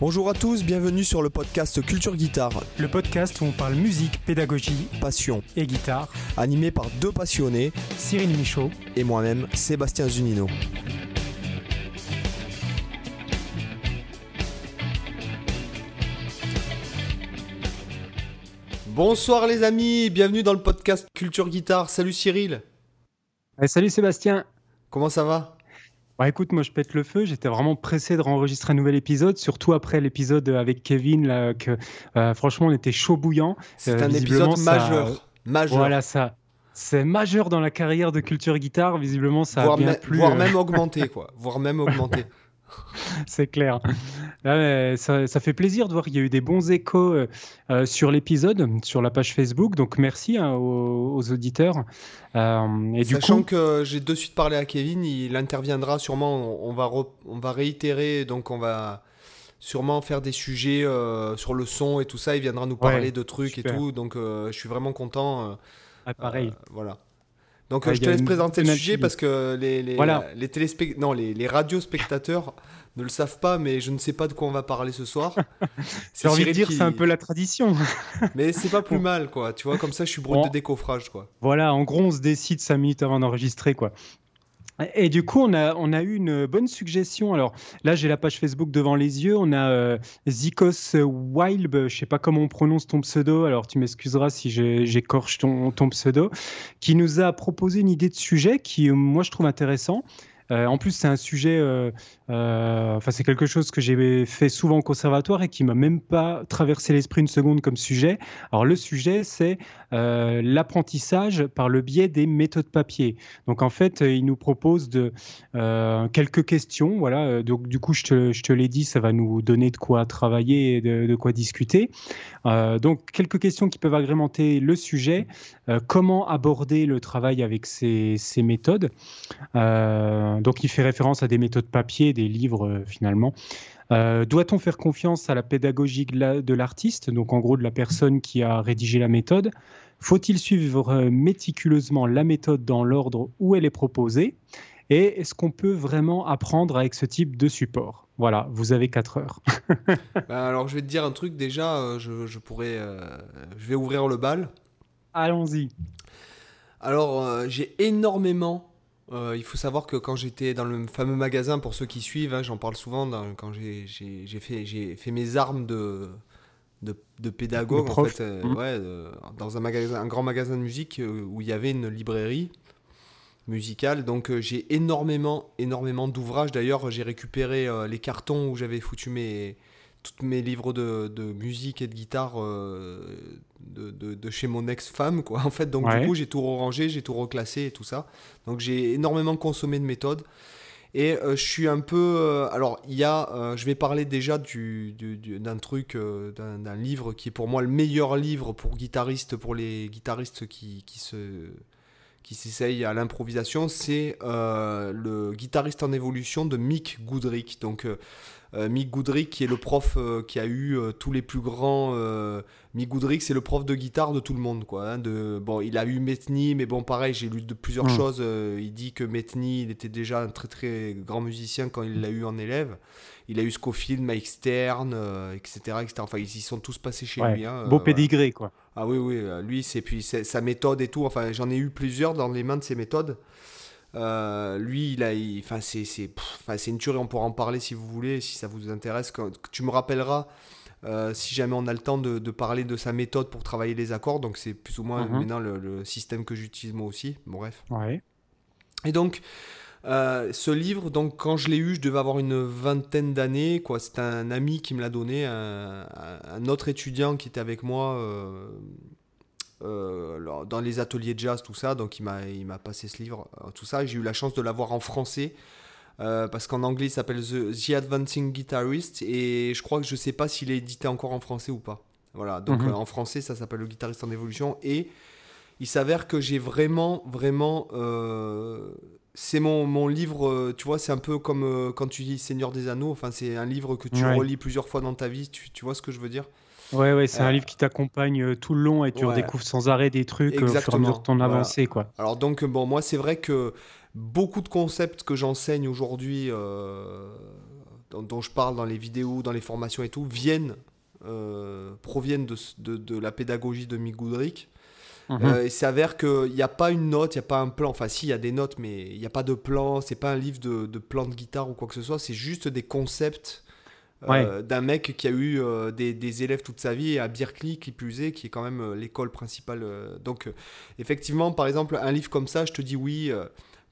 Bonjour à tous, bienvenue sur le podcast Culture Guitare. Le podcast où on parle musique, pédagogie, passion et guitare. Animé par deux passionnés, Cyril Michaud et moi-même, Sébastien Zunino. Bonsoir les amis, bienvenue dans le podcast Culture Guitare. Salut Cyril. salut Sébastien. Comment ça va? Bah écoute, moi je pète le feu. J'étais vraiment pressé de enregistrer un nouvel épisode, surtout après l'épisode avec Kevin. Là, que, euh, franchement, on était chaud bouillant. C'est un euh, épisode majeur. majeur. Voilà ça. C'est majeur dans la carrière de Culture Guitare. Visiblement, ça a bien plu. Voire euh. même augmenté, quoi. Voire même augmenté. c'est clair. ça, fait plaisir de voir qu'il y a eu des bons échos euh, euh, sur l'épisode, sur la page Facebook. Donc merci hein, aux, auditeurs. Euh, et Sachant que j'ai de suite parlé à Kevin, il interviendra sûrement. On, va, on va réitérer, donc on va sûrement faire des sujets sur le son et tout ça. Il viendra nous parler de trucs et tout. Donc je suis vraiment content. Ah, pareil. voilà. Donc je te laisse présenter le sujet parce que les, les, les, non, les, les radiospectateurs ne le savent pas, mais je ne sais pas de quoi on va parler ce soir. J'ai envie de dire c'est un peu la tradition. mais c'est pas plus mal, quoi. Tu vois, comme ça, je suis brut de décoffrage, quoi. Voilà, en gros, on se décide 5 minutes avant d'enregistrer, quoi. Et du coup, on a, eu une bonne suggestion. Alors là, j'ai la page Facebook devant les yeux. On a euh, Zikos Wild, je sais pas comment on prononce ton pseudo, alors tu m'excuseras si j'écorche ton, pseudo, qui nous a proposé une idée de sujet qui, moi, je trouve intéressant. Euh, en plus, c'est un sujet, euh, euh, enfin, c'est quelque chose que j'ai fait souvent au conservatoire et qui m'a même pas traversé l'esprit une seconde comme sujet. Alors, le sujet, c'est l'apprentissage par le biais des méthodes papier. Donc, en fait, il nous propose de quelques questions. Voilà. Donc, du coup, je te, l'ai dit, ça va nous donner de quoi travailler et de, quoi discuter. donc, quelques questions qui peuvent agrémenter le sujet. comment aborder le travail avec ces, méthodes? Donc il fait référence à des méthodes papier, des livres euh, finalement. Euh, doit-on faire confiance à la pédagogie de l'artiste, donc en gros de la personne qui a rédigé la méthode Faut-il suivre euh, méticuleusement la méthode dans l'ordre où elle est proposée? Et est-ce qu'on peut vraiment apprendre avec ce type de support? Voilà, vous avez 4 heures. Bah, alors je vais te dire un truc déjà, je, pourrais, je vais ouvrir le bal. Allons-y. Alors j'ai énormément euh, il faut savoir que quand j'étais dans le fameux magasin, pour ceux qui suivent, hein, j'en parle souvent, quand j'ai fait, fait mes armes de, de, pédagogue, en fait, euh, mmh. dans un, magasin, un grand magasin de musique euh, où il y avait une librairie musicale. Donc j'ai énormément, énormément d'ouvrages. D'ailleurs, j'ai récupéré les cartons où j'avais foutu mes, tous mes livres de, de, musique et de guitare de, de, chez mon ex-femme, quoi. En fait, donc du coup, j'ai tout rangé, j'ai tout reclassé et tout ça. Donc j'ai énormément consommé de méthodes. Et euh, je suis un peu. Euh, alors, il y a. Euh, je vais parler déjà du, d'un truc, d'un, livre qui est pour moi le meilleur livre pour guitaristes, pour les guitaristes qui, qui se qui s'essayent à l'improvisation, c'est le guitariste en évolution de Mick Goodrick. Donc, Mick Goodrick, qui est le prof euh, qui a eu euh, tous les plus grands. Mick Goodrick, c'est le prof de guitare de tout le monde. Quoi, hein, de, bon, il a eu Metheny, mais bon, pareil, j'ai lu de plusieurs hmm. choses. il dit que Metheny, il était déjà un très très grand musicien quand il l'a eu en élève. Il a eu Scofield, Mike Stern, etc., etc. Enfin, ils y sont tous passés chez lui. Hein, beau pédigré, quoi. Ah oui, oui, lui, c'est puis sa méthode et tout. Enfin, j'en ai eu plusieurs dans les mains de ses méthodes. Euh, lui, il a, enfin, c'est, c'est, c'est une tuerie. On pourra en parler si vous voulez, si ça vous intéresse. Quand, tu me rappelleras euh, si jamais on a le temps de, de, parler de sa méthode pour travailler les accords. Donc, c'est plus ou moins mhm. maintenant le, système que j'utilise moi aussi. Bon, bref. Ouais. Et donc, euh, ce livre, donc quand je l'ai eu, je devais avoir une vingtaine d'années. Quoi, c'est un ami qui me l'a donné, un, un, autre étudiant qui était avec moi euh, dans les ateliers de jazz, tout ça. Donc il m'a, passé ce livre, euh, tout ça. J'ai eu la chance de l'avoir en français. Euh, parce qu'en anglais il s'appelle The, Advancing Guitarist et je crois que je sais pas s'il est édité encore en français ou pas. Voilà, donc mhm. en français ça s'appelle Le guitariste en évolution et il s'avère que j'ai vraiment, vraiment. c'est mon, mon, livre, tu vois, c'est un peu comme quand tu dis Seigneur des Anneaux, enfin c'est un livre que tu relis plusieurs fois dans ta vie, tu, tu vois ce que je veux dire? Ouais, ouais, c'est un euh, livre qui t'accompagne euh, tout le long et tu redécouvres sans arrêt des trucs euh, au fur et à mesure de ton avancée, quoi. Alors donc, bon, moi, c'est vrai que beaucoup de concepts que j'enseigne aujourd'hui dont, je parle dans les vidéos, dans les formations et tout, viennent, proviennent de, de, de, la pédagogie de Mick Goodrick. Mhm. il s'avère qu'il n'y a pas une note, il n'y a pas un plan. Enfin, si, il y a des notes, mais il n'y a pas de plan. C'est pas un livre de, de plan de guitare ou quoi que ce soit. C'est juste des concepts euh, d'un mec qui a eu euh, des, élèves toute sa vie à Berkeley, qui plus est, qui est quand même euh, l'école principale. donc, effectivement, par exemple, un livre comme ça, je te dis oui,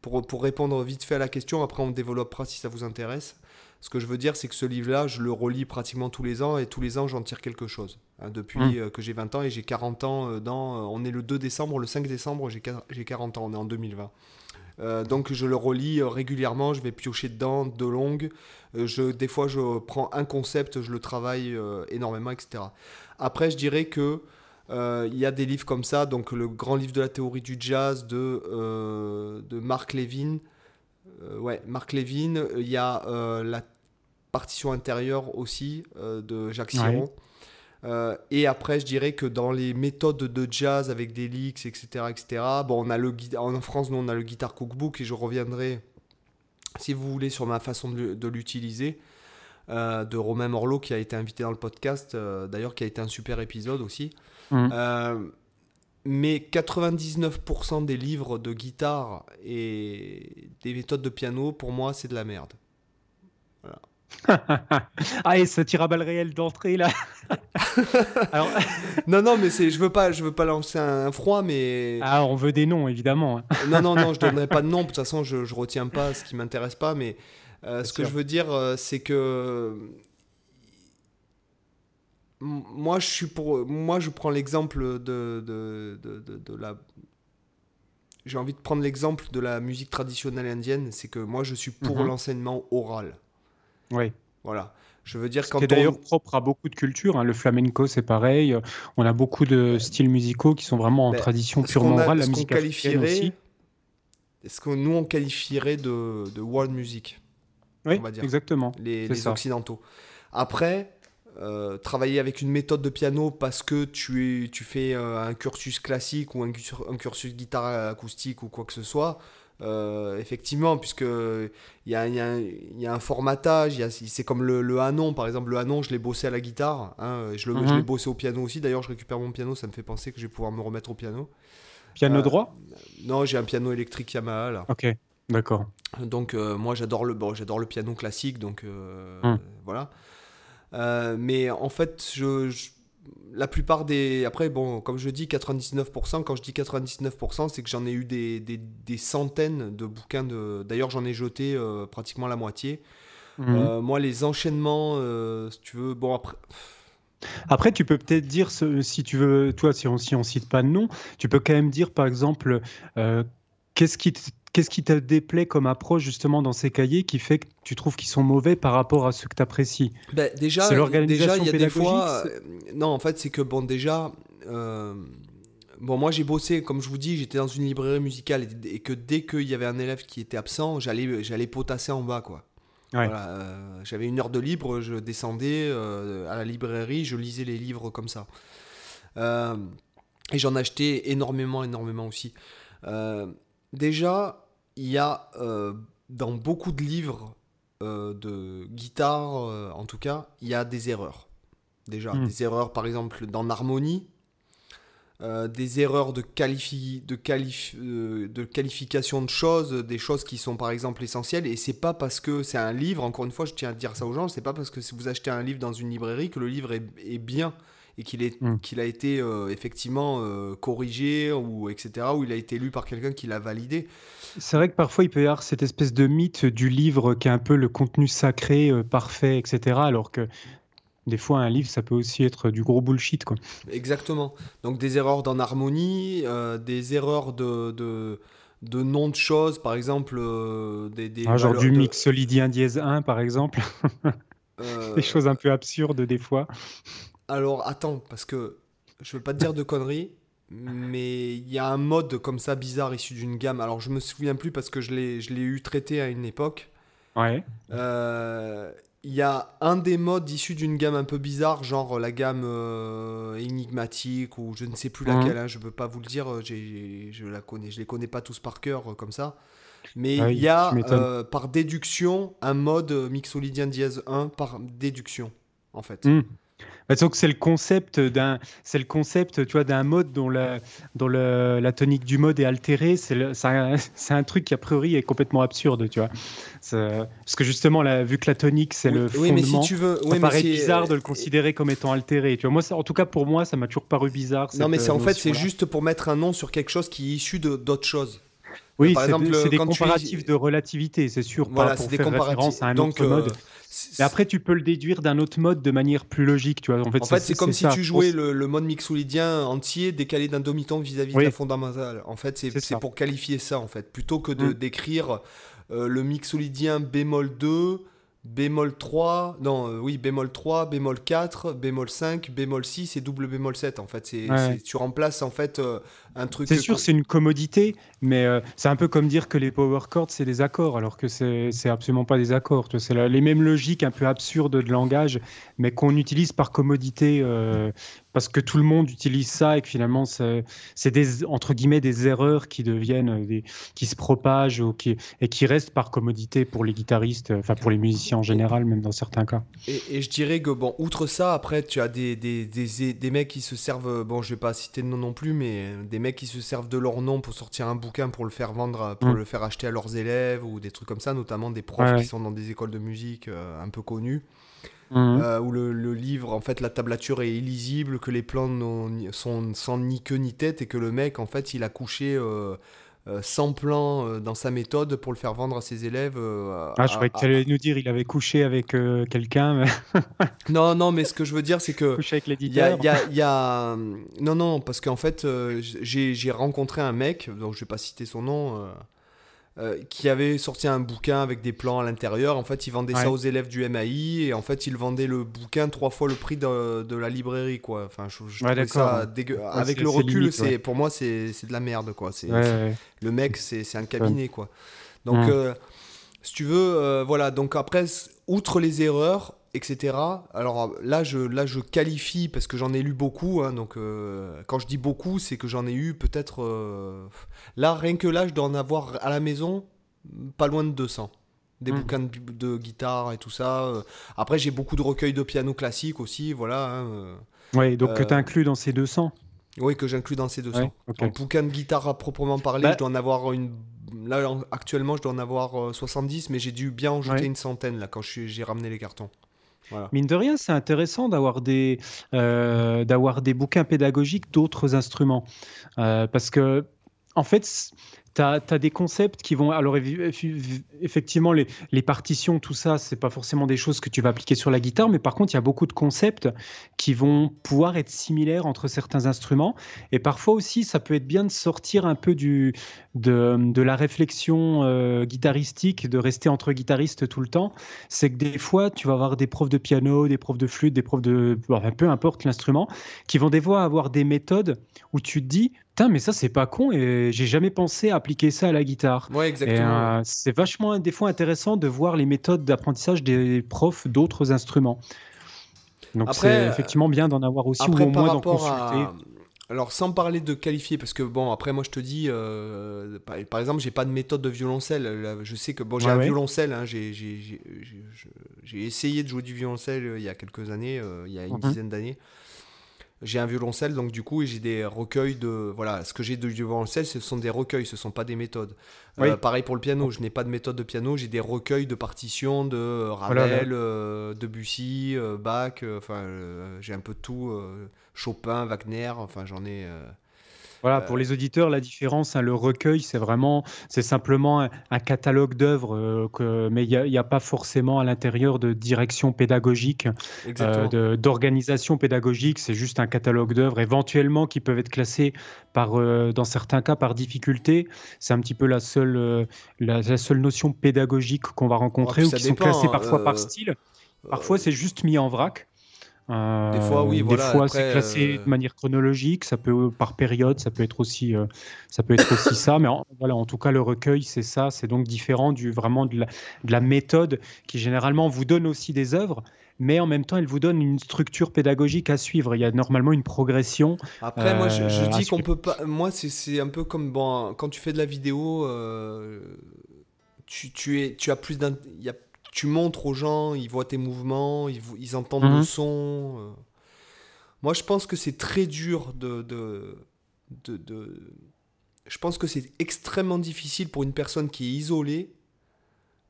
pour, pour répondre vite fait à la question, après on développera si ça vous intéresse. Ce que je veux dire, c'est que ce livre-là, je le relis pratiquement tous les ans et tous les ans, j'en tire quelque chose. Hein, depuis mmh. que j'ai 20 ans et j'ai 40 ans dans. on est le 2 décembre, le 5 décembre, j'ai 40 ans, on est en 2020. Euh, donc je le relis euh, régulièrement, je vais piocher dedans de longue. Euh, je, des fois, je prends un concept, je le travaille énormément, etc. Après, je dirais que il y a des livres comme ça, donc le grand livre de la théorie du jazz de, de Mark Levin. ouais, Mark Levin. Il y a la partition intérieure aussi de Jacques Siron. Euh, et après, je dirais que dans les méthodes de jazz avec des licks, etc., etc. Bon, on a le en France, nous on a le guitar cookbook et je reviendrai, si vous voulez, sur ma façon de, l'utiliser. Euh, de Romain Morlot qui a été invité dans le podcast, euh, d'ailleurs qui a été un super épisode aussi. Mmh. mais 99% des livres de guitare et des méthodes de piano, pour moi, c'est de la merde. Ah, et ça tire à balles réelles d'entrée là. non, non, mais c'est, je veux pas, je veux pas lancer un froid, mais. Ah, on veut des noms évidemment. Hein. non, non, non, je donnerai pas de nom. De toute façon, je, je retiens pas ce qui m'intéresse pas, mais euh, ce que je veux dire, euh, c'est que moi, je suis pour, moi, je prends l'exemple de, de, de, de la j'ai envie de prendre l'exemple de la musique traditionnelle indienne, c'est que moi je suis pour mhm. l'enseignement oral. Oui. Voilà. Je veux dire, quand qui est d'ailleurs propre à beaucoup de cultures. Hein. Le flamenco, c'est pareil. On a beaucoup de styles musicaux qui sont vraiment en ben, tradition purement orale. La musique africaine aussi. Est-ce que nous, on qualifierait de, de world music Oui, on va dire. exactement. Les, les occidentaux. Après, euh, travailler avec une méthode de piano parce que tu, es, tu fais euh, un cursus classique ou un, un cursus guitare acoustique ou quoi que ce soit, euh, effectivement, puisque il y a, y, a, y a, un formatage, c'est comme le, le, Hanon, par exemple. Le Hanon, je l'ai bossé à la guitare, hein, je l'ai mhm. bossé au piano aussi. D'ailleurs, je récupère mon piano, ça me fait penser que je vais pouvoir me remettre au piano. Piano euh, droit? Non, j'ai un piano électrique Yamaha là. Ok, d'accord. Donc euh, moi, j'adore le, bon, j'adore le piano classique, donc hmm. voilà. mais en fait, je la plupart des. Après, bon, comme je dis, 99%, quand je dis 99%, c'est que j'en ai eu des, des, des, centaines de bouquins. De... D'ailleurs, j'en ai jeté euh, pratiquement la moitié. Mhm. Euh, moi, les enchaînements, euh, si tu veux, bon, après. Après, tu peux peut-être dire, si tu veux, toi, si on, si on cite pas de nom, tu peux quand même dire, par exemple, qu'est-ce qui Qu'est-ce qui te déplaît comme approche justement dans ces cahiers qui fait que tu trouves qu'ils sont mauvais par rapport à ce que tu apprécies ben, Déjà, déjà il y a des fois. Euh, non, en fait, c'est que bon, déjà. Euh, bon, moi j'ai bossé, comme je vous dis, j'étais dans une librairie musicale et, que dès qu'il y avait un élève qui était absent, j'allais, j'allais potasser en bas, quoi. Euh, j'avais une heure de libre, je descendais à la librairie, je lisais les livres comme ça. et j'en achetais énormément, énormément aussi. Déjà, il y a euh, dans beaucoup de livres euh, de guitare, euh, en tout cas, il y a des erreurs. Déjà, hmm. des erreurs par exemple dans l'harmonie, des erreurs de, qualifi de, de qualification de choses, des choses qui sont par exemple essentielles. Et c'est pas parce que c'est un livre, encore une fois, je tiens à dire ça aux gens, c'est pas parce que si vous achetez un livre dans une librairie que le livre est, est bien et qu'il mm. qu'il a été euh, effectivement euh, corrigé ou etc ou il a été lu par quelqu'un qui l'a validé. C'est vrai que parfois il peut y avoir cette espèce de mythe du livre qui est un peu le contenu sacré, euh, parfait, etc. Alors que des fois un livre ça peut aussi être du gros bullshit quoi. Exactement. Donc des erreurs d'en harmonie, des erreurs de, de de noms de choses, par exemple des, des ah, genre du mix solidien dièse 1 par exemple. des choses un peu absurdes des fois. Alors attends, parce que je veux pas te dire de conneries, mais il y a un mode comme ça bizarre issu d'une gamme. Alors je me souviens plus parce que je l'ai eu traité à une époque. Ouais. Euh, il y a un des modes issus d'une gamme un peu bizarre, genre la gamme euh, énigmatique ou je ne sais plus laquelle, hein, je ne peux pas vous le dire, je la connais, je les connais pas tous par cœur comme ça. Mais ah il y a par déduction un mode mixolydien dièse 1 par déduction en fait. Hmm. Bah, c'est le concept d'un, c'est le concept, tu vois, d'un mode dont la, dont la tonique du mode est altérée. C'est, c'est, un, truc qui a priori est complètement absurde, tu vois. Parce que justement, là, vu que la tonique c'est le fondement, mais si tu veux, ça paraît bizarre de le considérer comme étant altéré. Tu vois, moi, en tout cas pour moi, ça m'a toujours paru bizarre. Non, mais c'est en fait, c'est juste pour mettre un nom sur quelque chose qui est issu de, d'autres choses. Oui, c'est des comparatifs de relativité, c'est sûr, voilà, pour des référence à un autre mode. Euh, après, tu peux le déduire d'un autre mode de manière plus logique. Tu vois. En fait, c'est comme si tu jouais le, mode mixolydien entier décalé d'un demi-ton vis-à-vis de la fondamentale. En fait, c'est pour qualifier ça, en fait. Plutôt que de mm. décrire euh, le mixolydien bémol 2 bémol 3, non, euh, oui, bémol 3, bémol 4, bémol 5, bémol 6 et double bémol 7. En fait, c'est, tu remplaces en fait euh, un truc. C'est sûr, c'est une commodité, mais euh, c'est un peu comme dire que les power chords c'est des accords, alors que c'est, absolument pas des accords. C'est les mêmes logiques un peu absurdes de langage, mais qu'on utilise par commodité parce que tout le monde utilise ça et que finalement c'est des entre guillemets des erreurs qui deviennent des, qui se propagent ou qui, et qui restent par commodité pour les guitaristes, enfin pour les musiciens en général, même dans certains cas. Et, je dirais que bon, outre ça, après tu as des, des, des, des, mecs qui se servent, bon je vais pas citer de nom non plus, mais des mecs qui se servent de leur nom pour sortir un bouquin pour le faire vendre, pour mm. le faire acheter à leurs élèves ou des trucs comme ça, notamment des profs qui sont dans des écoles de musique euh, un peu connues. Mhm. Euh, où le, livre, en fait, la tablature est illisible, que les plans sont sans ni queue ni tête, et que le mec, en fait, il a couché euh, euh, sans plan dans sa méthode pour le faire vendre à ses élèves. ah, je croyais que tu allais nous dire il avait couché avec quelqu'un. non, non, mais ce que je veux dire, c'est que. Couché avec l'éditeur. Il y, y a, Non, non, parce qu'en fait, j'ai rencontré un mec, donc je vais pas citer son nom. Euh, qui avait sorti un bouquin avec des plans à l'intérieur. En fait, il vendait ça aux élèves du MAI et en fait, il vendait le bouquin trois fois le prix de, la librairie, quoi. Enfin, je, ça avec le recul, c'est pour moi, c'est de la merde, quoi. C'est le mec, c'est un cabinet, quoi. Donc, euh, si tu veux, euh, voilà. Donc après, outre les erreurs, etc. Alors là je, là, je qualifie parce que j'en ai lu beaucoup. Hein, donc euh, quand je dis beaucoup, c'est que j'en ai eu peut-être. Euh, là, rien que là, je dois en avoir à la maison pas loin de 200. Des hmm. bouquins de, guitare et tout ça. Euh. Après, j'ai beaucoup de recueils de piano classique aussi. Voilà. Hein, oui, donc que tu inclus dans ces 200 Oui, que j'inclus dans ces 200. Ouais, bouquin de guitare à proprement parler, bah je dois en avoir une. Là, actuellement, je dois en avoir 70, mais j'ai dû bien en jeter une centaine là quand j'ai ramené les cartons. Mine de rien, c'est intéressant d'avoir des, euh, des bouquins pédagogiques d'autres instruments. Euh, parce que, en fait, tu as, des concepts qui vont. Alors, effectivement, les, les partitions, tout ça, c'est pas forcément des choses que tu vas appliquer sur la guitare, mais par contre, il y a beaucoup de concepts qui vont pouvoir être similaires entre certains instruments. Et parfois aussi, ça peut être bien de sortir un peu du, de, de la réflexion euh, guitaristique, de rester entre guitaristes tout le temps. C'est que des fois, tu vas avoir des profs de piano, des profs de flûte, des profs de. peu importe l'instrument, qui vont des fois avoir des méthodes où tu te dis, Putain, mais ça, c'est pas con et j'ai jamais pensé à appliquer ça à la guitare. Ouais, exactement. Euh, c'est vachement, des fois, intéressant de voir les méthodes d'apprentissage des profs d'autres instruments. Donc, c'est effectivement bien d'en avoir aussi ou au moins d'en consulter. Alors, sans parler de qualifier, parce que bon, après, moi, je te dis, euh, par, exemple, j'ai pas de méthode de violoncelle. Je sais que bon, j'ai un violoncelle. Hein, j'ai essayé de jouer du violoncelle euh, il y a quelques années, il y a une mhm. dizaine d'années j'ai un violoncelle, donc du coup, j'ai des recueils de. Voilà, ce que j'ai de violoncelle, ce sont des recueils, ce ne sont pas des méthodes. Euh, pareil pour le piano, je n'ai pas de méthode de piano, j'ai des recueils de partitions de Ravel, euh, Debussy, euh, Bach, enfin, j'ai un peu tout, Chopin, Wagner, enfin, j'en ai. Voilà, pour les auditeurs, la différence, hein, le recueil, c'est vraiment, c'est simplement un, catalogue d'œuvres, euh, mais il n'y a, pas forcément à l'intérieur de direction pédagogique, euh, d'organisation pédagogique. C'est juste un catalogue d'œuvres, éventuellement qui peuvent être classés par, euh, dans certains cas, par difficulté. C'est un petit peu la seule, la, seule notion pédagogique qu'on va rencontrer, oh, ou qui sont classés parfois par style. Parfois, c'est juste mis en vrac. Des fois, oui, des fois c'est classé de manière chronologique, ça peut par période, ça peut être aussi, ça peut être aussi ça. Mais en, voilà, en tout cas, le recueil, c'est ça. C'est donc différent du vraiment de la, de la, méthode qui généralement vous donne aussi des œuvres, mais en même temps, elle vous donne une structure pédagogique à suivre. Il y a normalement une progression. Après, moi, je, je dis qu'on peut pas. Moi, c'est un peu comme bon, quand tu fais de la vidéo, tu, tu, es, tu as plus d'un tu montres aux gens, ils voient tes mouvements, ils, ils entendent le mhm. son. Euh. Moi, je pense que c'est très dur de, de, de, Je pense que c'est extrêmement difficile pour une personne qui est isolée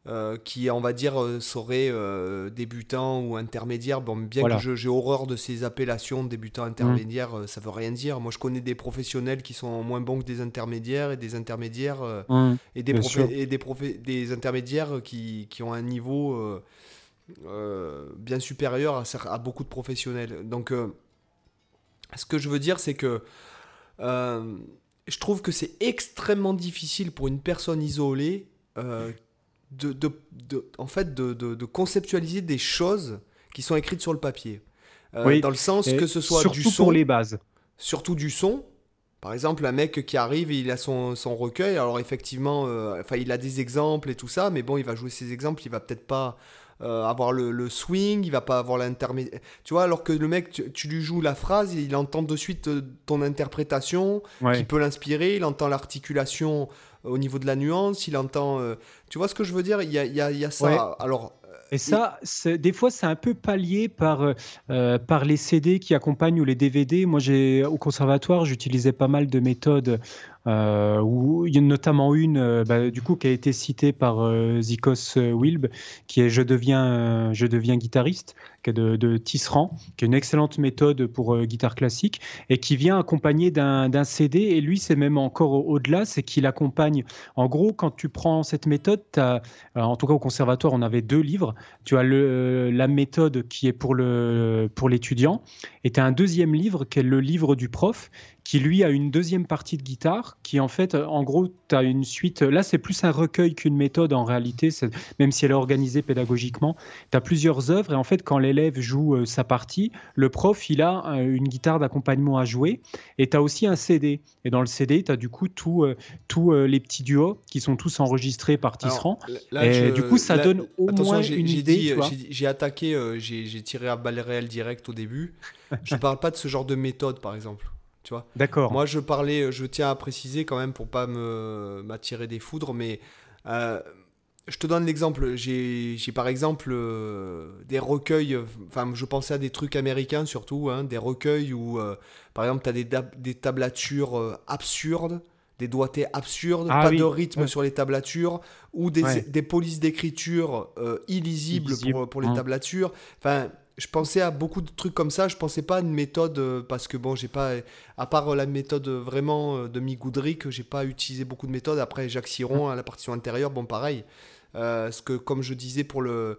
euh, qui, on va dire, euh, serait euh, débutant ou intermédiaire. Bon, bien que j'ai horreur de ces appellations débutant intermédiaire, ça ça veut rien dire. Moi, je connais des professionnels qui sont moins bons que des intermédiaires et des intermédiaires et, des, et des, des, intermédiaires qui, qui, ont un niveau bien supérieur à, à, beaucoup de professionnels. Donc, ce que je veux dire, c'est que je trouve que c'est extrêmement difficile pour une personne isolée de, de, en fait, de, de, conceptualiser des choses qui sont écrites sur le papier. Euh, dans le sens que ce soit du son. pour les bases. Surtout du son. Par exemple, un mec qui arrive, il a son, son recueil. Alors, effectivement, euh, enfin, il a des exemples et tout ça, mais bon, il va jouer ses exemples, il va peut-être pas. Euh, avoir le, le, swing, il va pas avoir l'intermédiaire. Tu vois, alors que le mec, tu, lui joues la phrase, il entend de suite ton interprétation qui peut l'inspirer, il entend l'articulation au niveau de la nuance, il entend. Euh, tu vois ce que je veux dire? Il y a, y a, y a ça. Alors. Et ça, des fois, c'est un peu pallié par, euh, euh, par les CD qui accompagnent ou les DVD. Moi, j'ai au conservatoire, j'utilisais pas mal de méthodes euh, où il y a notamment une, euh, bah, du coup, qui a été citée par euh, Zikos Wilb, qui est Je deviens, je deviens guitariste, qui est de, Tisserand, qui est une excellente méthode pour guitare classique, et qui vient accompagner d'un CD. Et lui, c'est même encore au-delà, c'est qu'il accompagne. En gros, quand tu prends cette méthode, en tout cas au conservatoire, on avait deux livres. Tu as la méthode qui est pour l'étudiant, pour et tu as un deuxième livre qui est le livre du prof, qui lui a une deuxième partie de guitare, qui en fait, en gros, tu as une suite. Là, c'est plus un recueil qu'une méthode en réalité, même si elle est organisée pédagogiquement. Tu as plusieurs œuvres et en fait, quand l'élève joue euh, sa partie, le prof, il a euh, une guitare d'accompagnement à jouer et tu as aussi un CD. Et dans le CD, tu as du coup tous euh, les petits duos qui sont tous enregistrés par Tisserand. et du coup, ça donne au moins une idée. J'ai attaqué, j'ai tiré à balle réelle direct au début. je parle pas de ce genre de méthode, par exemple. Tu vois D'accord. Moi, je parlais, je tiens à préciser quand même pour pas me m'attirer des foudres, mais euh, je te donne l'exemple. J'ai par exemple euh, des recueils, enfin, je pensais à des trucs américains surtout, hein, des recueils où, euh, par exemple, tu as des, des tablatures absurdes des doigtés absurdes, ah pas de rythme sur les tablatures, ou des, des polices d'écriture illisibles pour, pour, les hein. tablatures. Enfin, je pensais à beaucoup de trucs comme ça. Je pensais pas à une méthode euh, parce que bon, j'ai pas, à part la méthode vraiment euh, de Migoudric, j'ai pas utilisé beaucoup de méthodes. Après, Jacques Siron à la partition intérieure, bon, pareil. Euh, ce que, comme je disais pour le,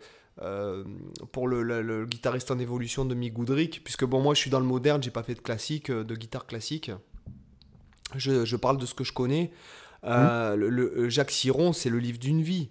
pour le, guitariste en évolution de Migoudric, puisque bon, moi, je suis dans le moderne, j'ai pas fait de classique, de guitare classique. Je, je, parle de ce que je connais. Mmh. le, Jacques Siron, c'est le livre d'une vie.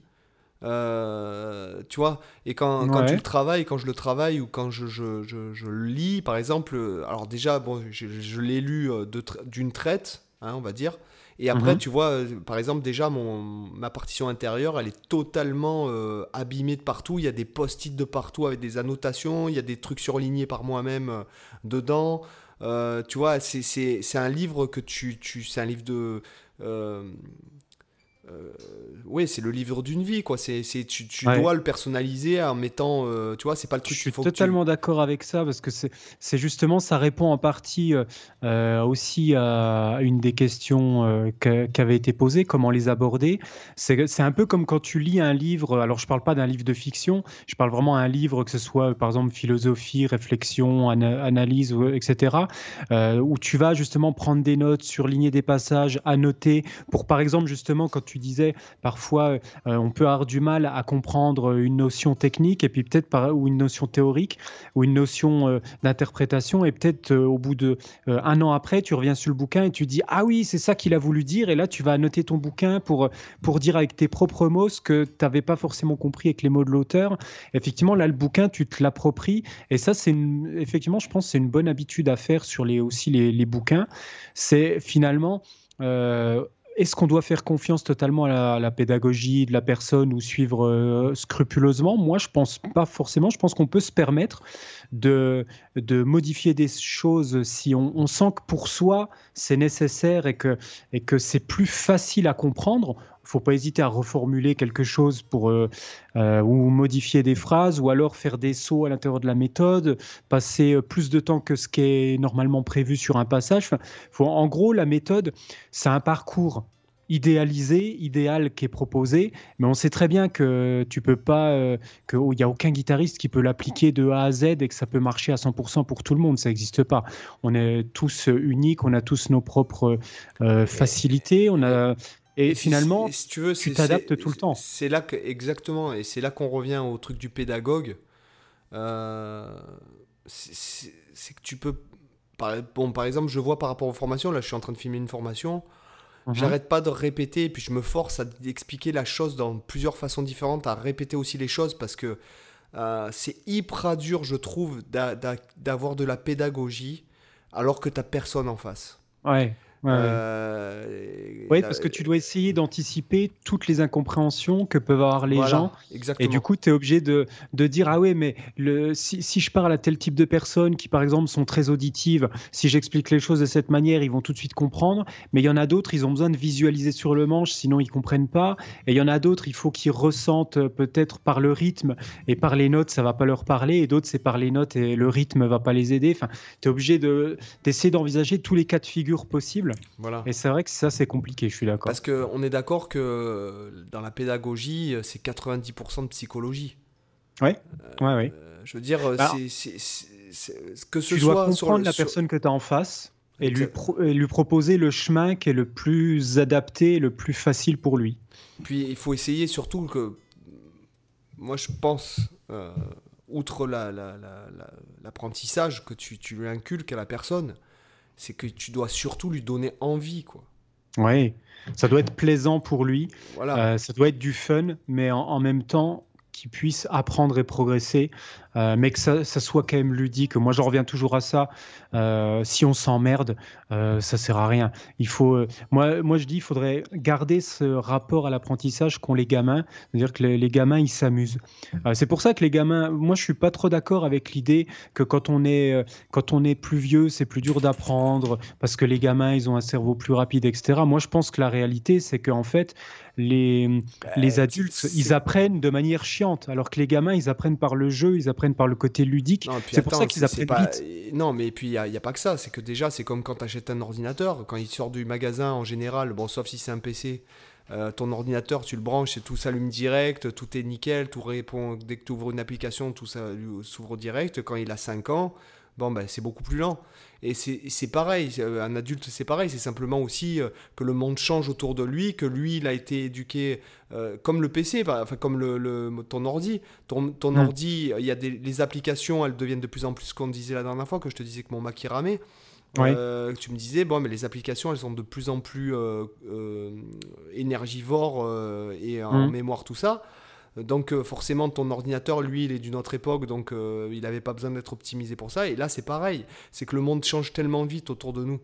Euh, tu vois, et quand, quand, tu le travailles, quand je le travaille ou quand je, je, je, lis, par exemple, alors déjà, bon, je, l'ai lu euh, d'une traite, hein, on va dire, et après, mhm. tu vois, euh, par exemple, déjà, mon, ma partition intérieure, elle est totalement abîmée de partout. Il y a des post-it de partout avec des annotations, il y a des trucs surlignés par moi-même dedans. tu vois, c'est un livre que tu. tu c'est un livre de. Euh, oui, c'est le livre d'une vie, quoi. C'est, tu, tu dois le personnaliser en mettant, euh, tu vois, c'est pas le truc. Je suis totalement d'accord avec ça parce que c'est, c'est justement, ça répond en partie euh, aussi à une des questions qui avait été posée, comment les aborder. C'est, c'est un peu comme quand tu lis un livre. Alors, je parle pas d'un livre de fiction, je parle vraiment d'un livre que ce soit, par exemple, philosophie, réflexion, analyse, etc. où tu vas justement prendre des notes, surligner des passages, annoter pour, par exemple, justement, quand tu disais, parfois, on peut avoir du mal à comprendre une notion technique et puis peut-être par, ou une notion théorique ou une notion d'interprétation et peut-être au bout de un an après, tu reviens sur le bouquin et tu dis ah oui, c'est ça qu'il a voulu dire et là tu vas annoter ton bouquin pour pour dire avec tes propres mots ce que tu n'avais pas forcément compris avec les mots de l'auteur. Effectivement, là le bouquin, tu te l'appropries et ça c'est effectivement, je pense, c'est une bonne habitude à faire sur les aussi les, bouquins. C'est finalement euh, est-ce qu'on doit faire confiance totalement à la, pédagogie de la personne ou suivre euh, scrupuleusement? Moi, je pense pas forcément. Je pense qu'on peut se permettre de, modifier des choses si on, sent que pour soi c'est nécessaire et que, et que c'est plus facile à comprendre. Il faut pas hésiter à reformuler quelque chose pour euh, euh, ou modifier des phrases ou alors faire des sauts à l'intérieur de la méthode, passer plus de temps que ce qui est normalement prévu sur un passage. faut, en gros, la méthode, c'est un parcours idéalisé, idéal qui est proposé, mais on sait très bien que tu peux pas, euh, qu'il n'y a aucun guitariste qui peut l'appliquer de A à Z et que ça peut marcher à 100% pour tout le monde, ça n'existe pas. On est tous uniques, on a tous nos propres euh, facilités, on a et, finalement, si, tu veux, tu t'adaptes tout le temps. C'est là que, exactement, et c'est là qu'on revient au truc du pédagogue. Euh, c'est que tu peux. Par, bon, par exemple, je vois par rapport aux formations, là je suis en train de filmer une formation. Mhm. J'arrête pas de répéter, et puis je me force à expliquer la chose dans plusieurs façons différentes, à répéter aussi les choses parce que euh, c'est hyper dur, je trouve, d'avoir de la pédagogie alors que tu personne en face. Ouais. Euh, oui, parce que tu dois essayer d'anticiper toutes les incompréhensions que peuvent avoir les gens. Exactement. Et du coup, tu es obligé de, de, dire Ah oui, mais le, si, si, je parle à tel type de personnes qui, par exemple, sont très auditives, si j'explique les choses de cette manière, ils vont tout de suite comprendre. Mais il y en a d'autres, ils ont besoin de visualiser sur le manche, sinon ils comprennent pas. Et il y en a d'autres, il faut qu'ils ressentent euh, peut-être par le rythme et par les notes, ça va pas leur parler. Et d'autres, c'est par les notes et le rythme va pas les aider. Enfin, tu es obligé d'essayer d'envisager tous les cas de figure possibles. Voilà. Et c'est vrai que ça, c'est compliqué, je suis d'accord. Parce qu'on est d'accord que dans la pédagogie, c'est 90% de psychologie. Ouais, ouais, ouais. Euh, je veux dire, c'est que ce tu soit. dois comprendre la personne que tu as en face et lui, lui proposer le chemin qui est le plus adapté, le plus facile pour lui. Puis il faut essayer surtout que. Moi, je pense. Euh, outre l'apprentissage la, que tu, tu lui inculques à la personne, c'est que tu dois surtout lui donner envie, quoi. Oui, ça doit être plaisant pour lui. Voilà. Euh, ça doit être du fun, mais en même temps, qu'il puisse apprendre et progresser, euh, mais que ça, soit quand même ludique. Moi, j'en reviens toujours à ça. Euh, si on s'emmerde, euh, ça sert à rien. Il faut, euh, moi, moi, je dis, il faudrait garder ce rapport à l'apprentissage qu'ont les gamins, c'est-à-dire que les, gamins, ils s'amusent. c'est pour ça que les gamins, moi, je suis pas trop d'accord avec l'idée que quand on est, quand on est plus vieux, c'est plus dur d'apprendre parce que les gamins, ils ont un cerveau plus rapide, etc. Moi, je pense que la réalité, c'est qu'en fait, les, les adultes, ils apprennent de manière chiante, alors que les gamins, ils apprennent par le jeu, ils apprennent par le côté ludique. C'est pour ça qu'ils apprennent vite. Non, mais puis il n'y a, pas que ça. C'est que déjà, c'est comme quand tu achètes un ordinateur. Quand il sort du magasin, en général, bon, sauf si c'est un PC, euh, ton ordinateur, tu le branches et tout s'allume direct, tout est nickel, tout répond. Dès que tu ouvres une application, tout s'ouvre direct. Quand il a 5 ans, bon, ben, c'est beaucoup plus lent. Et c'est pareil, euh, un adulte c'est pareil, c'est simplement aussi euh, que le monde change autour de lui, que lui il a été éduqué euh, comme le PC, enfin comme le, ton ordi. Ton, ton hmm. ordi, il y a des les applications, elles deviennent de plus en plus, ce qu'on disait la dernière fois, que je te disais que mon Mac il ramait. tu me disais, bon, mais les applications, elles sont de plus en plus énergivores et en hmm. mémoire, tout ça. Donc euh, forcément, ton ordinateur, lui, il est d'une autre époque, donc euh, il n'avait pas besoin d'être optimisé pour ça. Et là, c'est pareil. C'est que le monde change tellement vite autour de nous.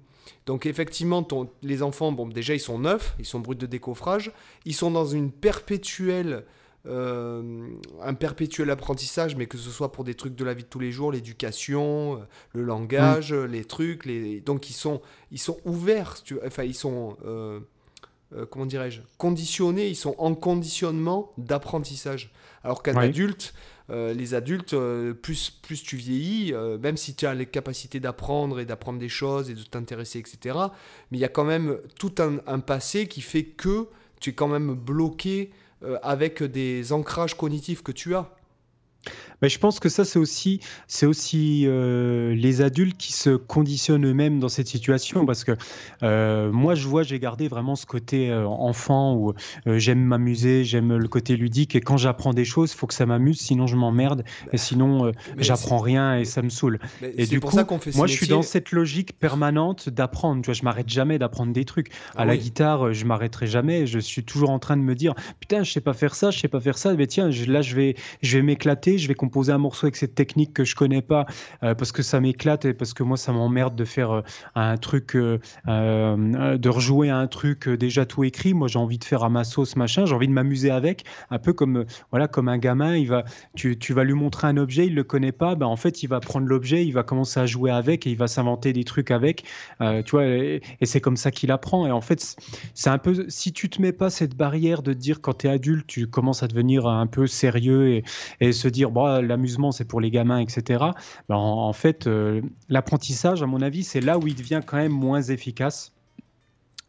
Donc effectivement, les enfants, bon, déjà, ils sont neufs, ils sont bruts de décoffrage, ils sont dans une perpétuelle... Euh, un perpétuel apprentissage, mais que ce soit pour des trucs de la vie de tous les jours, l'éducation, le langage, les trucs, les... donc ils sont, ils sont ouverts, tu... enfin ils sont euh, comment dirais-je, conditionnés, ils sont en conditionnement d'apprentissage. Alors qu'un adulte, euh, les adultes, euh, plus, plus tu vieillis, même si tu as les capacités d'apprendre et d'apprendre des choses et de t'intéresser, etc., mais il y a quand même tout un, passé qui fait que tu es quand même bloqué avec des ancrages cognitifs que tu as. Mais je pense que ça, c'est aussi, c'est aussi euh, les adultes qui se conditionnent eux-mêmes dans cette situation. Parce que euh, moi, je vois, j'ai gardé vraiment ce côté euh, enfant où j'aime m'amuser, j'aime le côté ludique. Et quand j'apprends des choses, il faut que ça m'amuse, sinon je m'emmerde. Et sinon, j'apprends rien et ça me saoule. et du coup, moi, je suis dans cette logique permanente d'apprendre. Tu vois, je m'arrête jamais d'apprendre des trucs. À la guitare, je m'arrêterai jamais. Je suis toujours en train de me dire, putain, je sais pas faire ça, je sais pas faire ça. Mais tiens, là, je vais, je vais m'éclater, je vais composer un morceau avec cette technique que je connais pas euh, parce que ça m'éclate et parce que moi ça m'emmerde de faire euh, un truc, euh, de rejouer un truc déjà tout écrit. Moi j'ai envie de faire à ma sauce machin, j'ai envie de m'amuser avec, un peu comme voilà comme un gamin. Il va, tu, tu vas lui montrer un objet, il le connaît pas, ben en fait il va prendre l'objet, il va commencer à jouer avec et il va s'inventer des trucs avec, tu vois. Et, c'est comme ça qu'il apprend. Et en fait c'est un peu si tu te mets pas cette barrière de dire quand tu es adulte, tu commences à devenir un peu sérieux et, et se dire bon l'amusement, c'est pour les gamins, etc. Ben, en, fait, euh, l'apprentissage, à mon avis, c'est là où il devient quand même moins efficace.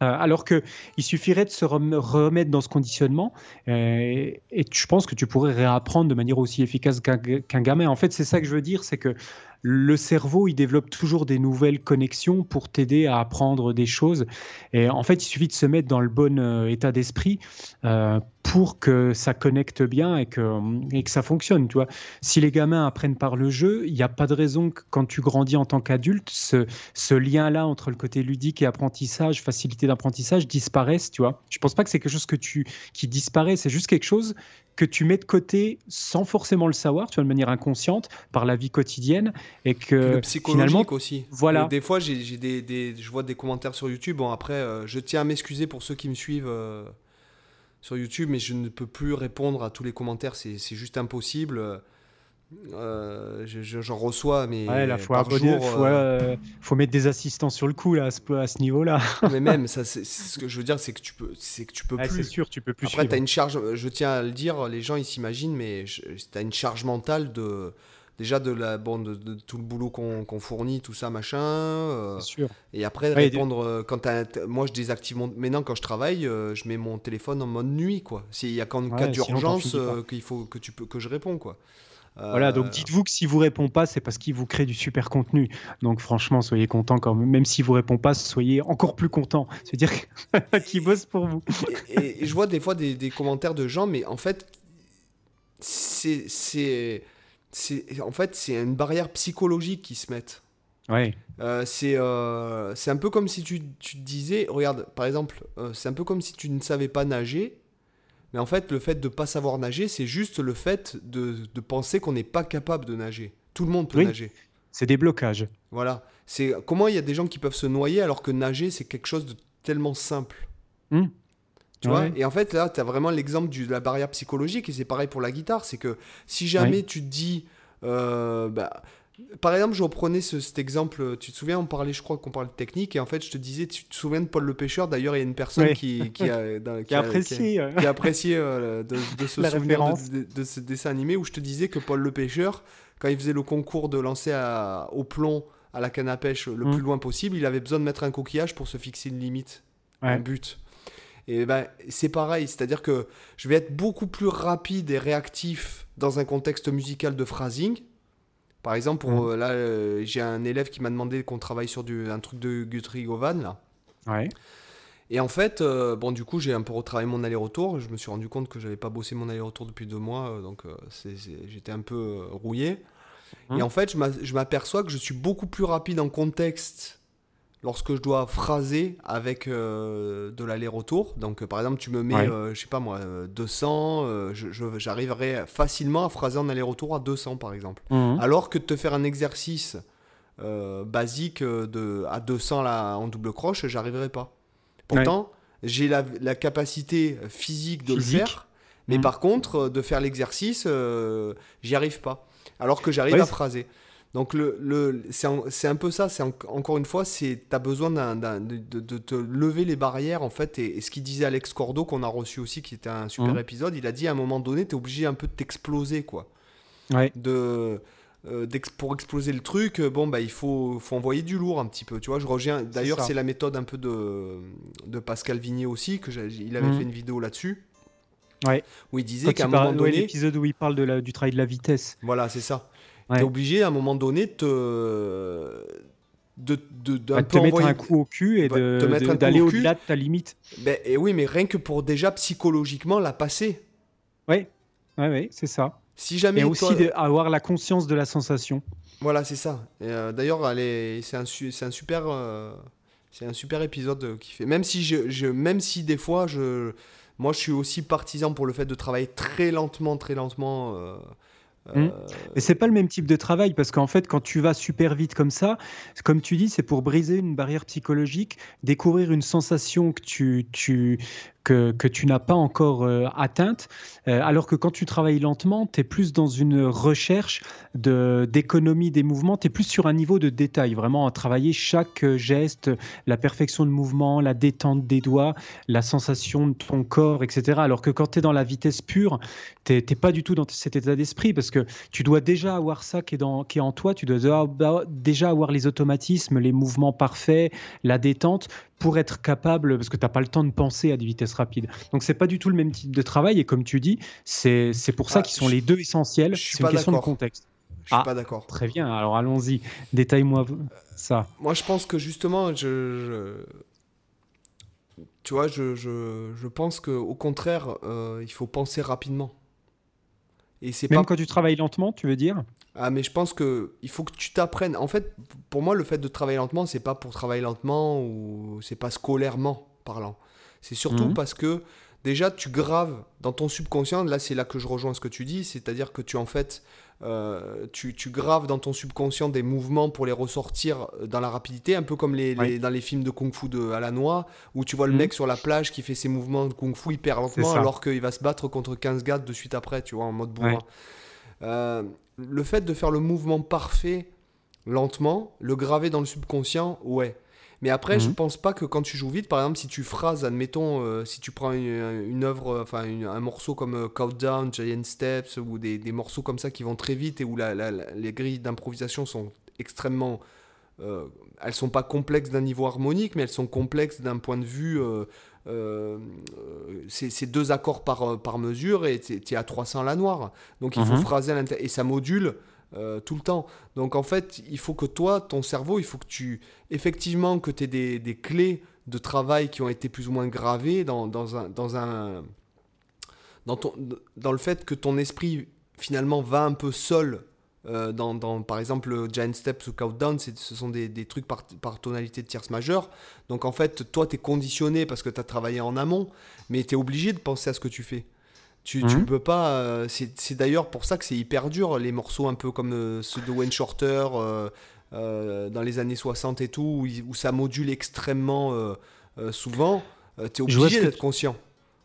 Euh, alors que il suffirait de se remettre dans ce conditionnement euh, et je pense que tu pourrais réapprendre de manière aussi efficace qu'un gamin. En fait, c'est ça que je veux dire, c'est que le cerveau, il développe toujours des nouvelles connexions pour t'aider à apprendre des choses. Et en fait, il suffit de se mettre dans le bon état d'esprit pour que ça connecte bien et que, et que ça fonctionne. Tu vois. Si les gamins apprennent par le jeu, il n'y a pas de raison que quand tu grandis en tant qu'adulte, ce, ce lien-là entre le côté ludique et apprentissage, facilité d'apprentissage, disparaisse. Tu vois. Je ne pense pas que c'est quelque chose que tu, qui disparaît, c'est juste quelque chose que tu mets de côté sans forcément le savoir, tu vois, de manière inconsciente, par la vie quotidienne, et que le psychologique aussi. Voilà. des fois, j'ai des, des, je vois des commentaires sur YouTube. Bon, après, euh, je tiens à m'excuser pour ceux qui me suivent euh, sur YouTube, mais je ne peux plus répondre à tous les commentaires. C'est juste impossible. Euh, j'en reçois, mais ouais, la fois par jour, faut, euh, faut, mettre des assistants sur le coup là, à ce, niveau-là. mais même, ça, ce que je veux dire, c'est que tu peux, c'est que tu peux plus. C'est sûr, tu peux plus. Après, tu as une charge. Je tiens à le dire, les gens ils s'imaginent, mais tu as une charge mentale de déjà de la bon, de, tout le boulot qu'on fournit, tout ça machin. Euh, sûr. Et après répondre quand moi je désactive mon maintenant quand je travaille, je mets mon téléphone en mode nuit quoi. S'il y a quand cas d'urgence qu'il faut que tu peux que je réponds quoi. Voilà, donc euh, dites-vous que si vous répond pas, c'est parce qu'il vous crée du super contenu. Donc franchement, soyez content quand même. Même s'il vous répond pas, soyez encore plus content. C'est-à-dire qu'il bosse pour vous. et, je vois des fois des, commentaires de gens, mais en fait, c'est, c'est, en fait, c'est une barrière psychologique qui se met. Ouais. Euh, c'est, euh, c'est un peu comme si tu, tu te disais, regarde, par exemple, c'est un peu comme si tu ne savais pas nager mais en fait, le fait de ne pas savoir nager, c'est juste le fait de, de penser qu'on n'est pas capable de nager. Tout le monde peut nager. C'est des blocages. Voilà. C'est comment il y a des gens qui peuvent se noyer alors que nager, c'est quelque chose de tellement simple? Hmm. Tu vois Et en fait, là, tu as vraiment l'exemple de la barrière psychologique, et c'est pareil pour la guitare. C'est que si jamais tu te dis, euh, bah, par exemple, je reprenais cet exemple. Tu te souviens, on parlait, je crois qu'on parlait de technique, et en fait, je te disais, tu te souviens de Paul le pêcheur? D'ailleurs, il y a une personne qui, qui, a, qui, a, apprécié, qui a, apprécié euh, de, se souvenir de, ce dessin animé où je te disais que Paul le pêcheur, quand il faisait le concours de lancer au plomb à la canne à pêche le mm. plus loin possible, il avait besoin de mettre un coquillage pour se fixer une limite, un but. Et ben, c'est pareil, c'est-à-dire que je vais être beaucoup plus rapide et réactif dans un contexte musical de phrasing par exemple, pour, mmh. euh, là, euh, j'ai un élève qui m'a demandé qu'on travaille sur du, un truc de Guthrie Govan, là. Ouais. Et en fait, euh, bon, du coup, j'ai un peu retravaillé mon aller-retour. Je me suis rendu compte que j'avais pas bossé mon aller-retour depuis deux mois, donc j'étais un peu rouillé. Mmh. Et en fait, je m'aperçois que je suis beaucoup plus rapide en contexte lorsque je dois phraser avec euh, de l'aller-retour. Donc, euh, par exemple, tu me mets, euh, je sais pas moi, 200, j'arriverai facilement à phraser en aller-retour à 200, par exemple. Mhm. Alors que de te faire un exercice basique de, à 200 là, en double croche, j'arriverai pas. Pourtant, j'ai la, capacité physique de le faire, mais mhm. par contre, de faire l'exercice, j'y arrive pas. Alors que j'arrive à phraser. Donc le, le, c'est un, peu ça, c'est encore une fois, tu as besoin de, de, te lever les barrières en fait. Et, ce qu'il disait Alex Cordo, qu'on a reçu aussi, qui était un super mmh. épisode, il a dit à un moment donné, tu es obligé un peu de t'exploser quoi. De, euh, pour exploser le truc, euh, bon, bah, il faut, faut envoyer du lourd un petit peu. Tu vois, je reviens. D'ailleurs, c'est la méthode un peu de, de Pascal Vigné aussi, que il avait mmh. fait une vidéo là-dessus. Ouais. Où il disait qu'à un moment ouais, donné. l'épisode où il parle de la, du travail de la vitesse. Voilà, c'est ça. Ouais. T'es obligé à un moment donné de te. de, de, Bah, te mettre envoyer- un coup au cul et coup d'aller au-delà de ta limite. Ben, et oui, mais rien que pour déjà psychologiquement la passer. Ouais, ouais, ouais, c'est ça. Si jamais Et aussi toi- avoir la conscience de la sensation. Voilà, c'est ça. Euh, D'ailleurs, c'est un, un super, euh, c'est un super épisode qui fait. Même si je, je- même si des fois, je, moi, je suis aussi partisan pour le fait de travailler très lentement, très lentement. euh, Mm. euh, Et c'est pas le même type de travail parce qu'en fait, quand tu vas super vite comme ça, comme tu dis, c'est pour briser une barrière psychologique, découvrir une sensation que tu, tu, que, tu n'as pas encore euh, atteinte. Euh, alors que quand tu travailles lentement, tu es plus dans une recherche d'économie des mouvements, tu es plus sur un niveau de détail, vraiment à travailler chaque geste, la perfection de mouvement, la détente des doigts, la sensation de ton corps, etc. Alors que quand tu es dans la vitesse pure, tu n'es pas du tout dans cet état d'esprit parce que tu dois déjà avoir ça qui est, dans, qui est en toi, tu dois déjà avoir les automatismes, les mouvements parfaits, la détente pour être capable, parce que tu n'as pas le temps de penser à des vitesses rapides. Donc c'est pas du tout le même type de travail et comme tu dis, c'est pour ça Ah, qu'ils sont je- les deux essentiels, c'est une question de contexte. je suis Ah. pas d'accord. Très bien, alors allons-y, détaille-moi ça. Moi, je pense que justement, je, je- tu vois, je, je, je pense que au contraire, euh, il faut penser rapidement. Et c'est Même pas quand tu travailles lentement, tu veux dire? Ah, mais je pense que il faut que tu t'apprennes. En fait, pour moi, le fait de travailler lentement, c'est pas pour travailler lentement ou c'est pas scolairement parlant. C'est surtout Mhm. parce que déjà, tu graves dans ton subconscient. Là, c'est là que je rejoins ce que tu dis, c'est-à-dire que tu en fait, euh, tu, tu graves dans ton subconscient des mouvements pour les ressortir dans la rapidité, un peu comme les, les- Ouais. dans les films de kung-fu de à la noix, où tu vois le Mhm. mec sur la plage qui fait ses mouvements de kung-fu hyper lentement, alors qu'il va se battre contre 15 gars de suite après, tu vois, en mode bourrin. Euh, le fait de faire le mouvement parfait lentement, le graver dans le subconscient, ouais. Mais après, je Mhm. pense pas que quand tu joues vite, par exemple, si tu phrases, admettons, euh, si tu prends une, une œuvre, euh, enfin un morceau comme euh, Countdown, Giant Steps, ou des, des morceaux comme ça qui vont très vite et où la- la- la- les grilles d'improvisation sont extrêmement. euh, elles sont pas complexes d'un niveau harmonique, mais elles sont complexes d'un point de vue. C'est c'est deux accords par, euh, par mesure et tu es à 300 la noire. Donc il faut Mhm. phraser à l'intérieur. Et ça module euh, tout le temps. Donc en fait, il faut que toi, ton cerveau, il faut que tu. Effectivement, que tu aies des, des clés de travail qui ont été plus ou moins gravées dans, dans un. Dans un dans, ton, dans le fait que ton esprit finalement va un peu seul euh, dans, dans, par exemple le Giant Steps ou Countdown, ce sont des, des trucs par, par tonalité de tierce majeure. Donc en fait, toi, tu es conditionné parce que tu as travaillé en amont, mais tu es obligé de penser à ce que tu fais. Tu, tu Mhm. peux pas. euh, c'est d'ailleurs pour ça que c'est hyper dur, les morceaux un peu comme euh, ceux de Wayne Shorter dans les années 60 et tout, où, ça module extrêmement souvent. tu es obligé d'être conscient.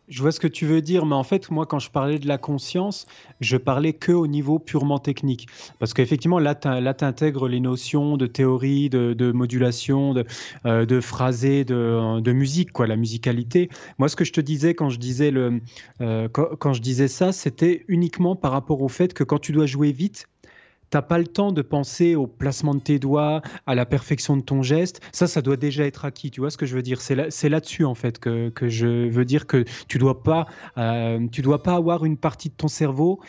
Je vois ce que tu veux dire, mais en fait, moi, quand je parlais de la conscience, je parlais que au niveau purement technique. Parce qu'effectivement, là, tu intègres les notions de théorie, de, modulation, de, euh, de phrasé, de, de musique, quoi, la musicalité. Moi, ce que je te disais quand je disais, le, euh, quand je disais ça, c'était uniquement par rapport au fait que quand tu dois jouer vite, T'as pas le temps de penser au placement de tes doigts, à la perfection de ton geste. Ça, ça doit déjà être acquis. Tu vois ce que je veux dire? C'est là, c'est là-dessus en fait que, que je veux dire que tu dois pas, euh, tu dois pas avoir une partie de ton cerveau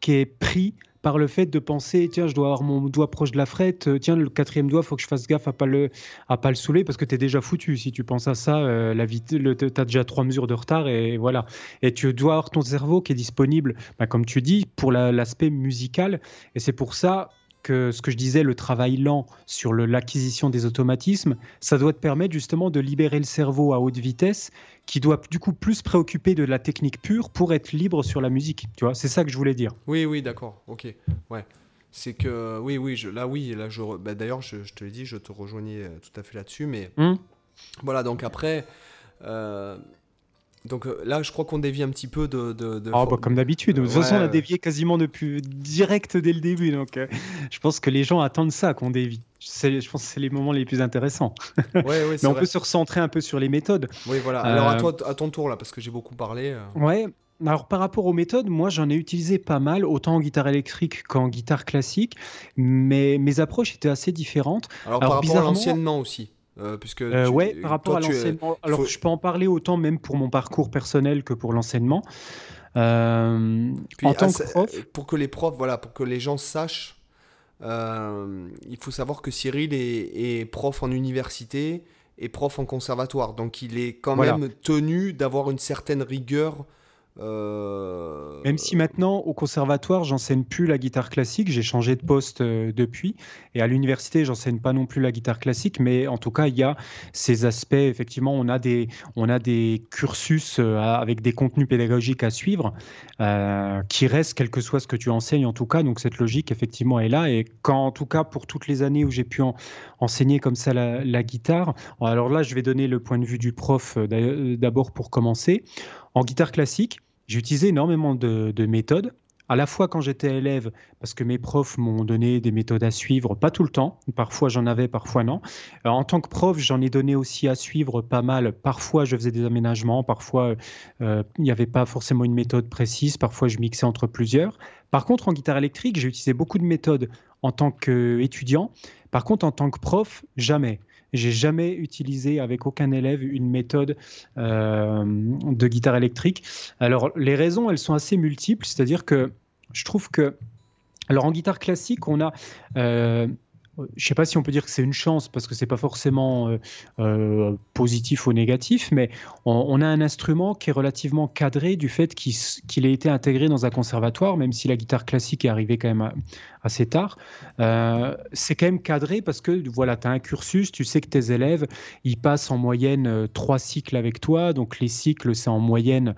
qui est pris par le fait de penser tiens je dois avoir mon doigt proche de la frette euh, tiens le quatrième doigt faut que je fasse gaffe à pas le à pas le saouler parce que tu es déjà foutu. Si tu penses à ça euh, la t'as déjà trois mesures de retard et voilà. Et tu dois avoir ton cerveau qui est disponible. Bah, comme tu dis pour la- l'aspect musical. Et c'est pour ça que ce que je disais, le travail lent sur l'acquisition des automatismes, ça doit te permettre justement de libérer le cerveau à haute vitesse, qui doit du coup plus se préoccuper de la technique pure pour être libre sur la musique. Tu vois, c'est ça que je voulais dire. Oui, oui, d'accord, ok. Ouais. C'est que, oui, oui, je, là, oui, là, je, bah, d'ailleurs, je, je te l'ai dit, je te rejoignais euh, tout à fait là-dessus, mais Hum voilà, donc après, euh, donc euh, là, je crois qu'on dévie un petit peu de. de, de- Ah, bah, comme d'habitude. De toute Ouais, façon, on a dévié quasiment depuis direct dès le début. Donc, euh, je pense que les gens attendent ça qu'on dévie. Je pense que c'est les moments les plus intéressants. Ouais, Mais on vrai. peut se recentrer un peu sur les méthodes. Oui, voilà. Alors, à, Euh, toi, à ton tour, là, parce que j'ai beaucoup parlé. Ouais. Alors par rapport aux méthodes, moi j'en ai utilisé pas mal, autant en guitare électrique qu'en guitare classique, mais mes approches étaient assez différentes. Alors, alors, par rapport à bizarrement- l'anciennement aussi. Euh, puisque Euh, tu- ouais, par rapport toi, à es- l'enseignement. Alors faut- je peux en parler autant même pour mon parcours personnel que pour l'enseignement. en tant que prof, pour que les profs, voilà, pour que les gens sachent, il faut savoir que Cyril est, prof en université et prof en conservatoire, donc il est quand même tenu d'avoir une certaine rigueur euh, Même si maintenant, au conservatoire, j'enseigne plus la guitare classique, j'ai changé de poste euh, depuis. Et à l'université, j'enseigne pas non plus la guitare classique, mais en tout cas, il y a ces aspects. Effectivement, on a des, on a des cursus euh, avec des contenus pédagogiques à suivre qui restent, quel que soit ce que tu enseignes, en tout cas. Donc, cette logique, effectivement, est là. Et quand, en tout cas, pour toutes les années où j'ai pu enseigner comme ça la, la guitare, alors là, je vais donner le point de vue du prof d'abord pour commencer. En guitare classique, j'ai utilisé énormément de, méthodes, à la fois quand j'étais élève, parce que mes profs m'ont donné des méthodes à suivre, pas tout le temps, parfois j'en avais, parfois non. Euh, en tant que prof, j'en ai donné aussi à suivre pas mal. Parfois je faisais des aménagements, parfois euh, il n'y avait pas forcément une méthode précise, parfois je mixais entre plusieurs. Par contre, en guitare électrique, j'ai utilisé beaucoup de méthodes en tant qu'étudiant. Par contre, en tant que prof, jamais. J'ai jamais utilisé avec aucun élève une méthode euh, de guitare électrique. Alors les raisons, elles sont assez multiples, c'est-à-dire que je trouve que, alors en guitare classique, on a euh, je ne sais pas si on peut dire que c'est une chance parce que c'est pas forcément euh, euh, positif ou négatif, mais on, a un instrument qui est relativement cadré du fait qu'il ait été intégré dans un conservatoire, même si la guitare classique est arrivée quand même assez tard. Euh, c'est quand même cadré parce que voilà, tu as un cursus, tu sais que tes élèves, ils passent en moyenne trois cycles avec toi, donc les cycles, c'est en moyenne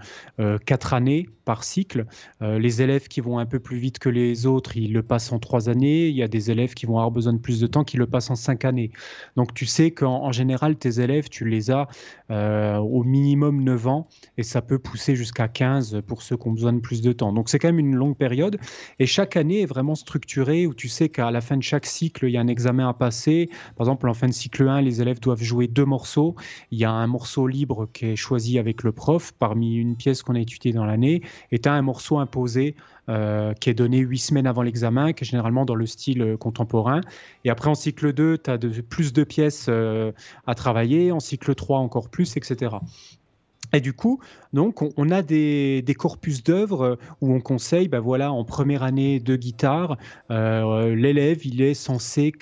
quatre années par cycle. les élèves qui vont un peu plus vite que les autres, ils le passent en trois années. Il y a des élèves qui vont plus de temps qu'ils le passent en cinq années. Donc tu sais qu'en général, tes élèves, tu les as euh, au minimum 9 ans et ça peut pousser jusqu'à 15 pour ceux qui ont besoin de plus de temps. Donc c'est quand même une longue période et chaque année est vraiment structurée où tu sais qu'à la fin de chaque cycle, il y a un examen à passer. Par exemple, en fin de cycle 1, les élèves doivent jouer deux morceaux. Il y a un morceau libre qui est choisi avec le prof parmi une pièce qu'on a étudiée dans l'année et tu as un morceau imposé euh, qui est donné huit semaines avant l'examen, qui est généralement dans le style euh, contemporain. Et après, en cycle 2, tu as de, plus de pièces euh, à travailler, en cycle 3 encore plus, etc. Et du coup, donc, on, a des, corpus d'œuvres où on conseille, ben voilà, en première année de guitare, l'élève, il est censé,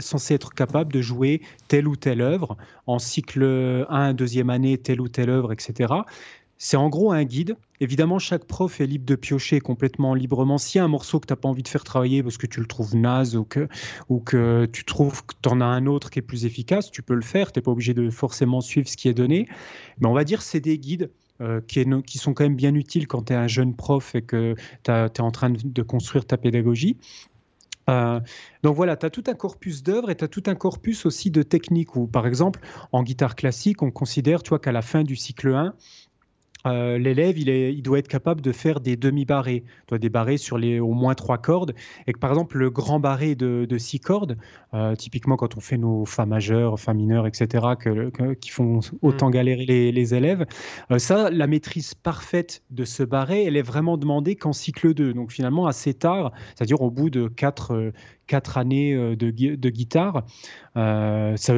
censé être capable de jouer telle ou telle œuvre. En cycle 1, deuxième année, telle ou telle œuvre, etc. C'est en gros un guide. Évidemment, chaque prof est libre de piocher complètement librement. S'il y a un morceau que tu n'as pas envie de faire travailler parce que tu le trouves naze ou que, ou que tu trouves que tu en as un autre qui est plus efficace, tu peux le faire. Tu n'es pas obligé de forcément suivre ce qui est donné. Mais on va dire c'est des guides. Euh, qui, sont quand même bien utiles quand tu es un jeune prof et que tu es en train de, construire ta pédagogie. Euh, donc voilà, tu as tout un corpus d'œuvres et tu as tout un corpus aussi de techniques où, par exemple, en guitare classique, on considère qu'à la fin du cycle 1, euh, l'élève, il, il, doit être capable de faire des demi-barrés, des barrés sur les au moins trois cordes, et que par exemple le grand barré de, six cordes, euh, typiquement quand on fait nos fa majeurs, fa mineurs, etc., qui font autant mm. galérer les, élèves, euh, ça, la maîtrise parfaite de ce barré, elle est vraiment demandée qu'en cycle 2, donc finalement assez tard, c'est-à-dire au bout de quatre, quatre années de, de guitare. ça,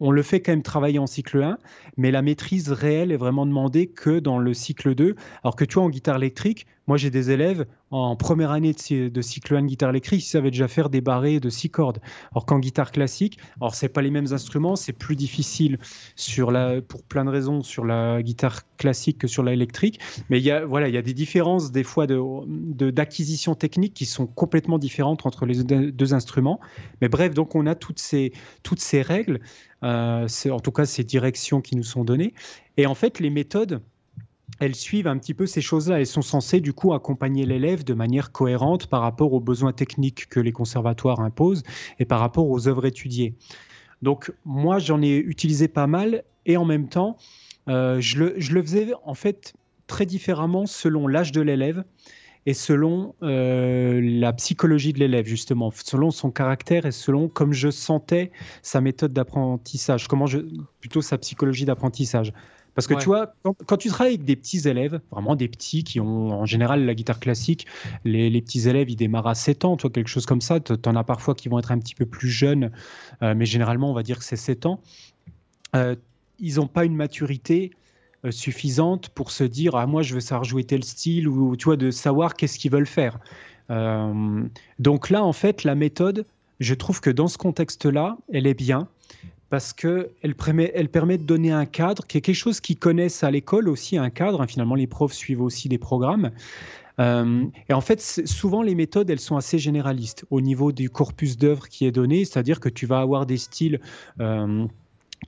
on le fait quand même travailler en cycle 1, mais la maîtrise réelle est vraiment demandée que dans le cycle 2. Alors que tu vois, en guitare électrique, moi j'ai des élèves en première année de, cycle 1 de guitare électrique, ils savaient déjà faire des barrés de 6 cordes. Alors qu'en guitare classique, alors c'est pas les mêmes instruments, c'est plus difficile sur la, pour plein de raisons sur la guitare classique que sur la électrique. Mais il y a, voilà, il y a des différences des fois de, d'acquisition technique qui sont complètement différentes entre les deux instruments. Mais bref, donc on a toutes ces, toutes ces règles. Euh, en tout cas ces directions qui nous sont données. Et en fait, les méthodes, elles suivent un petit peu ces choses-là. Elles sont censées du coup accompagner l'élève de manière cohérente par rapport aux besoins techniques que les conservatoires imposent et par rapport aux œuvres étudiées. Donc moi, j'en ai utilisé pas mal et en même temps, euh, je, le, faisais en fait très différemment selon l'âge de l'élève et selon euh, la psychologie de l'élève, justement, selon son caractère et selon comme je sentais sa méthode d'apprentissage, comment plutôt sa psychologie d'apprentissage. Parce que tu vois, quand, tu travailles avec des petits élèves, vraiment des petits qui ont en général la guitare classique, les, petits élèves, ils démarrent à 7 ans, toi, quelque chose comme ça. Tu en as parfois qui vont être un petit peu plus jeunes, euh, mais généralement, on va dire que c'est 7 ans. Euh, ils n'ont pas une maturité suffisante pour se dire ah moi je veux savoir jouer tel style ou tu vois de savoir qu'est-ce qu'ils veulent faire. donc là en fait la méthode, je trouve que dans ce contexte-là, elle est bien parce qu'elle permet, elle permet de donner un cadre, qui est quelque chose qu'ils connaissent à l'école aussi, un cadre. Hein. finalement, les profs suivent aussi des programmes. Euh, et en fait, souvent, les méthodes, elles sont assez généralistes au niveau du corpus d'œuvres qui est donné, c'est-à-dire que tu vas avoir des styles. Euh,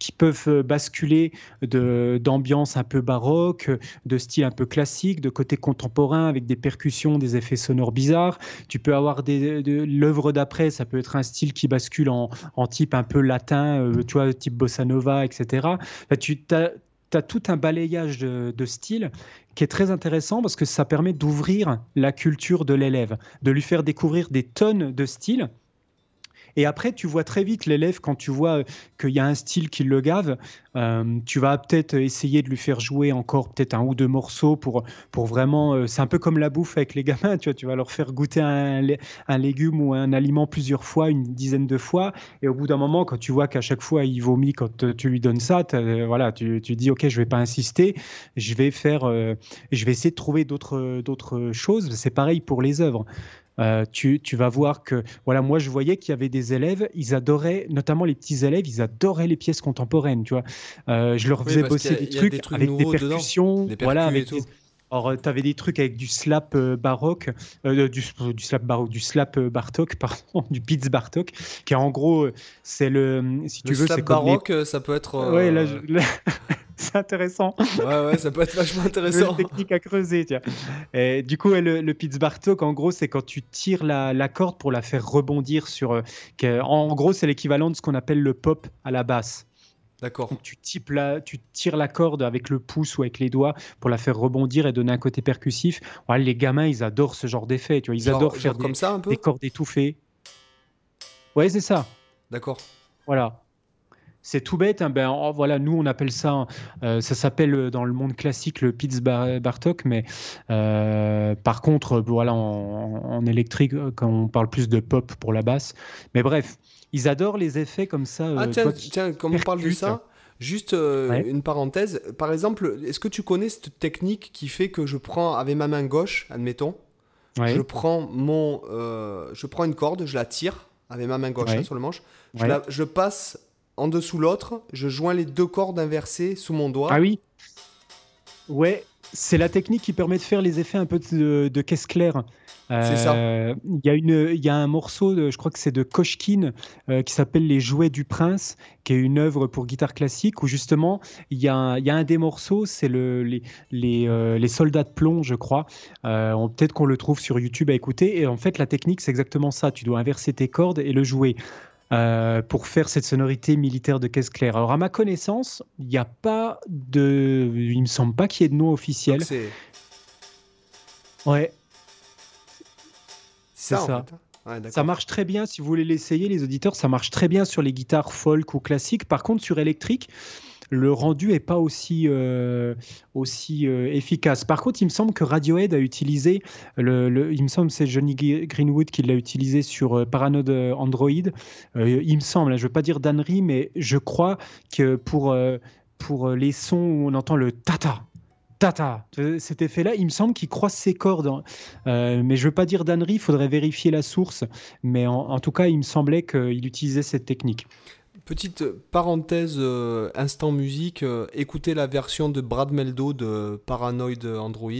qui peuvent euh, basculer d'ambiance un peu baroque, de style un peu classique, de côté contemporain avec des percussions, des effets sonores bizarres. Tu peux avoir l'œuvre d'après, ça peut être un style qui bascule en, type un peu latin, euh, tu vois, type bossa nova, etc. tu as, tout un balayage de, de styles qui est très intéressant parce que ça permet d'ouvrir la culture de l'élève, de lui faire découvrir des tonnes de styles et après, tu vois très vite l'élève, quand tu vois euh, qu'il y a un style qui le gave, euh, tu vas peut-être essayer de lui faire jouer encore peut-être un ou deux morceaux pour, pour vraiment. Euh, c'est un peu comme la bouffe avec les gamins, tu vois, tu vas leur faire goûter un, légume ou un aliment plusieurs fois, une dizaine de fois. Et au bout d'un moment, quand tu vois qu'à chaque fois il vomit quand tu lui donnes ça, voilà, tu, tu dis, OK, je vais pas insister, je vais faire. je vais essayer de trouver d'autres choses. C'est pareil pour les œuvres. Euh, tu, vas voir que, voilà, moi je voyais qu'il y avait des élèves, ils adoraient, notamment les petits élèves, ils adoraient les pièces contemporaines, tu vois. Euh, je leur faisais bosser des, trucs avec des percussions, voilà, avec alors, tu avais des trucs avec du slap euh, baroque, du, du, slap baroque, du slap Bartok, pardon, du Pitts Bartok, qui en gros, c'est le, si tu le veux, c'est baroque, ça peut être. Ouais, là, c'est intéressant. Ouais, ouais, ça peut être vachement intéressant. Une technique à creuser, tiens. Et du coup, le, le Pittsburgh en gros, c'est quand tu tires la, la, corde pour la faire rebondir sur. Euh, en gros, c'est l'équivalent de ce qu'on appelle le pop à la basse. D'accord. Tu, types la, tu tires la corde avec le pouce ou avec les doigts pour la faire rebondir et donner un côté percussif. Ouais, les gamins, ils adorent ce genre d'effet. Tu vois, ils adorent faire comme des, ça, un peu des cordes étouffées. Ouais, c'est ça. D'accord. Voilà. C'est tout bête. Hein. Ben, oh, voilà, nous on appelle ça, euh, ça s'appelle euh, dans le monde classique le Pitts Bartok, mais euh, par contre, voilà, en, électrique, quand on parle plus de pop pour la basse. Mais bref, ils adorent les effets comme ça. Ah tiens, tiens comme on parle de ça. Juste une parenthèse. Par exemple, est-ce que tu connais cette technique qui fait que je prends avec ma main gauche, admettons, je prends mon, je prends une corde, je la tire avec ma main gauche hein, sur le manche, je, je passe en dessous l'autre, je joins les deux cordes inversées sous mon doigt. Ah oui Ouais, c'est la technique qui permet de faire les effets un peu de, caisse claire. c'est ça. Euh, il y, a y a un morceau, de, je crois que c'est de Koshkin, euh, qui s'appelle Les Jouets du Prince, qui est une œuvre pour guitare classique, où justement, il y, a, y a un des morceaux, c'est le, les, les, euh, les, soldats de plomb, je crois. Peut-être qu'on le trouve sur YouTube à écouter. Et en fait, la technique, c'est exactement ça. Tu dois inverser tes cordes et le jouer. Euh, pour faire cette sonorité militaire de caisse claire. Alors, à ma connaissance, il n'y a pas de. Il me semble pas qu'il y ait de nom officiel. Ouais. C'est ça. ça marche très bien si vous voulez l'essayer, les auditeurs. Ça marche très bien sur les guitares folk ou classiques. Par contre, sur électrique, le rendu est pas aussi, euh, aussi euh, efficace. Par contre, il me semble que Radiohead a utilisé, le, il me semble c'est Johnny Greenwood qui l'a utilisé sur euh, Paranoid Android. il me semble, hein, je veux pas dire d'annerie, mais je crois que pour, pour les sons où on entend le tata, tata. Cet effet-là, il me semble qu'il croise ses cordes. Hein. mais je veux pas dire d'annerie, il faudrait vérifier la source. Mais en tout cas, il me semblait qu'il utilisait cette technique. Petite parenthèse euh, instant musique, euh, écoutez la version de Brad Meldo de Paranoid Android.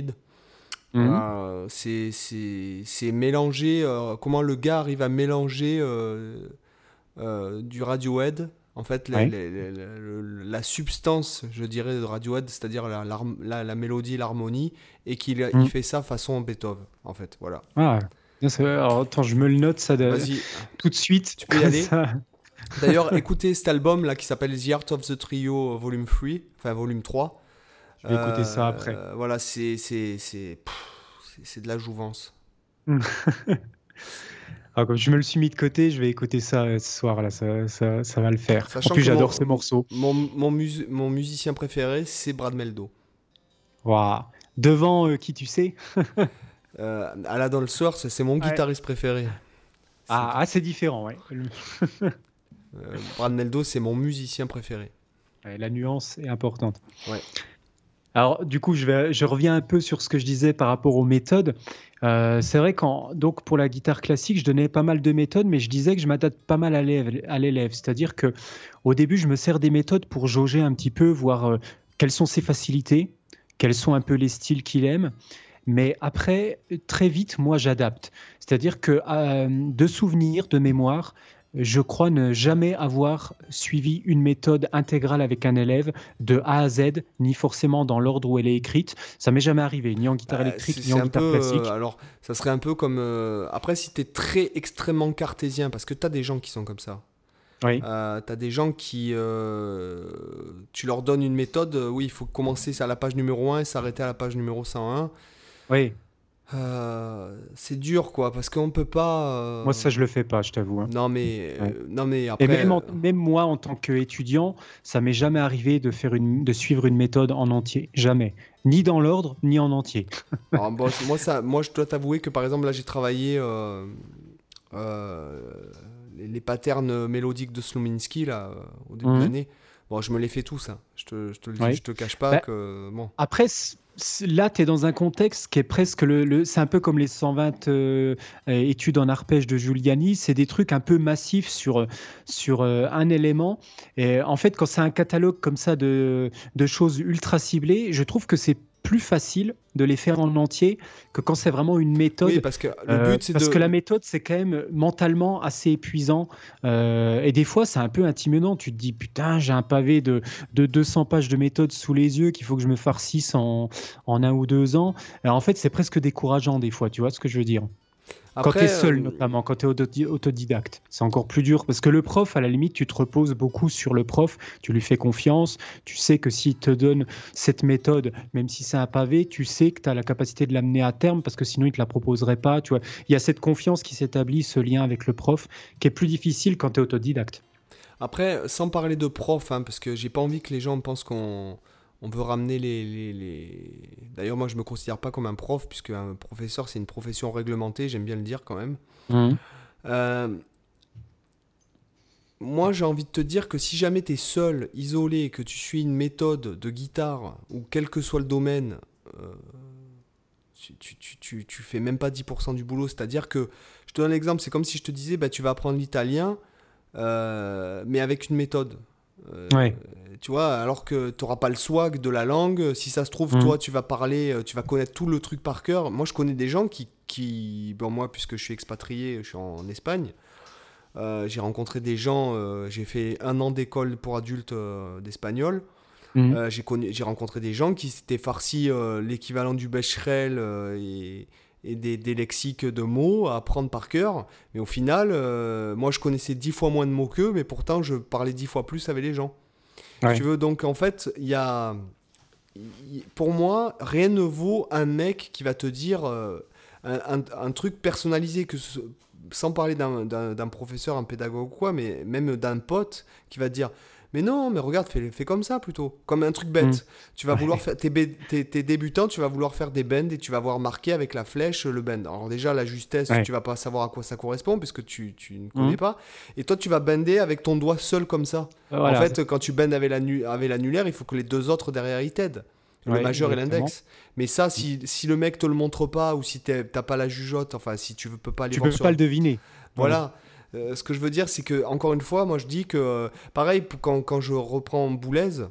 Mhm. c'est mélanger, euh, comment le gars arrive à mélanger du Radiohead, en fait, la, substance, je dirais, de Radiohead, c'est-à-dire la, la, mélodie, l'harmonie, et qu'il il mhm. fait ça façon Beethoven, en fait, voilà. Ah, alors, attends, je me le note ça de... tout de suite. Tu peux y aller D'ailleurs, écoutez cet album là qui s'appelle The Art of the Trio Volume 3, enfin Volume 3. Je vais écouter ça après. Euh, voilà, c'est c'est de la jouvence. Alors, comme je me le suis mis de côté, je vais écouter ça euh, ce soir là, ça, ça, ça va le faire. en plus, j'adore ces morceaux. Mon, mon, mon, musicien préféré, c'est Brad Meldo. Waouh Devant euh, qui tu sais? Euh, Ala dans le Source, c'est mon guitariste préféré. Ah, ah c'est différent, ouais. Euh, Brad Meldo, c'est mon musicien préféré. la nuance est importante. Ouais. Alors, du coup, je, vais, je reviens un peu sur ce que je disais par rapport aux méthodes. Euh, c'est vrai qu'en donc pour la guitare classique, je donnais pas mal de méthodes, mais je disais que je m'adapte pas mal à l'élève. C'est-à-dire que au début, je me sers des méthodes pour jauger un petit peu, voir euh, quelles sont ses facilités, quels sont un peu les styles qu'il aime. Mais après, très vite, moi, j'adapte. C'est-à-dire que euh, de souvenirs, de mémoire, je crois ne jamais avoir suivi une méthode intégrale avec un élève de A à Z, ni forcément dans l'ordre où elle est écrite. Ça m'est jamais arrivé, ni en guitare euh, électrique, ni en guitare classique. Euh, alors, ça serait un peu comme. Euh, après, si tu es très extrêmement cartésien, parce que tu as des gens qui sont comme ça. Oui. tu as des gens qui. tu leur donnes une méthode, oui, il faut commencer à la page numéro 1 et s'arrêter à la page numéro 101. Oui. Euh, c'est dur quoi parce qu'on peut pas euh, moi ça je le fais pas je t'avoue hein. non mais euh, non mais après même, moi en tant qu'étudiant ça m'est jamais arrivé de faire une de suivre une méthode en entier. Jamais. Ni dans l'ordre ni en entier. Moi ça moi je dois t'avouer que par exemple là j'ai travaillé les, patterns mélodiques de Slominski là au début de mhm. l'année. Bon je me les fais tous ça hein. je te, je te le dis je te cache pas bah, que bon. après là, tu es dans un contexte qui est presque le. c'est un peu comme les 120 euh, études en arpège de Giuliani. C'est des trucs un peu massifs sur, sur euh, un élément. Et en fait, quand c'est un catalogue comme ça de, de choses ultra ciblées, je trouve que c'est plus facile de les faire en entier que quand c'est vraiment une méthode. Oui, parce que le euh, but, c'est Parce que la méthode, c'est quand même mentalement assez épuisant. Euh, et des fois, c'est un peu intimidant. Tu te dis, putain, j'ai un pavé de, de 200 pages de méthode sous les yeux qu'il faut que je me farcisse en, en un ou deux ans. en fait, c'est presque décourageant des fois, tu vois ce que je veux dire quand tu es seul, euh, notamment, quand tu es autodidacte. C'est encore plus dur parce que le prof, à la limite, tu te reposes beaucoup sur le prof, tu lui fais confiance, tu sais que s'il te donne cette méthode, même si c'est un pavé, tu sais que tu as la capacité de l'amener à terme parce que sinon, il ne te la proposerait pas. Tu vois. Il y a cette confiance qui s'établit, ce lien avec le prof, qui est plus difficile quand tu es autodidacte. Après, sans parler de prof, hein, parce que j'ai pas envie que les gens pensent qu'on on veut ramener les... D'ailleurs, moi, je me considère pas comme un prof, puisque un professeur, c'est une profession réglementée, j'aime bien le dire quand même. Mmh. Euh, moi, j'ai envie de te dire que si jamais tu es seul, isolé, que tu suis une méthode de guitare, ou quel que soit le domaine, euh, tu, tu, tu, fais même pas 10% du boulot. C'est-à-dire que, je te donne un exemple, c'est comme si je te disais, bah, tu vas apprendre l'italien, euh, mais avec une méthode. Ouais tu vois, alors que tu n'auras pas le swag de la langue. Si ça se trouve, toi, mm. tu vas parler, euh, tu vas connaître tout le truc par cœur. Moi, je connais des gens qui, qui bon, moi, puisque je suis expatrié, je suis en Espagne. Euh, j'ai rencontré des gens, euh, j'ai fait un an d'école pour adultes d'espagnol. Mm. j'ai rencontré des gens qui s'étaient farcis l'équivalent du Becherel et, et des, des, lexiques de mots à apprendre par cœur. Mais au final, moi je connaissais dix fois moins de mots qu'eux, mais pourtant je parlais dix fois plus avec les gens. Tu veux, donc en fait, il y a. Pour moi, rien ne vaut un mec qui va te dire euh, un, un, truc personnalisé, que sans parler d'un professeur, un pédagogue ou quoi, mais même d'un pote qui va te dire mais non, mais regarde, fais, fais comme ça plutôt. Comme un truc bête. Mm. Tu vas vouloir faire. T'es, débutant, tu vas vouloir faire des bends et tu vas voir marquer avec la flèche le bend. Alors, déjà, la justesse, tu vas pas savoir à quoi ça correspond puisque tu, tu ne connais mm. pas. Et toi, tu vas bender avec ton doigt seul comme ça. en fait, quand tu bendes avec, la, avec l'annulaire, il faut que les deux autres derrière ils t'aident. Le majeur et l'index. Mais ça, si, si, le mec te le montre pas ou si t'as pas la jugeote, enfin, si tu peux pas aller Tu peux pas le deviner. Voilà. Euh, ce que je veux dire, c'est que, encore une fois, moi je dis que, euh, pareil, quand, je reprends Boulez,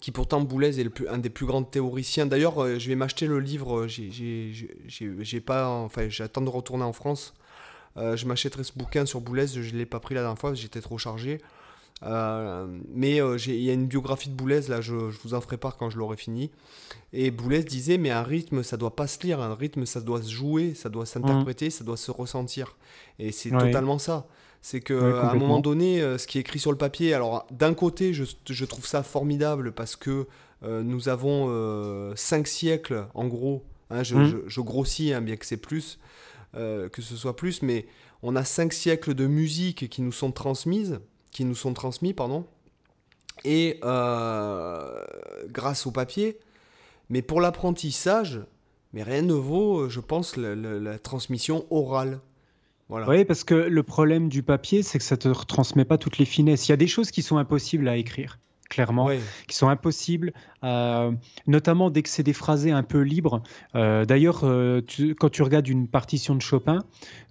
qui pourtant Boulez est un des plus grands théoriciens. D'ailleurs, euh, je vais m'acheter le livre, j'ai pas, enfin, j'attends de retourner en France. je m'achèterai ce bouquin sur Boulez, je ne l'ai pas pris la dernière fois, j'étais trop chargé. Euh, mais euh, il y a une biographie de Boulez, là, je, vous en ferai part quand je l'aurai fini. Et Boulez disait, mais un rythme, ça doit pas se lire, un rythme, ça doit se jouer, ça doit s'interpréter, mmh. ça doit se ressentir. Et c'est totalement ça. C'est que à un moment donné, euh, ce qui est écrit sur le papier, alors d'un côté, je, je, trouve ça formidable parce que nous avons cinq siècles, en gros, hein, je, mmh. je, grossis, hein, bien que c'est plus, que ce soit plus, mais on a cinq siècles de musique qui nous sont transmises qui nous sont transmis, pardon, et euh, grâce au papier. Mais pour l'apprentissage, mais rien ne vaut, je pense, la, transmission orale. Voilà. Oui, parce que le problème du papier, c'est que ça ne te retransmet pas toutes les finesses. Il y a des choses qui sont impossibles à écrire clairement, qui sont impossibles, euh, notamment dès que c'est des phrasés un peu libres. Euh, d'ailleurs, euh, quand tu regardes une partition de Chopin,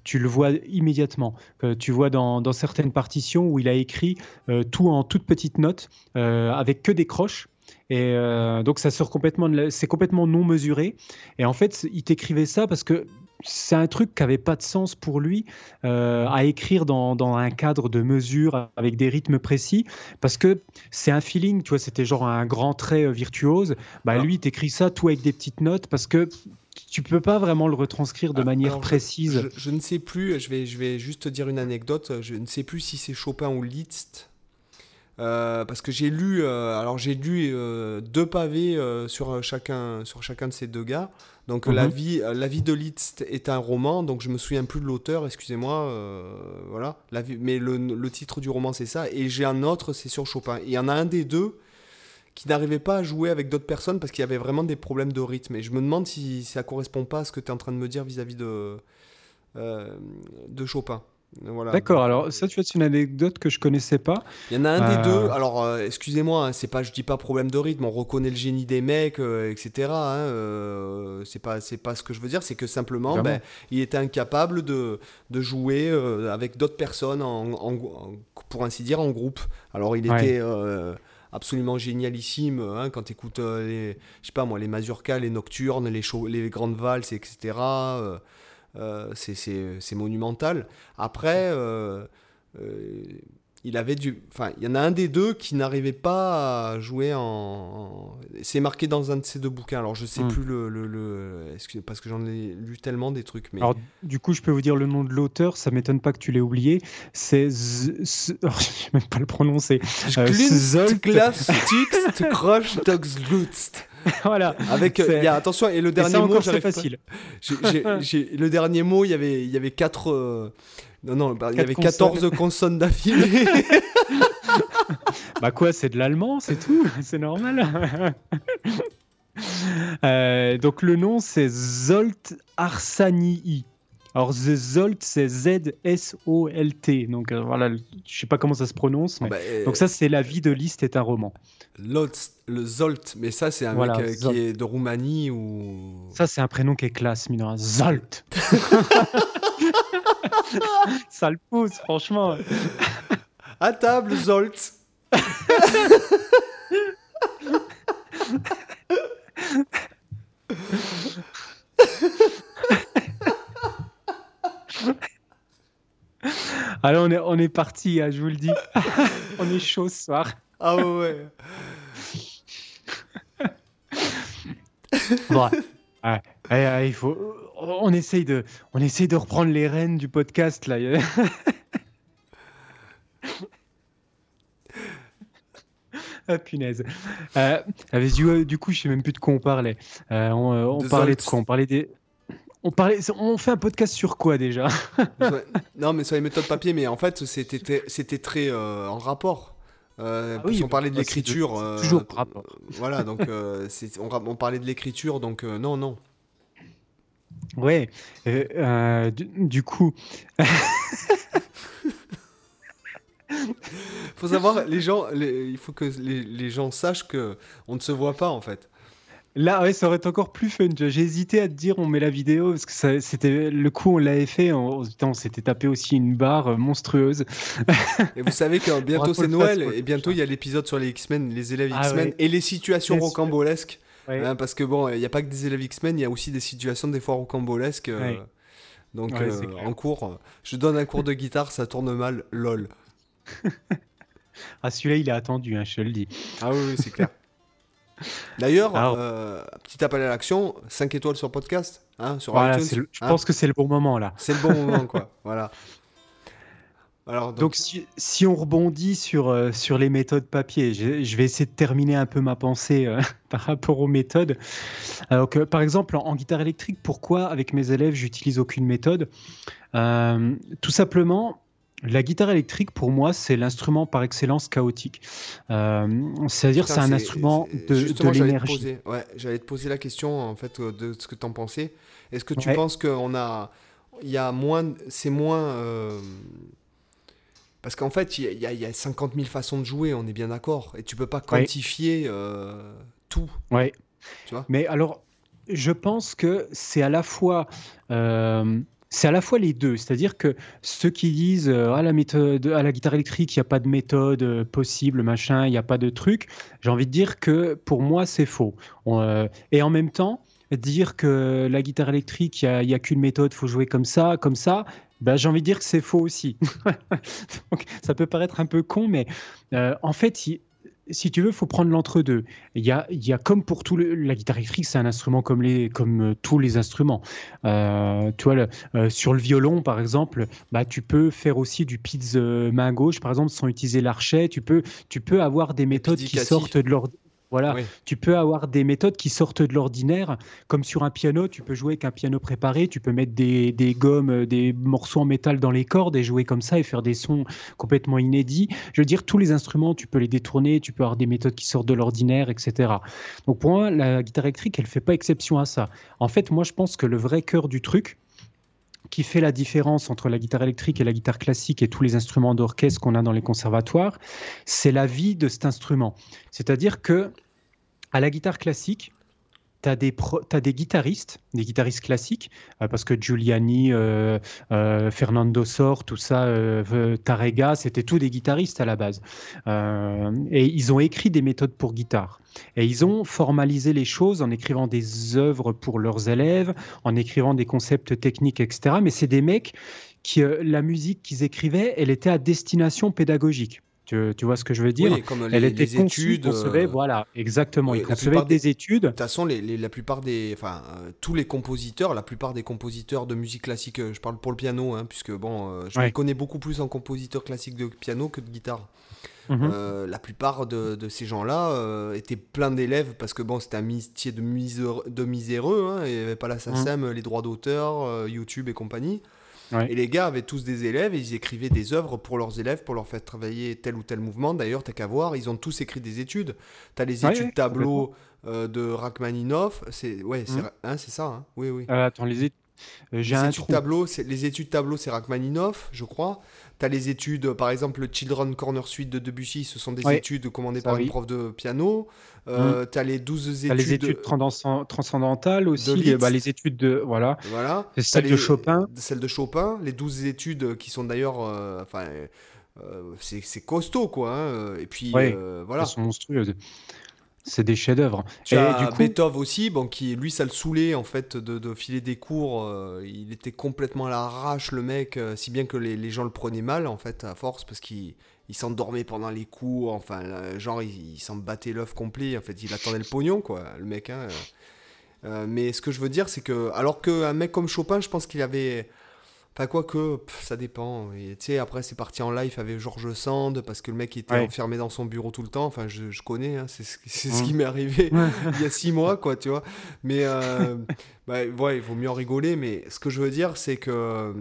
tu le vois immédiatement. tu vois dans, certaines partitions où il a écrit tout en toutes petites notes, avec que des croches. Et donc ça sort complètement, c'est complètement non mesuré. Et en fait, il t'écrivait ça parce que c'est un truc qui n'avait pas de sens pour lui euh, à écrire dans, un cadre de mesure avec des rythmes précis parce que c'est un feeling, tu vois, c'était genre un grand trait euh, virtuose. Bah, ah. lui, t'écris ça tout avec des petites notes parce que tu peux pas vraiment le retranscrire de ah, manière précise. Je, ne sais plus, je vais, je vais juste te dire une anecdote, je ne sais plus si c'est Chopin ou Liszt. Euh, parce que j'ai lu, alors j'ai lu deux pavés sur, chacun, sur chacun de ces deux gars. Donc la, mhm. vie, euh, la vie de Liszt est un roman, donc je me souviens plus de l'auteur, excusez-moi, euh, voilà. La vie, mais le, le, titre du roman c'est ça, et j'ai un autre, c'est sur Chopin. Il y en a un des deux qui n'arrivait pas à jouer avec d'autres personnes parce qu'il y avait vraiment des problèmes de rythme. Et je me demande si ça correspond pas à ce que tu es en train de me dire vis-à-vis de, euh, de Chopin. D'accord, alors ça, tu vois, c'est une anecdote que je connaissais pas. Il y en a un des deux, euh, alors euh, excusez-moi, hein, c'est pas, je dis pas problème de rythme, on reconnaît le génie des mecs, euh, etc. Hein, c'est pas, c'est pas ce que je veux dire, c'est que simplement, ben, il était incapable de, de jouer avec d'autres personnes, en, pour ainsi dire, en groupe. Alors il était absolument génialissime hein, quand tu écoutes les, je sais pas moi, les mazurkas, les nocturnes, les, les grandes valses, etc. Euh, c'est monumental. Après, euh, euh, il avait du. Enfin, il y en a un des deux qui n'arrivait pas à jouer en. C'est marqué dans un de ces deux bouquins. Alors, je sais hmm. plus le. le, Parce que j'en ai lu tellement des trucs. Mais... Alors, du coup, je peux vous dire le nom de l'auteur. Ça m'étonne pas que tu l'aies oublié. C'est. Je ne sais même pas le prononcer. Zolt. voilà. Avec, euh, y a, attention, et le dernier mot, c'est facile. le dernier mot, il y avait, il y avait quatre. Euh, non, non, bah, il y avait 14 consonnes d'affilée. bah quoi, c'est de l'allemand, c'est tout, c'est normal. Euh, donc le nom c'est Zolt Arsanii. Alors, The Zolt, c'est Z-S-O-L-T. Donc, euh, voilà, je sais pas comment ça se prononce. Mais... Bah, euh, donc, ça, c'est La vie de Liszt est un roman. Le Zolt, mais ça, c'est un mec euh, qui est de Roumanie ou. Ça, c'est un prénom qui est classe, mineur. Zolt Ça le pousse, franchement. à table, Zolt Alors on est, on est parti, hein, je vous le dis. on est chaud ce soir. Ah ouais. bon, il faut, on essaye de, on essaye de reprendre les rênes du podcast là. ah punaise. Euh, du, du, coup, je sais même plus de quoi on parlait. Euh, on, euh, on parlait de quoi? On parlait des, on, parlait, on fait un podcast sur quoi déjà? Non, mais sur les méthodes papier, mais en fait, c'était, c'était très euh, en rapport. Euh, ah oui, on parlait de l'écriture. Euh, toujours rapport. voilà, donc on, on, parlait de l'écriture, donc non, non. Ouais, du, coup. faut savoir, les gens, il faut que les, les gens sachent que on ne se voit pas en fait. Là, ouais, ça aurait été encore plus fun. J'ai hésité à te dire on met la vidéo parce que c'était le coup on l'avait fait. On, on s'était tapé aussi une barre euh, monstrueuse. Et vous savez que bientôt c'est Noël et bientôt il y a l'épisode sur les X-Men, les élèves ah X-Men et les situations rocambolesques. Hein, parce que bon, il n'y a pas que des élèves X-Men, il y a aussi des situations des fois rocambolesques. Euh, donc euh, en cours, je donne un cours de guitare, ça tourne mal, lol. ah celui-là il est attendu, hein, je te le dis. Ah oui, oui c'est clair. D'ailleurs, euh, petit appel à l'action, 5 étoiles sur podcast, hein, sur iTunes, je hein. pense que c'est le bon moment là. C'est le bon moment, quoi. Voilà. Alors, donc, si, on rebondit sur, euh, sur les méthodes papier, je, vais essayer de terminer un peu ma pensée euh, par rapport aux méthodes. Alors que, par exemple, en, guitare électrique, pourquoi avec mes élèves j'utilise aucune méthode? Tout simplement, la guitare électrique, pour moi, c'est l'instrument par excellence chaotique. Euh, c'est-à-dire, c'est un instrument de, de l'énergie. Ouais, j'allais te poser la question en fait euh, de ce que tu en pensais. Est-ce que tu penses qu'on a, il y a moins, c'est moins, euh, Parce qu'en fait, il y, a- il y a 50 000 façons de jouer, on est bien d'accord. Et tu peux pas quantifier euh, tout. Ouais. Tu vois? Mais alors, je pense que c'est à la fois. C'est à la fois les deux, c'est-à-dire que ceux qui disent euh, à la méthode, à la guitare électrique, il n'y a pas de méthode euh, possible, machin, il n'y a pas de truc. J'ai envie de dire que pour moi c'est faux. Euh, et en même temps, dire que la guitare électrique, il n'y a, qu'une méthode, faut jouer comme ça, comme ça. Ben, j'ai envie de dire que c'est faux aussi. Donc, ça peut paraître un peu con, mais en fait, si tu veux, il faut prendre l'entre-deux. Il y a, il y a comme pour tout le- la guitare électrique, c'est un instrument comme, les, comme euh, tous les instruments. Euh, tu vois, le- euh, sur le violon, par exemple, bah, tu peux faire aussi du pizz main gauche, par exemple, sans utiliser l'archet. Tu peux, tu peux avoir des méthodes qui sortent de l'ordre. Voilà, Oui. tu peux avoir des méthodes qui sortent de l'ordinaire, comme sur un piano, tu peux jouer avec un piano préparé, tu peux mettre des, des gommes, euh, des morceaux en métal dans les cordes et jouer comme ça et faire des sons complètement inédits. Je veux dire, tous les instruments, tu peux les détourner, tu peux avoir des méthodes qui sortent de l'ordinaire, etc. Donc pour moi, la guitare électrique, elle fait pas exception à ça. En fait, moi, je pense que le vrai cœur du truc, qui fait la différence entre la guitare électrique et la guitare classique et tous les instruments d'orchestre qu'on a dans les conservatoires, c'est la vie de cet instrument. C'est-à-dire que à la guitare classique, tu as, des guitaristes, des guitaristes classiques, euh, parce que Giuliani, euh, euh, Fernando Sor, tout ça, euh, Tarrega, c'était tous des guitaristes à la base. Et ils ont écrit des méthodes pour guitare. Et ils ont formalisé les choses en écrivant des œuvres pour leurs élèves, en écrivant des concepts techniques, etc. Mais c'est des mecs qui, la musique qu'ils écrivaient, elle était à destination pédagogique. Tu, tu, vois ce que je veux dire oui, comme Elle était les conçue, études. concevait, euh, voilà, exactement. oui, concevaient plupart des des- études. De toute façon, les, les- la plupart des, enfin, euh, tous les compositeurs, la plupart des compositeurs de musique classique, euh, je parle pour le piano, hein, puisque bon, euh, je Ouais. me connais beaucoup plus en compositeur classique de piano que de guitare. Mhm. La plupart de, de ces gens-là étaient pleins d'élèves parce que bon, c'était un métier de, miséreux, hein, il n'y avait pas la SACEM, les droits d'auteur, YouTube et compagnie. Ouais. Et les gars avaient tous des élèves et ils écrivaient des œuvres pour leurs élèves, pour leur faire travailler tel ou tel mouvement. D'ailleurs, t'as qu'à voir, ils ont tous écrit des études. T'as les études ouais, tableaux euh, de Rachmaninoff, c'est ouais, c'est Mhm. hein, c'est ça, hein, oui, oui. Euh, attends, les é- euh, j'ai Les un études trou. tableaux, c'est les études tableaux, c'est Rachmaninoff, je crois. T'as les études, euh, par exemple, le Children Corner Suite de Debussy, ce sont des Ouais. études commandées Ça, par une oui. prof de piano. Euh, T'as les 12 études. T'as les études transcend- transcendantales aussi, les, bah, les études de voilà. Voilà. Celle de Chopin. Celle de Chopin. Les 12 études qui sont d'ailleurs. euh, Enfin. euh, c'est c'est costaud, quoi. hein. Et puis, Ouais. euh, voilà. Elles sont monstrueuses. C'est des chefs-d'œuvre. Et as du coup, Beethoven aussi, bon, qui lui, ça le saoulait en fait de, de filer des cours. euh, il était complètement à l'arrache, le mec, euh, si bien que les, les gens le prenaient mal en fait à force parce qu'il il s'endormait pendant les cours. Enfin, genre, il, il s'en battait l'œuf complet. En fait, il attendait le pognon, quoi, le mec. hein. Euh, mais ce que je veux dire, c'est que, alors qu'un mec comme Chopin, je pense qu'il avait. Enfin, quoi que, pff, ça dépend. Et, Tu sais, après, c'est parti en live avec Georges Sand parce que le mec était Ouais. enfermé dans son bureau tout le temps. Enfin, je, je connais, hein, c'est ce, c'est ce qui m'est arrivé il y a six mois, quoi, tu vois. Mais euh, bah, ouais, il vaut mieux en rigoler. Mais ce que je veux dire, c'est que euh,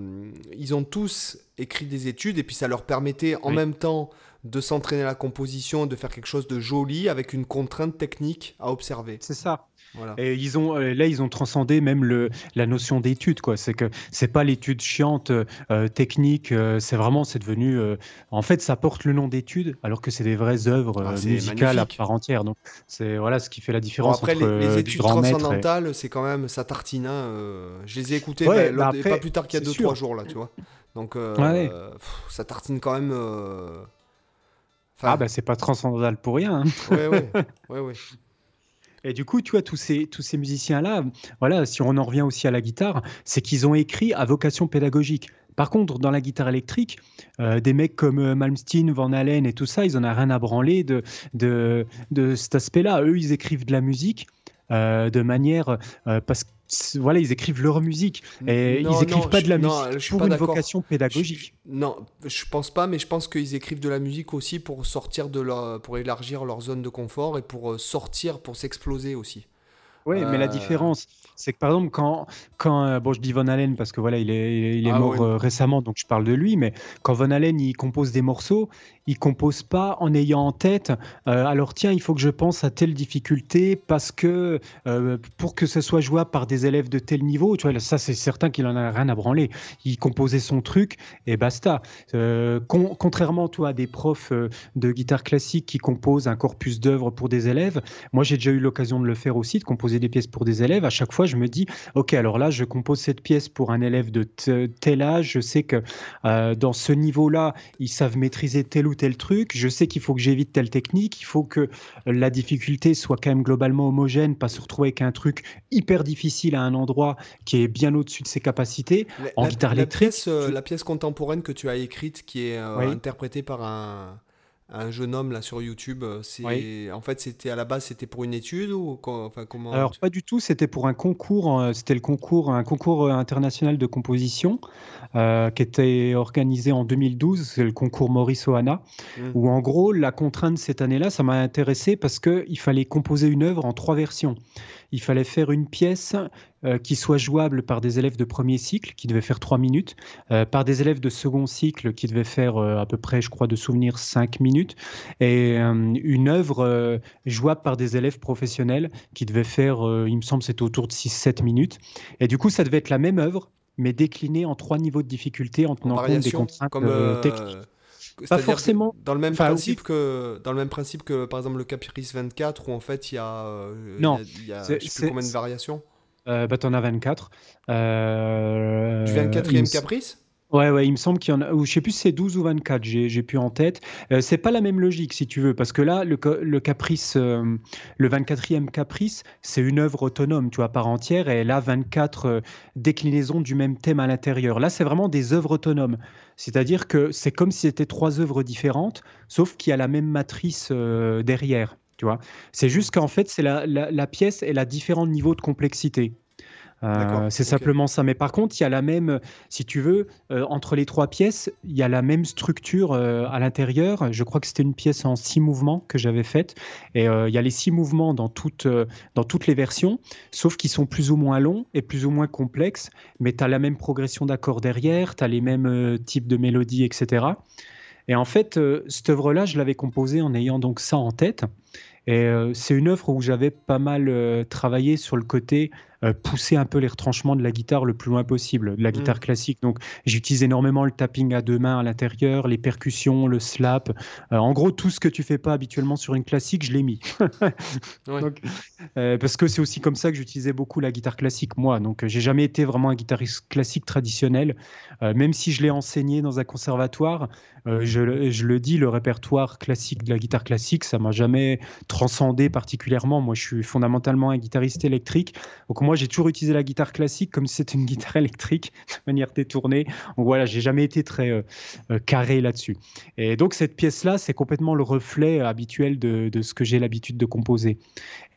ils ont tous écrit des études et puis ça leur permettait en Oui. même temps de s'entraîner à la composition, de faire quelque chose de joli avec une contrainte technique à observer. c'est ça. Voilà. Et ils ont euh, là, ils ont transcendé même le la notion d'étude, quoi. C'est que c'est pas l'étude chiante euh, technique. euh, c'est vraiment, c'est devenu. euh, en fait, ça porte le nom d'étude, alors que c'est des vraies œuvres Ah, musicales magnifique. à part entière. Donc, c'est voilà ce qui fait la Bon, différence après, entre les, les études et- transcendantales, c'est quand même ça tartine. hein, euh, je les ai écoutées Ouais, bah, bah après, pas plus tard qu'il y a c'est 2-3 sûr. jours, là, tu vois. Donc, euh, Ouais. pff, ça tartine quand même. euh, enfin, Ah bah c'est pas transcendantal pour rien. hein. ouais, ouais, ouais, ouais. Et du coup, tu vois, tous ces, tous ces musiciens-là, voilà, si on en revient aussi à la guitare, c'est qu'ils ont écrit à vocation pédagogique. Par contre, dans la guitare électrique, euh, des mecs comme euh, Malmsteen, Van Halen et tout ça, ils en ont rien à branler de, de, de cet aspect-là. Eux, ils écrivent de la musique euh, de manière... euh, parce que voilà, ils écrivent leur musique. Et Non, ils écrivent non, pas de la non, musique je suis pour pas une vocation pédagogique. Je- non, je pense pas, mais je pense qu'ils écrivent de la musique aussi pour sortir de leur, pour élargir leur zone de confort et pour euh, sortir, pour s'exploser aussi. Oui, mais la différence, c'est que par exemple, quand, quand bon, je dis Von Allen parce que voilà, il est, il est ah mort récemment, donc je parle de lui, mais quand Von Allen il compose des morceaux, il compose pas en ayant en tête, alors tiens, il faut que je pense à telle difficulté parce que pour que ce soit jouable par des élèves de tel niveau, tu vois, ça c'est certain qu'il en a rien à branler. Il composait son truc et basta. contrairement, toi, à des profs de guitare classique qui composent un corpus d'œuvres pour des élèves, moi j'ai déjà eu l'occasion de le faire aussi, de composer des pièces pour des élèves. À chaque fois, je me dis, ok, alors là, je compose cette pièce pour un élève de tel âge. Je sais que euh, dans ce niveau-là, ils savent maîtriser tel ou tel truc. Je sais qu'il faut que j'évite telle technique. Il faut que la difficulté soit quand même globalement homogène, pas se retrouver avec un truc hyper difficile à un endroit qui est bien au-dessus de ses capacités. en guitare électrique. Pièce, euh, La pièce contemporaine que tu as écrite, qui est euh, interprétée par un un jeune homme là sur YouTube. Euh, c'est en fait c'était à la base c'était pour une étude ou enfin comment Alors pas du tout, c'était pour un concours. Euh, c'était le concours un concours euh, international de composition qui était organisé en 2012. C'est le concours Maurice Ohana. Mmh. Où en gros la contrainte cette année-là, ça m'a intéressé parce que il fallait composer une œuvre en trois versions il fallait faire une pièce euh, qui soit jouable par des élèves de premier cycle, qui devait faire trois minutes, euh, par des élèves de second cycle, qui devait faire euh, à peu près, je crois, de souvenir, cinq minutes, et une œuvre jouable par des élèves professionnels, qui devait faire, il me semble, c'était autour de 6-7 minutes. Et du coup, ça devait être la même œuvre, mais déclinée en trois niveaux de difficulté en tenant compte des contraintes techniques. Pas forcément. Dans le même principe que dans le même principe que par exemple le Caprice 24 où en fait il y a euh, non, il y a, je sais plus combien de variations. Euh, bah t'en as 24. Euh, du 24e Caprice? Ouais, ouais, il me semble qu'il y en a, ou je sais plus si c'est 12 ou 24, j'ai plus en tête. Euh, c'est pas la même logique, si tu veux, parce que là, le, le caprice, euh, le 24e caprice, c'est une œuvre autonome, tu vois, part entière, et a 24 euh, déclinaisons du même thème à l'intérieur. Là, c'est vraiment des œuvres autonomes. C'est-à-dire que c'est comme si c'était trois œuvres différentes, sauf qu'il y a la même matrice derrière, tu vois. C'est juste qu'en fait, c'est la, la, la pièce, elle a différents niveaux de complexité. Euh, c'est simplement ça. Mais par contre, il y a la même, si tu veux, euh, entre les trois pièces, il y a la même structure euh, à l'intérieur. Je crois que c'était une pièce en six mouvements que j'avais faite. Et il y a les six mouvements dans toutes, dans toutes les versions, sauf qu'ils sont plus ou moins longs et plus ou moins complexes. Mais tu as la même progression d'accords derrière, tu as les mêmes types de mélodies, etc. Et en fait, cette œuvre-là, je l'avais composée en ayant donc ça en tête. Et c'est une œuvre où j'avais pas mal travaillé sur le côté pousser un peu les retranchements de la guitare le plus loin possible, de la guitare mm. classique. Donc j'utilise énormément le tapping à deux mains à l'intérieur, les percussions, le slap. Euh, en gros, tout ce que tu fais pas habituellement sur une classique, je l'ai mis. Euh, parce que c'est aussi comme ça que j'utilisais beaucoup la guitare classique, moi. Donc j'ai jamais été vraiment un guitariste classique traditionnel, même si je l'ai enseigné dans un conservatoire. Je, je, le dis, le répertoire classique de la guitare classique, ça m'a jamais transcendé particulièrement. Moi, je suis fondamentalement un guitariste électrique. Donc moi, j'ai toujours utilisé la guitare classique comme si c'était une guitare électrique de manière détournée. Donc voilà, j'ai jamais été très euh, euh, carré là-dessus. Et donc cette pièce-là, c'est complètement le reflet habituel de, ce que j'ai l'habitude de composer.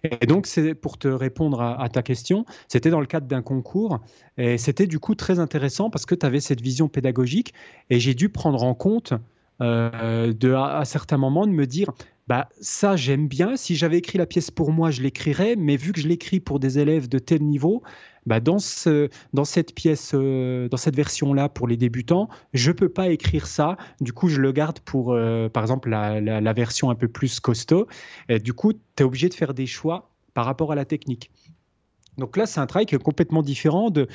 Et donc, pour te répondre à, ta question, c'était dans le cadre d'un concours et c'était du coup très intéressant parce que tu avais cette vision pédagogique et j'ai dû prendre en compte euh, à, certains moments de me dire bah ça j'aime bien. Si j'avais écrit la pièce pour moi, je l'écrirais, mais vu que je l'écris pour des élèves de tel niveau, bah dans, ce, dans cette pièce, euh, dans cette version-là pour les débutants, je peux pas écrire ça. Du coup, je le garde pour, euh, par exemple, la, la, version un peu plus costaud. Et du coup, tu es obligé de faire des choix par rapport à la technique. Donc là, c'est un travail qui est complètement différent de,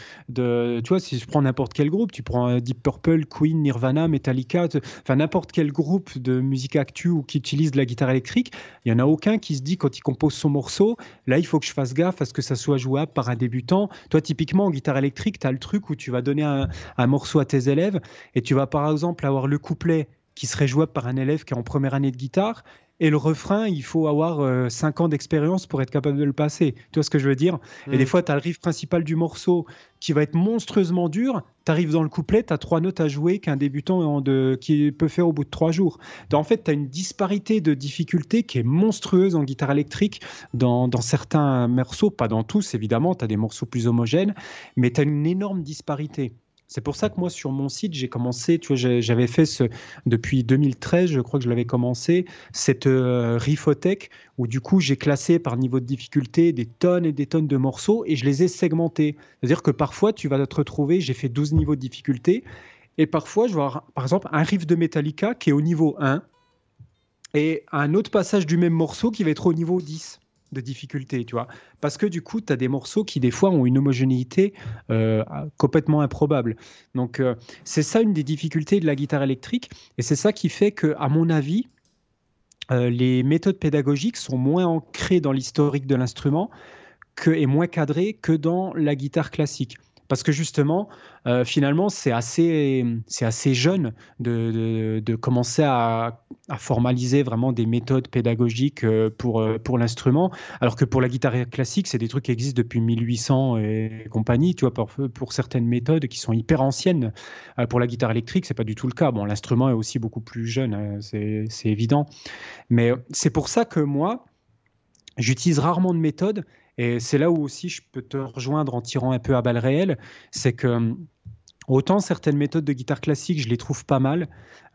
tu vois, si je prends n'importe quel groupe, tu prends Deep Purple, Queen, Nirvana, Metallica, enfin n'importe quel groupe de musique actuelle ou qui utilise de la guitare électrique, il n'y en a aucun qui se dit quand il compose son morceau, là, il faut que je fasse gaffe à ce que ça soit jouable par un débutant. Toi, typiquement, en guitare électrique, tu as le truc où tu vas donner un, un morceau à tes élèves et tu vas par exemple avoir le couplet qui serait jouable par un élève qui est en première année de guitare et le refrain, il faut avoir 5 euh, ans d'expérience pour être capable de le passer. Tu vois ce que je veux dire? Et des mm. fois, tu as le riff principal du morceau qui va être monstrueusement dur. Tu arrives dans le couplet, tu as trois notes à jouer qu'un débutant de, qui peut faire au bout de trois jours. Donc, en fait, tu as une disparité de difficulté qui est monstrueuse en guitare électrique dans, dans certains morceaux, pas dans tous évidemment, tu as des morceaux plus homogènes, mais tu as une énorme disparité. C'est pour ça que moi, sur mon site, j'ai commencé, tu vois, j'avais fait ce, depuis 2013, je crois que je l'avais commencé, cette euh, Riffotech, où du coup, j'ai classé par niveau de difficulté des tonnes et des tonnes de morceaux et je les ai segmentés. C'est-à-dire que parfois, tu vas te retrouver, j'ai fait 12 niveaux de difficulté, et parfois, je vais avoir, par exemple, un riff de Metallica qui est au niveau 1, et un autre passage du même morceau qui va être au niveau 10 de difficulté, tu vois. Parce que du coup, tu as des morceaux qui, des fois, ont une homogénéité euh, complètement improbable. Donc, euh, c'est ça une des difficultés de la guitare électrique. Et c'est ça qui fait que, à mon avis, euh, les méthodes pédagogiques sont moins ancrées dans l'historique de l'instrument que, et moins cadrées que dans la guitare classique. Parce que justement, euh, finalement, c'est assez, c'est assez jeune de, commencer à, à, formaliser vraiment des méthodes pédagogiques euh, pour, euh, pour l'instrument, alors que pour la guitare classique, c'est des trucs qui existent depuis 1800 et compagnie, tu vois, pour, pour certaines méthodes qui sont hyper anciennes. pour la guitare électrique, c'est pas du tout le cas. Bon, l'instrument est aussi beaucoup plus jeune, hein, c'est, c'est évident. Mais c'est pour ça que moi, j'utilise rarement de méthodes et c'est là où aussi je peux te rejoindre en tirant un peu à balles réelles, c'est que hum, autant certaines méthodes de guitare classique, je les trouve pas mal,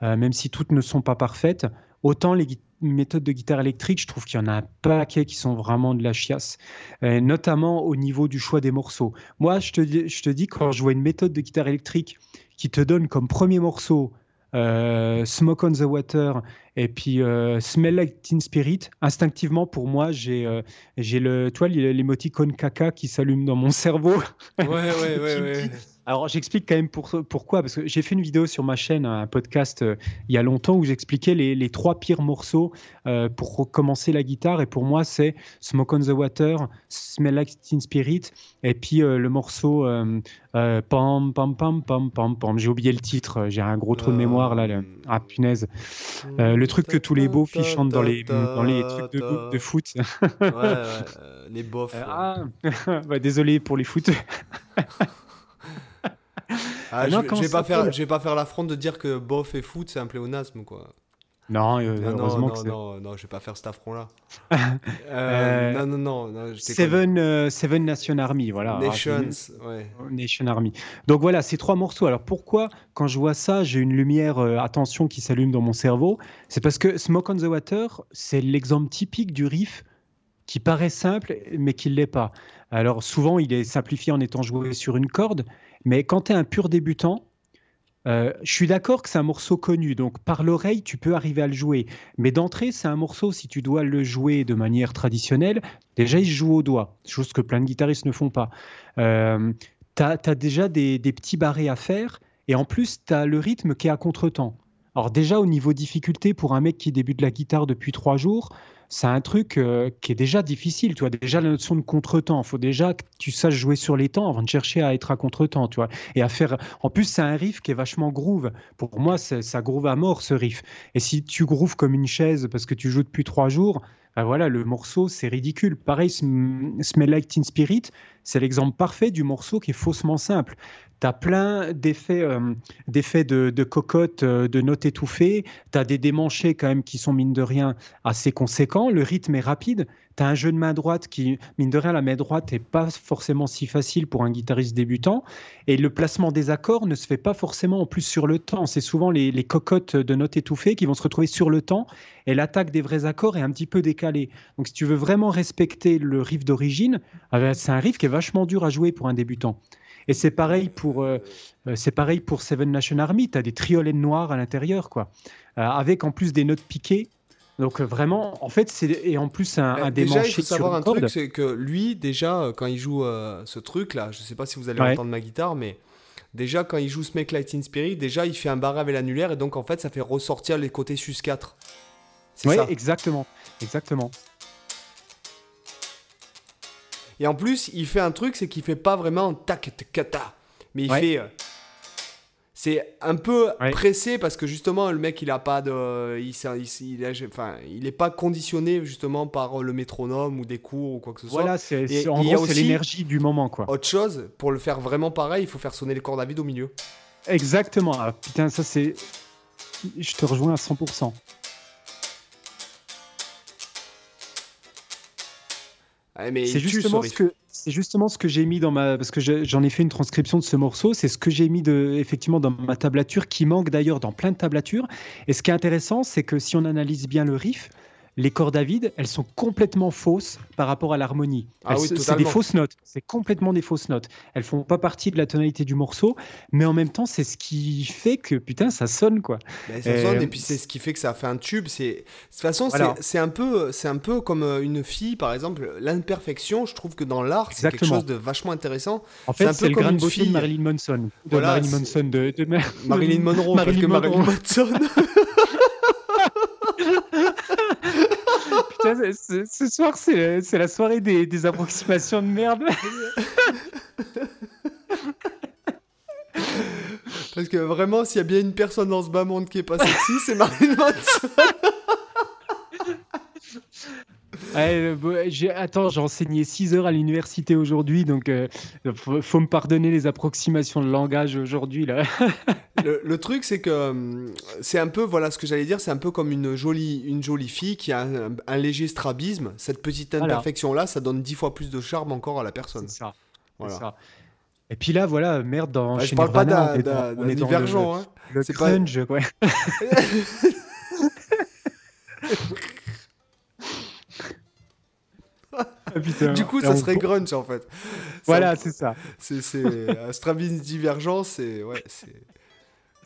euh, même si toutes ne sont pas parfaites, autant les méthodes de guitare électrique, je trouve qu'il y en a un paquet qui sont vraiment de la chiasse, notamment au niveau du choix des morceaux. Moi, je te, je te dis, quand je vois une méthode de guitare électrique qui te donne comme premier morceau Smoke on the Water et puis euh, Smell Like Teen Spirit, instinctivement pour moi, j'ai euh, j'ai le, toi, l'émoticône caca qui s'allume dans mon cerveau. Ouais, ouais, ouais, ouais. Alors j'explique quand même pour, pourquoi, parce que j'ai fait une vidéo sur ma chaîne, un podcast euh, il y a longtemps où j'expliquais les, les, trois pires morceaux euh, pour commencer la guitare. Et pour moi, c'est Smoke on the Water, Smell Like Teen Spirit, et puis euh, le morceau Pam Pam Pam Pam Pam Pam. J'ai oublié le titre, j'ai un gros trou de mémoire là. Ah punaise. le truc que tous les beaux filles chantent dans les, dans les trucs de, de foot. ouais, ouais, les bofs. ah, bah, désolé pour les foot. Ah, je, je, vais pas faire, je vais pas faire l'affront de dire que bof et foot, c'est un pléonasme, quoi. Non, euh, heureusement non, que non, non, je vais pas faire cet affront-là. euh, euh, non, non, non. Seven, euh, Seven Nation Army, voilà. Nations, ouais. Nation Army. Donc voilà, ces trois morceaux. Alors pourquoi, quand je vois ça, j'ai une lumière, attention, qui s'allume dans mon cerveau? C'est parce que Smoke on the Water, c'est l'exemple typique du riff qui paraît simple, mais qui ne l'est pas. Alors souvent, il est simplifié en étant joué sur une corde, mais quand tu es un pur débutant, euh, je suis d'accord que c'est un morceau connu, donc par l'oreille, tu peux arriver à le jouer. Mais d'entrée, c'est un morceau, si tu dois le jouer de manière traditionnelle, déjà, il se joue au doigt, chose que plein de guitaristes ne font pas. Euh, tu as, déjà des, petits barrés à faire, et en plus, tu as le rythme qui est à contre-temps. Alors déjà, au niveau difficulté, pour un mec qui débute la guitare depuis trois jours, c'est un truc euh, qui est déjà difficile. Tu vois, déjà la notion de contretemps. Il faut déjà que tu saches jouer sur les temps avant de chercher à être à contretemps, tu vois. Et à faire. En plus, c'est un riff qui est vachement groove. Pour moi, ça groove à mort ce riff. Et si tu grooves comme une chaise parce que tu joues depuis trois jours, ben voilà, le morceau, c'est ridicule. Pareil, Smell Like Teen Spirit, c'est l'exemple parfait du morceau qui est faussement simple tu as plein d'effets euh, d'effets de, de cocotte, euh, de notes étouffées, tu as des démanchés quand même qui sont mine de rien assez conséquents, le rythme est rapide, tu as un jeu de main droite qui, mine de rien, la main droite n'est pas forcément si facile pour un guitariste débutant, et le placement des accords ne se fait pas forcément en plus sur le temps, c'est souvent les, les cocottes de notes étouffées qui vont se retrouver sur le temps, et l'attaque des vrais accords est un petit peu décalée. Donc si tu veux vraiment respecter le riff d'origine, ah ben, c'est un riff qui est vachement dur à jouer pour un débutant. Et c'est pareil pour euh, euh, c'est pareil pour Seven Nation Army. Tu as des triolets noirs à l'intérieur, quoi, euh, avec en plus des notes piquées. Donc vraiment, en fait, c'est et en plus un, un Déjà, il faut savoir un truc, c'est que lui, déjà, quand il joue ce truc-là, je sais pas si vous allez entendre ma guitare, mais déjà quand il joue Smake Lightning Spirit, déjà il fait un barré avec l'annulaire et donc en fait ça fait ressortir les côtés sus 4. Oui, exactement, exactement. Et en plus, il fait un truc, c'est qu'il fait pas vraiment tac kata, mais il fait. Euh, c'est un peu pressé parce que justement, le mec, il a pas de. Il, il, enfin, il est pas conditionné justement par le métronome ou des cours ou quoi que ce soit. Voilà, c'est en gros, c'est l'énergie du moment, quoi. Autre chose, pour le faire vraiment pareil, il faut faire sonner les cordes à vide au milieu. Exactement. Ah, putain, ça c'est. Je te rejoins à 100%. C'est justement ce que c'est justement ce que j'ai mis dans ma parce que j'en ai fait une transcription de ce morceau. C'est ce que j'ai mis de effectivement dans ma tablature qui manque d'ailleurs dans plein de tablatures. Et ce qui est intéressant, c'est que si on analyse bien le riff, les cordes à vide, elles sont complètement fausses par rapport à l'harmonie. Ah c'est des fausses notes. C'est complètement des fausses notes. Elles font pas partie de la tonalité du morceau, mais en même temps, c'est ce qui fait que putain, ça sonne quoi. Ben, ça sonne et puis c'est ce qui fait que ça fait un tube. C'est de toute façon, c'est un peu, c'est un peu comme euh, une fille, par exemple, l'imperfection. Je trouve que dans l'art, c'est quelque chose de vachement intéressant. En fait, c'est le grain de beauté de Marilyn Manson. De Marilyn Manson de, Marilyn Monroe, parce que Marilyn Manson. Ce, soir, c'est la soirée des, approximations de merde. Parce que vraiment, s'il y a bien une personne dans ce bas monde qui est pas sexy, c'est Marilyn Manson. Ouais, j'ai, attends, j'ai enseigné 6 heures à l'université aujourd'hui, donc euh, faut, me pardonner les approximations de langage aujourd'hui. Là. le, truc, c'est que euh, c'est un peu, voilà ce que j'allais dire, c'est un peu comme une jolie, une jolie fille qui a un, léger strabisme. Cette petite imperfection-là, ça donne 10 fois plus de charme encore à la personne. C'est ça. ça. Et puis là, voilà, merde, dans. Bah, je parle pas d'un, divergent. Hein. Le, crunch, quoi. Du coup, ça serait grunge en fait. Voilà, c'est ça. C'est Stravinsky divergent, c'est ouais,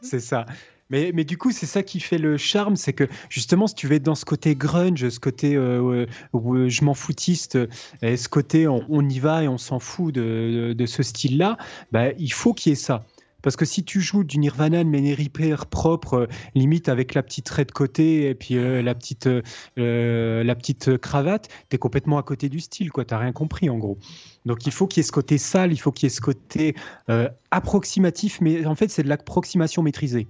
c'est ça. Mais, mais, du coup, c'est ça qui fait le charme, c'est que justement, si tu veux être dans ce côté grunge, ce côté euh, où je m'en foutiste, et ce côté on, y va et on s'en fout de, de, ce style-là, bah, il faut qu'il y ait ça. Parce que si tu joues du Nirvana de manière hyper propre, euh, limite avec la petite raie de côté et puis euh, la, petite, euh, la petite cravate, tu es complètement à côté du style, quoi. T'as rien compris en gros. Donc il faut qu'il y ait ce côté sale, il faut qu'il y ait ce côté approximatif, mais en fait c'est de l'approximation maîtrisée.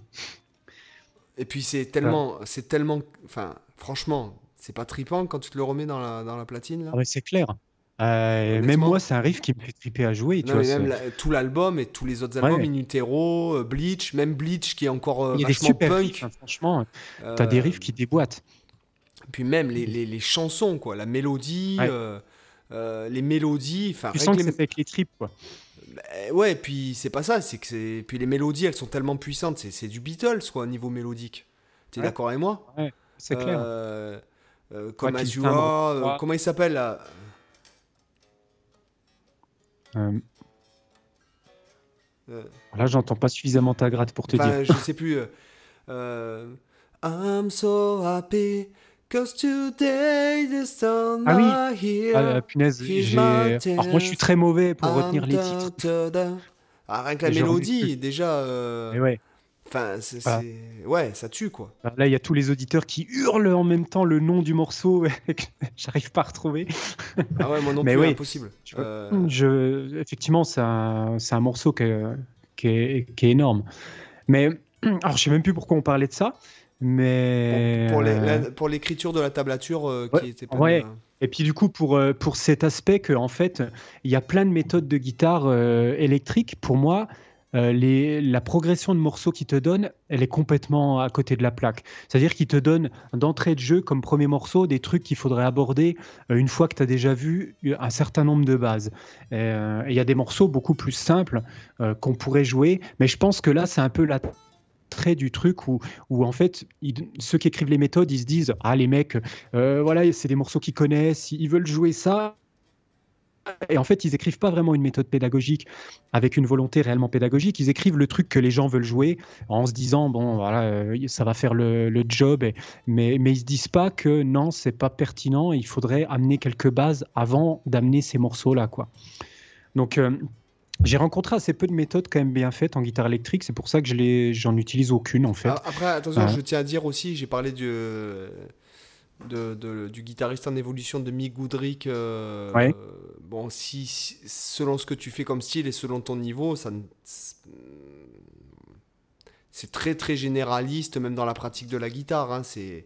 Et puis c'est tellement, c'est tellement, enfin franchement, c'est pas tripant quand tu te le remets dans la, dans la platine là? Ah c'est clair. Euh, même moi, c'est un riff qui me fait triper à jouer. Tu vois, même tout l'album et tous les autres albums, ouais. Inutero, euh, Bleach, même Bleach qui est encore euh, Il y a des super punk. Riffs, hein, franchement, t'as des riffs qui déboîtent. Puis même les, les, les chansons, quoi, la mélodie, les mélodies. Tu sens que c'est avec les tripes, quoi. Bah, ouais, puis c'est pas ça, c'est que c'est. Puis les mélodies, elles sont tellement puissantes, c'est du Beatles, quoi, au niveau mélodique. T'es d'accord avec moi? Ouais, c'est clair. comme Azure, comment il s'appelle là? Euh, euh... Là, j'entends pas suffisamment ta gratte pour te dire. Je sais plus. Euh, I'm so happy. Cause today the sun ah oui, ah, punaise, Alors moi je suis très mauvais pour retenir les titres. Ah, rien que la mélodie, déjà. Et ouais. Enfin, c'est, ouais, ça tue quoi. Là, il y a tous les auditeurs qui hurlent en même temps le nom du morceau j'arrive pas à retrouver. ah ouais, moi non plus, impossible. Euh, je... Effectivement, c'est un... un, morceau qui est... Qui, est... qui est, énorme. Mais alors, je sais même plus pourquoi on parlait de ça, mais pour, pour, l'écriture de la tablature euh, qui était pas ouais. Et puis du coup, pour, euh, pour cet aspect que en fait, il y a plein de méthodes de guitare électrique. Pour moi, euh, les, la progression de morceaux qu'il te donne, elle est complètement à côté de la plaque. C'est-à-dire qu'il te donne d'entrée de jeu comme premier morceau des trucs qu'il faudrait aborder euh, une fois que tu as déjà vu un certain nombre de bases. Euh, il y a des morceaux beaucoup plus simples qu'on pourrait jouer, mais je pense que là, c'est un peu la trait du truc où, où en fait ceux qui écrivent les méthodes ils se disent ah les mecs voilà c'est des morceaux qu'ils connaissent ils veulent jouer ça et en fait, ils écrivent pas vraiment une méthode pédagogique avec une volonté réellement pédagogique. Ils écrivent le truc que les gens veulent jouer en se disant bon, voilà, euh, ça va faire le, job. mais, mais ils se disent pas que non, c'est pas pertinent. Il faudrait amener quelques bases avant d'amener ces morceaux-là, quoi. Donc euh, j'ai rencontré assez peu de méthodes quand même bien faites en guitare électrique, c'est pour ça que je j'en utilise aucune en fait. Après, attention, je tiens à dire aussi, j'ai parlé du, de, du guitariste en évolution de Mick Goodrick. Euh, bon, si, selon ce que tu fais comme style et selon ton niveau, ça c'est très très généraliste, même dans la pratique de la guitare. Hein, c'est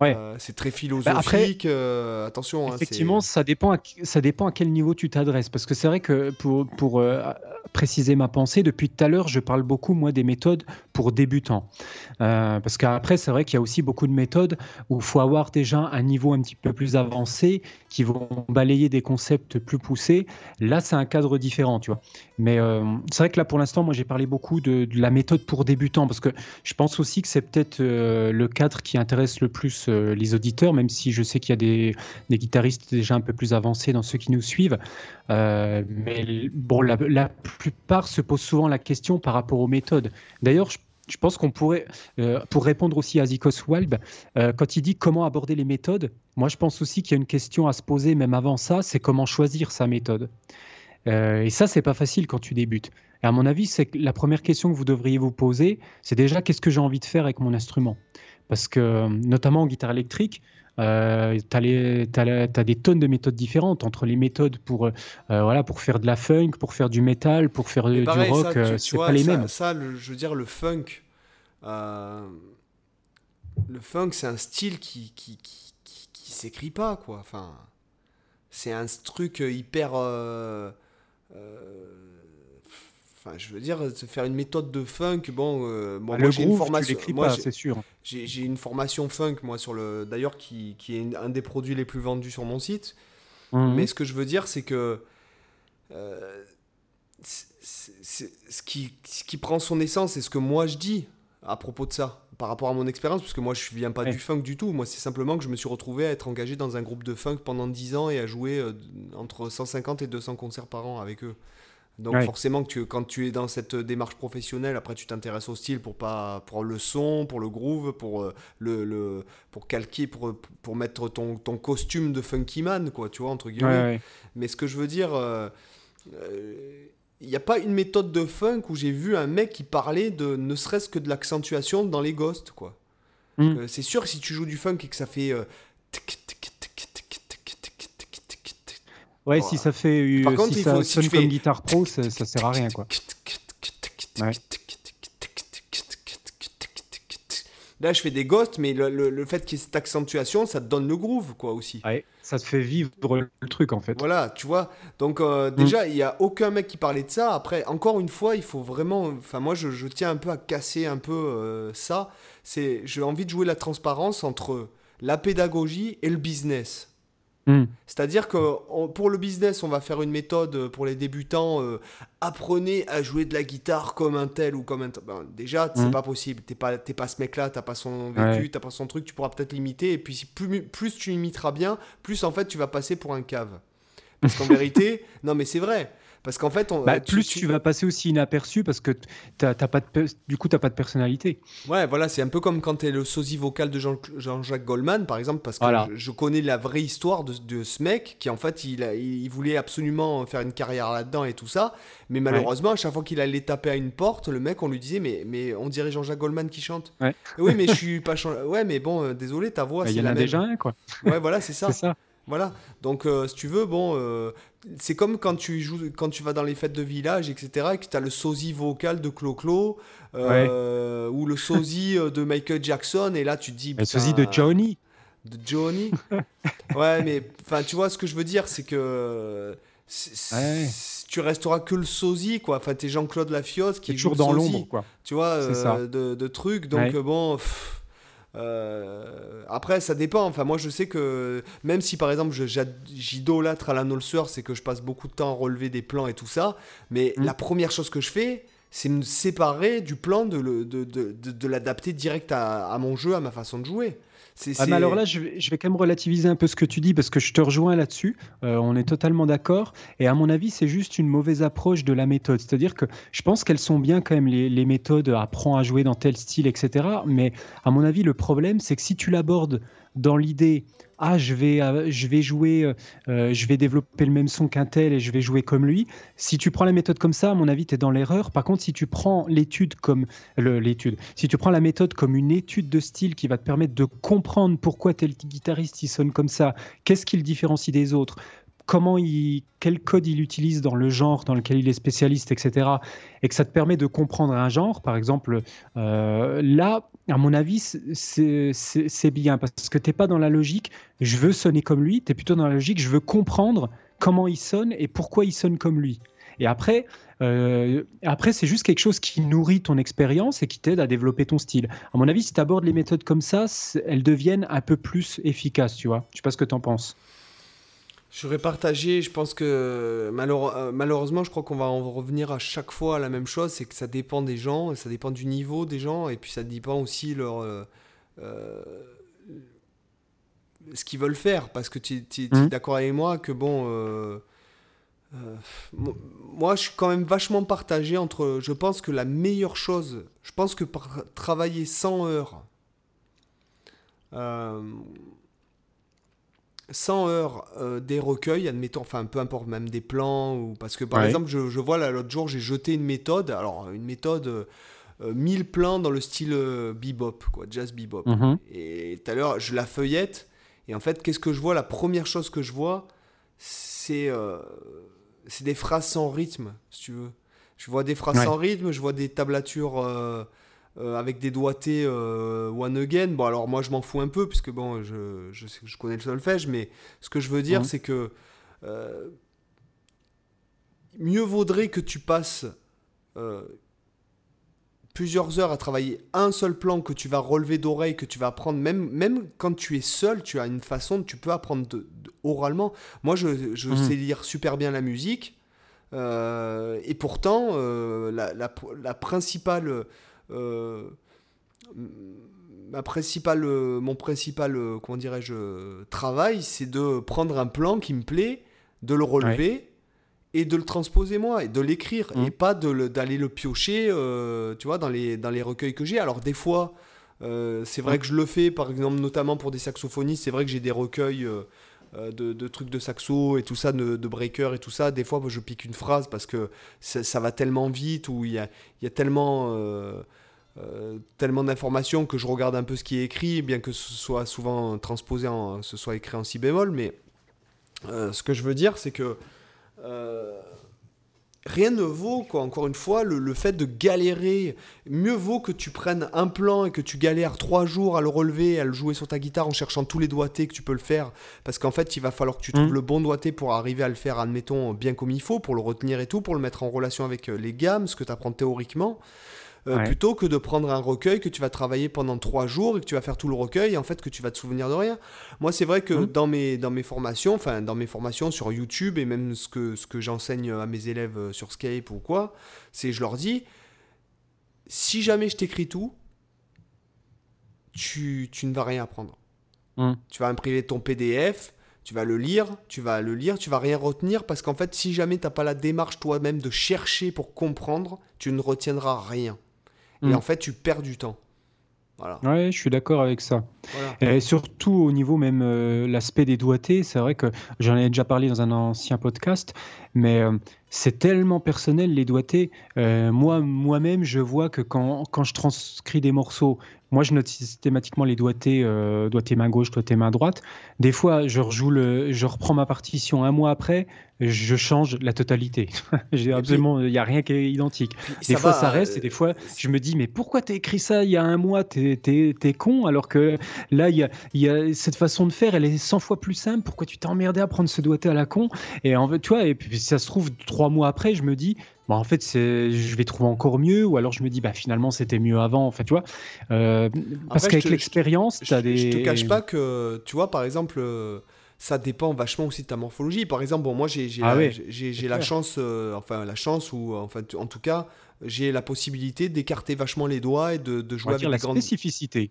euh, c'est très bah, philosophique. Euh, attention. Hein, effectivement, ça, dépend à, ça dépend à quel niveau tu t'adresses. Parce que c'est vrai que pour, pour, préciser ma pensée. Depuis tout à l'heure, je parle beaucoup, moi, des méthodes pour débutants. Euh, parce qu'après, c'est vrai qu'il y a aussi beaucoup de méthodes où il faut avoir déjà un niveau un petit peu plus avancé, qui vont balayer des concepts plus poussés. Là, c'est un cadre différent, tu vois. Mais euh, c'est vrai que là, pour l'instant, moi, j'ai parlé beaucoup de, la méthode pour débutants, parce que je pense aussi que c'est peut-être euh, le cadre qui intéresse le plus les auditeurs, même si je sais qu'il y a des, guitaristes déjà un peu plus avancés dans ceux qui nous suivent. mais bon, la, la plupart se posent souvent la question par rapport aux méthodes. D'ailleurs, je je pense qu'on pourrait, euh, pour répondre aussi à Zikos Walb, euh, quand il dit comment aborder les méthodes, moi je pense aussi qu'il y a une question à se poser même avant ça, c'est comment choisir sa méthode. Euh, et ça, c'est pas facile quand tu débutes. Et à mon avis, c'est la première question que vous devriez vous poser, c'est déjà qu'est-ce que j'ai envie de faire avec mon instrument? Parce que, notamment en guitare électrique, euh, tu as, des tonnes de méthodes différentes entre les méthodes pour, euh, voilà, pour faire de la funk, pour faire du métal, pour faire du rock. Euh, c'est pas les mêmes. Ça, je veux dire, le funk, le funk, c'est un style qui, qui, qui, qui, s'écrit pas, quoi. Enfin, c'est un truc hyper je veux dire, faire une méthode de funk, bon, euh, moi j'ai une formation, c'est sûr. J'ai une formation funk, moi sur le, d'ailleurs qui, qui, est un des produits les plus vendus sur mon site. Mhm. Mais ce que je veux dire, c'est que euh, ce qui, ce qui prend son essence, c'est ce que moi je dis à propos de ça, par rapport à mon expérience, parce que moi je viens pas du funk du tout. Moi, c'est simplement que je me suis retrouvé à être engagé dans un groupe de funk pendant 10 ans et à jouer euh, entre 150 et 200 concerts par an avec eux. Donc forcément que tu, quand tu es dans cette démarche professionnelle, après tu t'intéresses au style pour pas pour le son, pour le groove, pour euh, le, le pour calquer, pour, pour mettre ton, ton costume de funky man, quoi, tu vois entre guillemets. Mais ce que je veux dire, il euh, n'y euh, a pas une méthode de funk où j'ai vu un mec qui parlait de ne serait-ce que de l'accentuation dans les ghosts, quoi. Hmm. C'est sûr que si tu joues du funk et que ça fait Ouais, si ça fait Par contre, si ça sonne comme guitare pro, ça, ça sert à rien quoi. Là, je fais des ghosts, mais le, le, fait qu'il y ait cette accentuation, ça te donne le groove, quoi, aussi. Ouais, ça te fait vivre le truc, en fait. Voilà, tu vois. Donc, euh, déjà, il n'y a aucun mec qui parlait de ça. Après, encore une fois, il faut vraiment. Enfin, moi, je, je tiens un peu à casser un peu euh, ça. C'est, j'ai envie de jouer la transparence entre la pédagogie et le business. Hmm. C'est-à-dire que pour le business, on va faire une méthode euh, pour les débutants. Euh, apprenez à jouer de la guitare comme un tel ou comme un tel. Ben, déjà, c'est hmm. pas possible. T'es pas, pas ce mec-là, t'as pas son vécu, t'as pas son truc. Tu pourras peut-être l'imiter. Et puis, plus, plus tu imiteras bien, plus en fait, tu vas passer pour un cave. Parce qu'en vérité, non mais c'est vrai. Parce qu'en fait, on, bah, plus tu, vas passer aussi inaperçu parce que t'as, pas de, du coup, tu n'as pas de personnalité. Ouais, voilà, c'est un peu comme quand tu es le sosie vocal de Jean, Jean-Jacques Goldman, par exemple, parce que je, connais la vraie histoire de, ce mec qui, en fait, il, il, voulait absolument faire une carrière là-dedans et tout ça. Mais malheureusement, à chaque fois qu'il allait taper à une porte, le mec, on lui disait, mais, mais on dirait Jean-Jacques Goldman qui chante. Oui, mais je suis pas. Ouais, mais bon, euh, désolé, ta voix, bah, Il y en a déjà un, quoi. Ouais, voilà, c'est ça. c'est ça. Voilà. Donc, euh, si tu veux, bon, euh, c'est comme quand tu joues, quand tu vas dans les fêtes de village, etc., et que tu as le sosie vocal de Clo-Clo, euh, ou le sosie de Michael Jackson, et là, tu te dis. Le sosie de Johnny. De Johnny. ouais, mais enfin, tu vois, ce que je veux dire, c'est que. Tu resteras que le sosie, quoi. Enfin, t'es Jean-Claude Lafiotte qui est toujours dans l'ombre, quoi. Tu vois, de, de, trucs. Donc, bon. Euh, après, ça dépend. Enfin, moi, je sais que même si par exemple j'idolâtre Alan Olser, c'est que je passe beaucoup de temps à relever des plans et tout ça. Mais mm. la première chose que je fais, c'est me séparer du plan, de, de, de, de l'adapter direct à, à, mon jeu, à ma façon de jouer. Ah, mais alors là, je vais, je vais, quand même relativiser un peu ce que tu dis parce que je te rejoins là-dessus. Euh, on est totalement d'accord. Et à mon avis, c'est juste une mauvaise approche de la méthode. C'est-à-dire que je pense qu'elles sont bien quand même les, les méthodes, apprends à jouer dans tel style, etc. Mais à mon avis, le problème, c'est que si tu l'abordes dans l'idée ah je vais euh, je vais jouer euh, euh, je vais développer le même son qu'un tel et je vais jouer comme lui si tu prends la méthode comme ça à mon avis tu es dans l'erreur par contre si tu prends l'étude comme l'étude si tu prends la méthode comme une étude de style qui va te permettre de comprendre pourquoi tel guitariste il sonne comme ça qu'est-ce qui le différencie des autres comment il, quel code il utilise dans le genre dans lequel il est spécialiste, etc. Et que ça te permet de comprendre un genre, par exemple, euh, là, à mon avis, c'est bien parce que tu n'es pas dans la logique, je veux sonner comme lui, tu es plutôt dans la logique, je veux comprendre comment il sonne et pourquoi il sonne comme lui. Et après, euh, après, c'est juste quelque chose qui nourrit ton expérience et qui t'aide à développer ton style. À mon avis, si tu abordes les méthodes comme ça, elles deviennent un peu plus efficaces, tu vois. Je sais pas ce que tu en penses. Je serais partagé, je pense que euh, malheureusement, je crois qu'on va en revenir à chaque fois à la même chose, c'est que ça dépend des gens, ça dépend du niveau des gens, et puis ça dépend aussi leur, euh, ce qu'ils veulent faire, parce que tu es, mmh. d'accord avec moi que bon, euh, moi, je suis quand même vachement partagé entre. Je pense que la meilleure chose, je pense que par travailler 100 heures, 100 euh, heures euh, des recueils, admettons, enfin peu importe, même des plans, ou parce que par exemple, je, je vois l'autre jour, j'ai jeté une méthode, alors une méthode. 1000 plans dans le style bebop, quoi, jazz bebop. Mhm. Et tout à l'heure, je la feuillette, et en fait, qu'est-ce que je vois? La première chose que je vois, c'est c'est des phrases sans rythme, si tu veux. Je vois des phrases sans rythme, je vois des tablatures euh, euh, avec des doigtés euh, one again. Bon, alors moi, je m'en fous un peu, puisque bon, je, je, je connais le solfège, mais ce que je veux dire, c'est que mieux vaudrait que tu passes plusieurs heures à travailler un seul plan que tu vas relever d'oreille, que tu vas apprendre, même, même quand tu es seul, tu as une façon, tu peux apprendre oralement. Moi, je, je mhm. sais lire super bien la musique, euh, et pourtant, euh, la, la, la, principale... Euh, ma principale, mon principal, comment dirais-je, travail, c'est de prendre un plan qui me plaît, de le relever, et de le transposer moi et de l'écrire et mmh. pas d'aller le, piocher euh, tu vois dans les, dans les recueils que j'ai. Alors des fois euh, c'est vrai que je le fais par exemple notamment pour des saxophonistes c'est vrai que j'ai des recueils euh, de, de, trucs de saxo et tout ça de, de breaker et tout ça. Des fois je pique une phrase parce que ça, va tellement vite ou il y a, y a tellement tellement d'informations que je regarde un peu ce qui est écrit bien que ce soit souvent transposé en ce soit écrit en si bémol mais ce que je veux dire c'est que euh, rien ne vaut, quoi, encore une fois, le, fait de galérer. Mieux vaut que tu prennes un plan et que tu galères trois jours à le relever, à le jouer sur ta guitare en cherchant tous les doigtés que tu peux le faire. Parce qu'en fait, il va falloir que tu trouves mmh. le bon doigté pour arriver à le faire, admettons, bien comme il faut, pour le retenir et tout, pour le mettre en relation avec euh, les gammes, ce que tu apprends théoriquement. Euh, plutôt que de prendre un recueil que tu vas travailler pendant trois jours et que tu vas faire tout le recueil et en fait que tu vas te souvenir de rien. Moi, c'est vrai que mmh. dans, mes, dans mes formations, enfin dans mes formations sur YouTube et même ce que, ce que j'enseigne à mes élèves euh, sur Skype ou quoi, c'est je leur dis, si jamais je t'écris tout, tu, tu, ne vas rien apprendre. Mmh. Tu vas imprimer ton PDF, tu vas le lire, tu vas le lire, tu vas rien retenir parce qu'en fait, si jamais tu n'as pas la démarche toi-même de chercher pour comprendre, tu ne retiendras rien. Et mm. en fait, tu perds du temps. Voilà. Ouais, je suis d'accord avec ça. Et surtout au niveau même euh, l'aspect des doigtés, c'est vrai que j'en ai déjà parlé dans un ancien podcast, mais euh, c'est tellement personnel les doigtés. Euh, moi, moi-même, je vois que quand, quand je transcris des morceaux, moi, je note systématiquement les doigtés, euh, doigté main gauche, doigté main droite. Des fois, je rejoue le, je reprends ma partition un mois après, je change la totalité. J'ai absolument, il n'y a rien qui est identique. Des fois, ça reste, et des fois, je me dis, mais pourquoi t'as écrit ça il y a un mois? T'es es, con, alors que là, il y a, y a, cette façon de faire, elle est 100 fois plus simple. Pourquoi tu t'es emmerdé à prendre ce doigté à la con? Et en tu vois, et puis ça se trouve trois mois après, je me dis, bah, en fait, je vais trouver encore mieux, ou alors je me dis, bah, finalement, c'était mieux avant. En fait, tu vois, euh, parce qu'avec l'expérience, tu as des. Je te cache pas que, tu vois, par exemple, euh, ça dépend vachement aussi de ta morphologie. Par exemple, bon, moi, j'ai ah la, j'ai la chance, euh, enfin, la chance, ou enfin, en tout cas, j'ai la possibilité d'écarter vachement les doigts et de, de jouer avec la grandes... spécificité.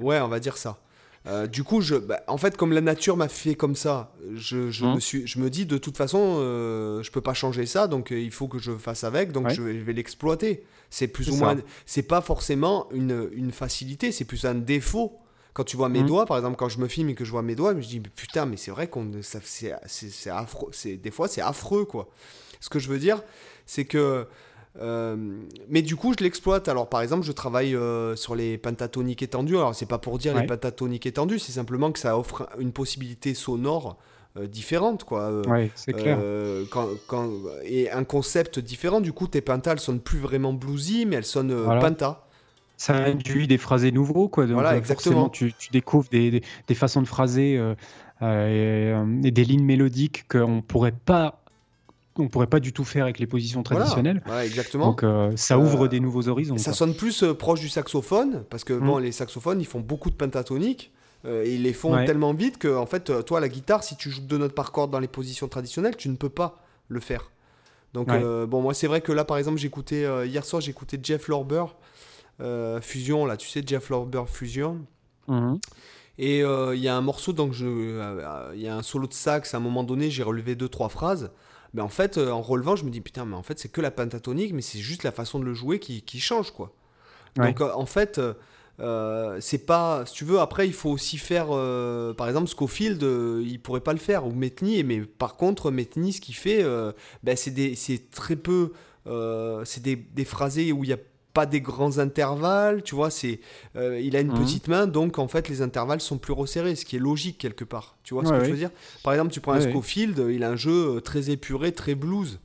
ouais, on va dire ça. Euh, du coup, je, bah, en fait, comme la nature m'a fait comme ça, je, je, me hein suis, je me dis de toute façon, euh, je peux pas changer ça, donc euh, il faut que je fasse avec, donc je, vais l'exploiter. C'est plus ou moins, c'est pas forcément une, une facilité, c'est plus un défaut. Quand tu vois mes mmh. doigts, par exemple, quand je me filme et que je vois mes doigts, je me dis putain, mais c'est vrai qu'on, c'est affreux, c'est des fois c'est affreux quoi. Ce que je veux dire, c'est que euh, mais du coup, je l'exploite. Alors, par exemple, je travaille euh, sur les pentatoniques étendues. Alors, c'est pas pour dire les pentatoniques étendues, c'est simplement que ça offre une possibilité sonore euh, différente, quoi. ouais, c'est clair. Quand, quand, et un concept différent. Du coup, tes pentas, elles sonnent plus vraiment bluesy, mais elles sonnent voilà. Ça induit des phrasés nouveaux, quoi. Donc, voilà, exactement. Tu, tu, découvres des, des, des, façons de phraser et, et, des lignes mélodiques qu'on pourrait pas qu'on pourrait pas du tout faire avec les positions traditionnelles. Voilà, exactement. Donc ça ouvre des nouveaux horizons. Ça sonne plus proche du saxophone parce que bon, mm. les saxophones ils font beaucoup de pentatoniques. et ils les font tellement vite que en fait, toi, la guitare, si tu joues deux notes par corde dans les positions traditionnelles, tu ne peux pas le faire. Donc, bon, moi, c'est vrai que là, par exemple, j'écoutais hier soir, j'écoutais Jeff Lorber, Fusion, là, tu sais, Jeff Lorber Fusion. Mhm. Et euh, il y a un morceau, donc euh, il y a un solo de sax, à un moment donné, j'ai relevé deux, trois phrases. Mais en fait, euh, en relevant, je me dis, putain, mais en fait, c'est que la pentatonique, mais c'est juste la façon de le jouer qui, qui change, quoi. Donc, en fait, c'est pas. Si tu veux, après, il faut aussi faire. par exemple, Scofield, il pourrait pas le faire, ou Metni, mais par contre, Metni, ce qu'il fait, ben, c'est très peu. c'est des, des phrasés où il y a pas des grands intervalles, tu vois, c'est euh, il a une mhm. petite main, donc en fait les intervalles sont plus resserrés, ce qui est logique quelque part. Tu vois ce que je veux dire? Par exemple, tu prends un Scofield, il a un jeu euh, très épuré, très blues.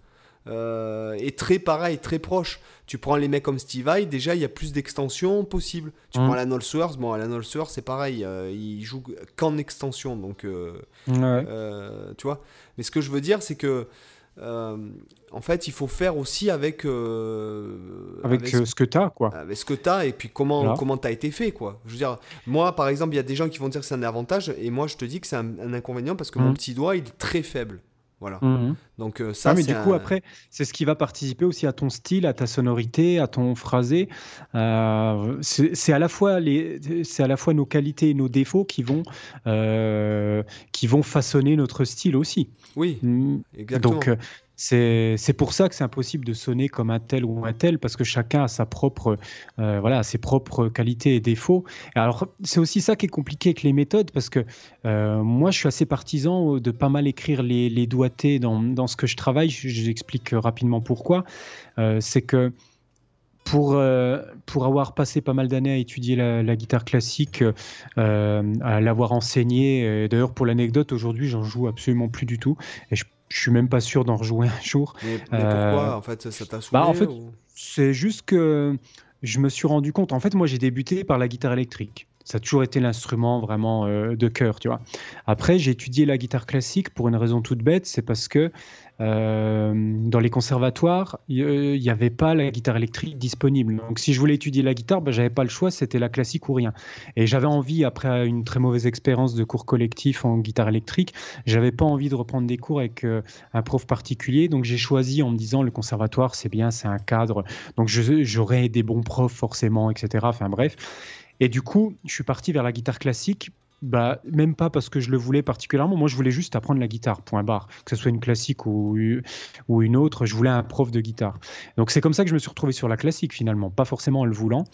Euh, et très pareil, très proche. Tu prends les mecs comme Steve Vai, déjà il y a plus d'extensions possibles. Tu mhm. prends Alan Allsworth, bon Alan Allsworth c'est pareil, il joue qu'en extension, donc tu vois. Mais ce que je veux dire c'est que euh, en fait, il faut faire aussi avec. Euh, avec, euh, ce que tu as, quoi. Avec ce que tu as et puis comment comment tu as été fait, quoi. Je veux dire, moi, par exemple, il y a des gens qui vont dire que c'est un avantage et moi, je te dis que c'est un, inconvénient parce que mon mmh. petit doigt, il est très faible. Voilà. Mmh. Donc ça, ah, mais du coup après, c'est ce qui va participer aussi à ton style, à ta sonorité, à ton phrasé. c'est à la fois les, c'est à la fois nos qualités et nos défauts qui vont qui vont façonner notre style aussi. Oui, mmh. exactement. Donc, euh, c'est pour ça que c'est impossible de sonner comme un tel ou un tel, parce que chacun a euh, ses propres qualités et défauts. alors, c'est aussi ça qui est compliqué avec les méthodes, parce que euh, moi, je suis assez partisan de pas mal écrire les, les dans, ce que je travaille. J'explique rapidement pourquoi. c'est que pour, avoir passé pas mal d'années à étudier la, guitare classique, à l'avoir enseigné, d'ailleurs pour l'anecdote, aujourd'hui j'en joue absolument plus du tout, je suis même pas sûr d'en rejouer un jour. Mais, pourquoi En fait, ça t'a bah, En fait, c'est juste que je me suis rendu compte, en fait, moi j'ai débuté par la guitare électrique. Ça a toujours été l'instrument vraiment de cœur, tu vois. Après, j'ai étudié la guitare classique pour une raison toute bête, c'est parce que euh, dans les conservatoires, il n'y avait pas la guitare électrique disponible. Donc, si je voulais étudier la guitare, ben, j'avais pas le choix, c'était la classique ou rien. Et j'avais envie, après une très mauvaise expérience de cours collectif en guitare électrique, j'avais pas envie de reprendre des cours avec euh, un prof particulier. Donc, j'ai choisi en me disant le conservatoire, c'est bien, c'est un cadre. Donc, j'aurais des bons profs forcément, etc. Enfin, bref. Et du coup, je suis parti vers la guitare classique bah, même pas parce que je le voulais particulièrement. Moi, je voulais juste apprendre la guitare, point barre. Que ce soit une classique ou, ou une autre, je voulais un prof de guitare. Donc, c'est comme ça que je me suis retrouvé sur la classique, finalement, pas forcément en le voulant.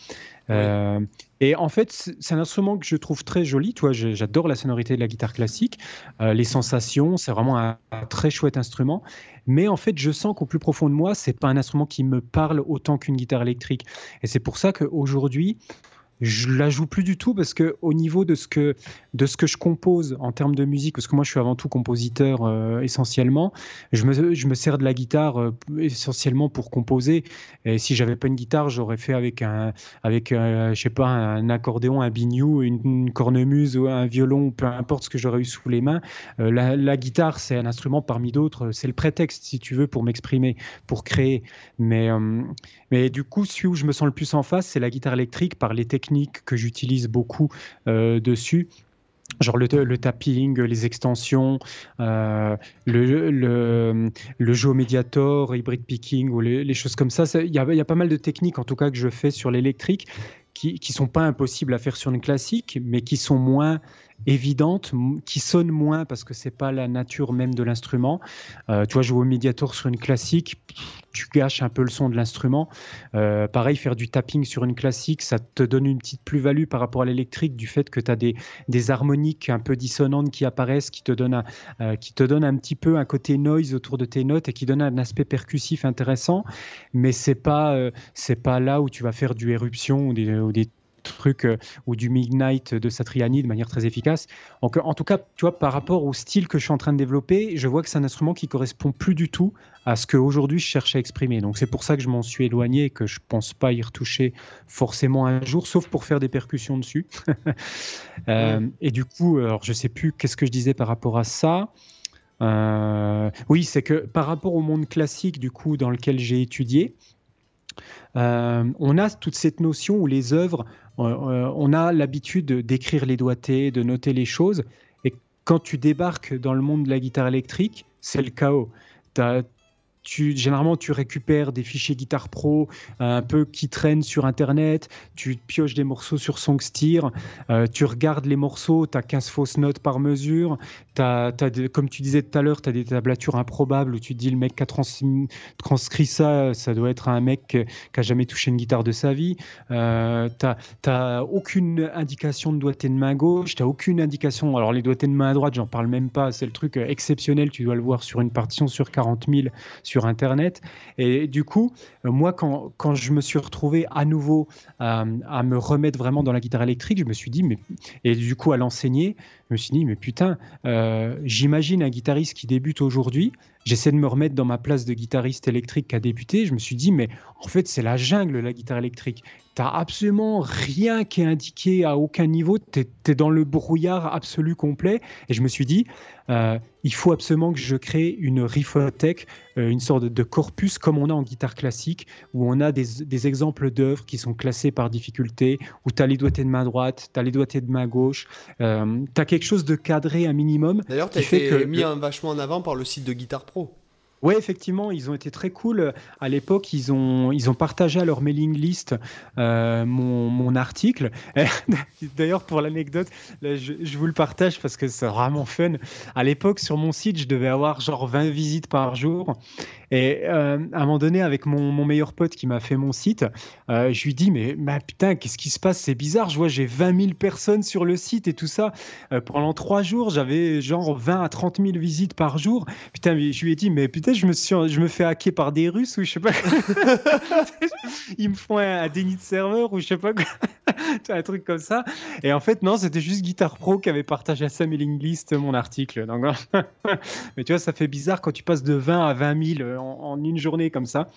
Euh, et en fait, c'est un instrument que je trouve très joli. Toi, j'adore la sonorité de la guitare classique, euh, les sensations. C'est vraiment un, très chouette instrument. Mais en fait, je sens qu'au plus profond de moi, c'est pas un instrument qui me parle autant qu'une guitare électrique. Et c'est pour ça qu'aujourd'hui, je la joue plus du tout parce que au niveau de ce que de ce que je compose en termes de musique parce que moi je suis avant tout compositeur euh, essentiellement je me, je me sers de la guitare euh, essentiellement pour composer. Et si j'avais pas une guitare j'aurais fait avec un avec je sais pas un accordéon un biniou une, cornemuse ou un violon peu importe ce que j'aurais eu sous les mains. Euh, la, la, guitare c'est un instrument parmi d'autres. C'est le prétexte si tu veux pour m'exprimer pour créer. Mais mais du coup celui où je me sens le plus en face c'est la guitare électrique par les techniques que j'utilise beaucoup euh, dessus genre le, tapping, les extensions, euh, le, le, le, jeu au médiator, hybrid picking ou les, choses comme ça. Il y, y, a pas mal de techniques en tout cas que je fais sur l'électrique qui ne sont pas impossibles à faire sur une classique, mais qui sont moins évidente, qui sonne moins parce que c'est pas la nature même de l'instrument. Euh, tu vois, jouer au médiator sur une classique, tu gâches un peu le son de l'instrument. Euh, pareil, faire du tapping sur une classique, ça te donne une petite plus-value par rapport à l'électrique du fait que tu as des, des, harmoniques un peu dissonantes qui apparaissent, qui te, donnent un, euh, qui te un petit peu un côté noise autour de tes notes et qui donnent un aspect percussif intéressant. Mais c'est pas, c'est pas là où tu vas faire du éruption ou des truc euh, ou du Midnight de Satriani de manière très efficace. Donc, en tout cas, tu vois, par rapport au style que je suis en train de développer, je vois que c'est un instrument qui correspond plus du tout à ce qu'aujourd'hui je cherche à exprimer. Donc c'est pour ça que je m'en suis éloigné et que je pense pas y retoucher forcément un jour, sauf pour faire des percussions dessus. euh, et du coup, alors je sais plus qu'est-ce que je disais par rapport à ça. oui, c'est que par rapport au monde classique, du coup, dans lequel j'ai étudié, on a toute cette notion où les œuvres, on a l'habitude d'écrire les doigtés, de noter les choses, et quand tu débarques dans le monde de la guitare électrique, c'est le chaos. Généralement, tu récupères des fichiers Guitar Pro un peu qui traînent sur Internet, tu pioches des morceaux sur Songsteer, euh, tu regardes les morceaux, tu as 15 fausses notes par mesure, as, comme tu disais tout à l'heure, tu as des tablatures improbables où tu te dis le mec qui a transcrit ça, ça doit être un mec qui a jamais touché une guitare de sa vie. Euh, tu aucune indication de doigté de main gauche, tu aucune indication. Alors, les doigtés de main droite, j'en parle même pas, c'est le truc exceptionnel, tu dois le voir sur une partition sur 40 000 sur Internet. Et du coup, euh, moi, quand, je me suis retrouvé à nouveau à me remettre vraiment dans la guitare électrique, je me suis dit, mais, et du coup, à l'enseigner, je me suis dit, mais putain, euh, j'imagine un guitariste qui débute aujourd'hui. J'essaie de me remettre dans ma place de guitariste électrique a débuté. Je me suis dit, mais en fait, c'est la jungle, la guitare électrique. Tu absolument rien qui est indiqué à aucun niveau. Tu es, dans le brouillard absolu complet. Et je me suis dit, euh, il faut absolument que je crée une riffothèque, euh, une sorte de corpus comme on a en guitare classique, où on a des, des exemples d'œuvres qui sont classées par difficulté, où tu as les doigtés de main droite, tu as les doigtés de main gauche, euh, tu as quelque chose de cadré un minimum. D'ailleurs, tu as été mis un vachement en avant par le site de Guitar Pro. Oui, effectivement, ils ont été très cool. À l'époque, ils ont, ils ont partagé à leur mailing list euh, mon, mon, article. D'ailleurs, pour l'anecdote, je, je, vous le partage parce que c'est vraiment fun. À l'époque, sur mon site, je devais avoir genre 20 visites par jour. Et euh, à un moment donné, avec mon, mon meilleur pote qui m'a fait mon site, euh, je lui dis mais, mais putain, qu'est-ce qui se passe? C'est bizarre. Je vois, j'ai 20 000 personnes sur le site et tout ça. pendant trois jours, j'avais genre 20 à 30 000 visites par jour. Putain, je lui ai dit mais putain je me, suis, je me fais hacker par des Russes ou je sais pas. Ils me font un, déni de serveur ou je sais pas quoi. un truc comme ça. Et en fait, non, c'était juste Guitar Pro qui avait partagé à sa mailing list mon article. Donc, mais tu vois, ça fait bizarre quand tu passes de 20 à 20 000 en une journée comme ça.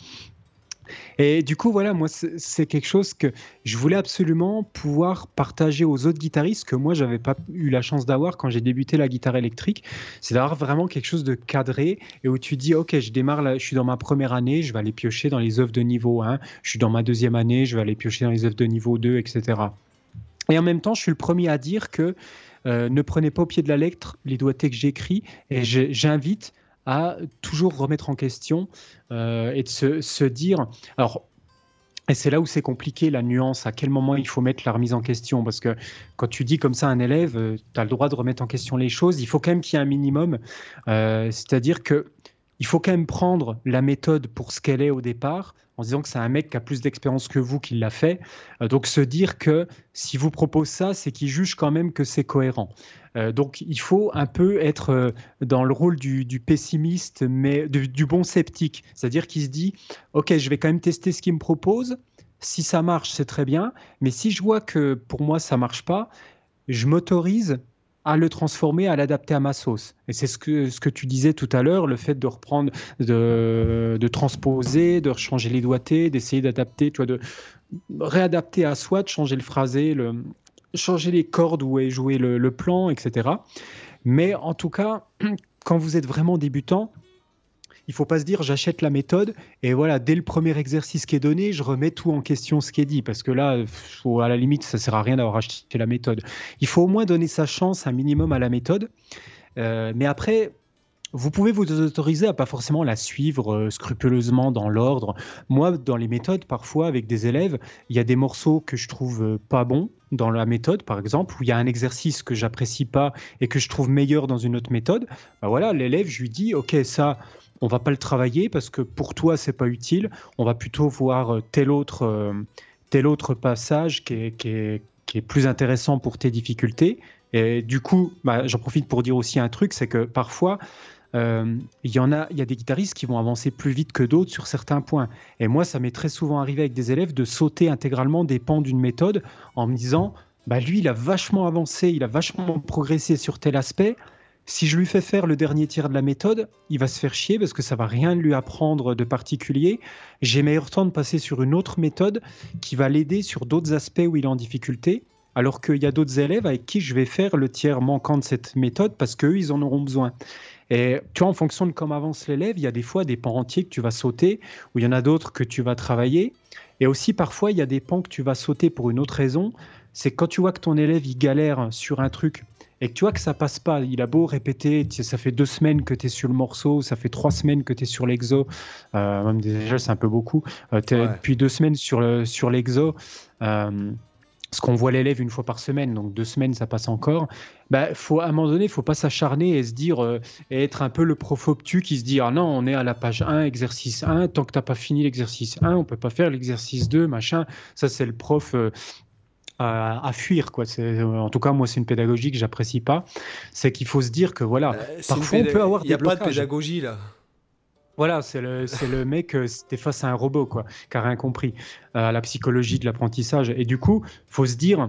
Et du coup, voilà, moi, c'est quelque chose que je voulais absolument pouvoir partager aux autres guitaristes que moi, j'avais pas eu la chance d'avoir quand j'ai débuté la guitare électrique. C'est d'avoir vraiment quelque chose de cadré et où tu dis, OK, je démarre, je suis dans ma première année, je vais aller piocher dans les œuvres de niveau 1. Je suis dans ma deuxième année, je vais aller piocher dans les œuvres de niveau 2, etc. Et en même temps, je suis le premier à dire que euh, ne prenez pas au pied de la lettre les doigtés que j'écris et j'invite à toujours remettre en question euh, et de se, dire. Alors, et c'est là où c'est compliqué, la nuance, à quel moment il faut mettre la remise en question. Parce que quand tu dis comme ça à un élève, euh, tu as le droit de remettre en question les choses, il faut quand même qu'il y ait un minimum. Euh, c'est-à-dire que il faut quand même prendre la méthode pour ce qu'elle est au départ, en disant que c'est un mec qui a plus d'expérience que vous qui l'a fait. Euh, donc se dire que si vous propose ça, c'est qu'il juge quand même que c'est cohérent. Euh, donc il faut un peu être euh, dans le rôle du, pessimiste, mais du, bon sceptique. C'est-à-dire qu'il se dit, OK, je vais quand même tester ce qu'il me propose. Si ça marche, c'est très bien. Mais si je vois que pour moi, ça marche pas, je m'autorise à le transformer, à l'adapter à ma sauce. Et c'est ce que, ce que tu disais tout à l'heure, le fait de reprendre, de, de transposer, de changer les doigtés, d'essayer d'adapter, tu vois, de réadapter à soi, de changer le phrasé, le, changer les cordes où est joué le, le plan, etc. Mais en tout cas, quand vous êtes vraiment débutant, il faut pas se dire j'achète la méthode et voilà, dès le premier exercice qui est donné, je remets tout en question ce qui est dit parce que là, à la limite, ça sert à rien d'avoir acheté la méthode. Il faut au moins donner sa chance un minimum à la méthode. Euh, mais après, vous pouvez vous autoriser à pas forcément la suivre euh, scrupuleusement dans l'ordre. Moi, dans les méthodes, parfois avec des élèves, il y a des morceaux que je trouve euh, pas bons dans la méthode, par exemple, où il y a un exercice que j'apprécie pas et que je trouve meilleur dans une autre méthode. Bah voilà, l'élève, je lui dis, ok, ça, on va pas le travailler parce que pour toi c'est pas utile. On va plutôt voir euh, tel autre, euh, tel autre passage qui est, qui, est, qui est, plus intéressant pour tes difficultés. Et du coup, bah, j'en profite pour dire aussi un truc, c'est que parfois euh, il y en a, il y a des guitaristes qui vont avancer plus vite que d'autres sur certains points. Et moi, ça m'est très souvent arrivé avec des élèves de sauter intégralement des pans d'une méthode en me disant, bah lui, il a vachement avancé, il a vachement progressé sur tel aspect. Si je lui fais faire le dernier tiers de la méthode, il va se faire chier parce que ça va rien lui apprendre de particulier. J'ai meilleur temps de passer sur une autre méthode qui va l'aider sur d'autres aspects où il est en difficulté. Alors qu'il y a d'autres élèves avec qui je vais faire le tiers manquant de cette méthode parce qu'eux, ils en auront besoin. Et tu vois, en fonction de comment avance l'élève, il y a des fois des pans entiers que tu vas sauter, ou il y en a d'autres que tu vas travailler. Et aussi, parfois, il y a des pans que tu vas sauter pour une autre raison. C'est quand tu vois que ton élève, il galère sur un truc et que tu vois que ça passe pas, il a beau répéter, ça fait deux semaines que tu es sur le morceau, ça fait trois semaines que tu es sur l'exo, euh, même déjà c'est un peu beaucoup, euh, depuis deux semaines sur, le, sur l'exo, euh, parce qu'on voit l'élève une fois par semaine, donc deux semaines ça passe encore. Bah, faut, à un moment donné, il faut pas s'acharner et se dire, euh, et être un peu le prof obtus qui se dit Ah non, on est à la page 1, exercice 1, tant que tu n'as pas fini l'exercice 1, on peut pas faire l'exercice 2, machin. Ça, c'est le prof à, fuir. Quoi. En tout cas, moi, c'est une pédagogie que j'apprécie pas. C'est qu'il faut se dire que voilà, euh, parfois on peut avoir des Il n'y a pas de pédagogie là. Voilà, c'est le, le mec, euh, c'était face à un robot, quoi, qui rien compris euh, à la psychologie de l'apprentissage. Et du coup, faut se dire,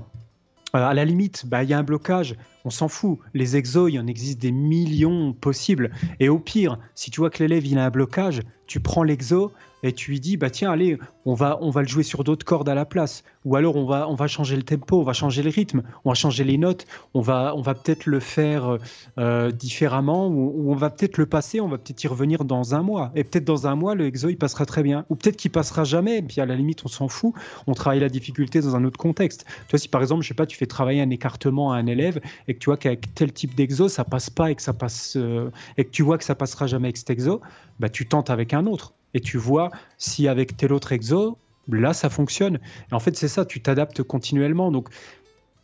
à la limite, bah, il y a un blocage, on s'en fout. Les exos, il y en existe des millions possibles. Et au pire, si tu vois que l'élève il a un blocage, tu prends l'exo, et tu lui dis bah tiens allez on va on va le jouer sur d'autres cordes à la place. Ou alors on va on va changer le tempo on va changer le rythme on va changer les notes on va on va peut-être le faire euh, différemment ou, on va peut-être le passer on va peut-être y revenir dans un mois. Et peut-être dans un mois le exo il passera très bien. Ou peut-être qu'il passera jamais et puis à la limite on s'en fout on travaille la difficulté dans un autre contexte. Tu vois si par exemple je sais pas tu fais travailler un écartement à un élève et que tu vois qu'avec tel type d'exo ça passe pas et que ça passe euh, et que tu vois que ça passera jamais avec cet exo bah tu tentes avec un autre et tu vois si avec tel autre exo, là, ça fonctionne. Et en fait, c'est ça, tu t'adaptes continuellement. Donc,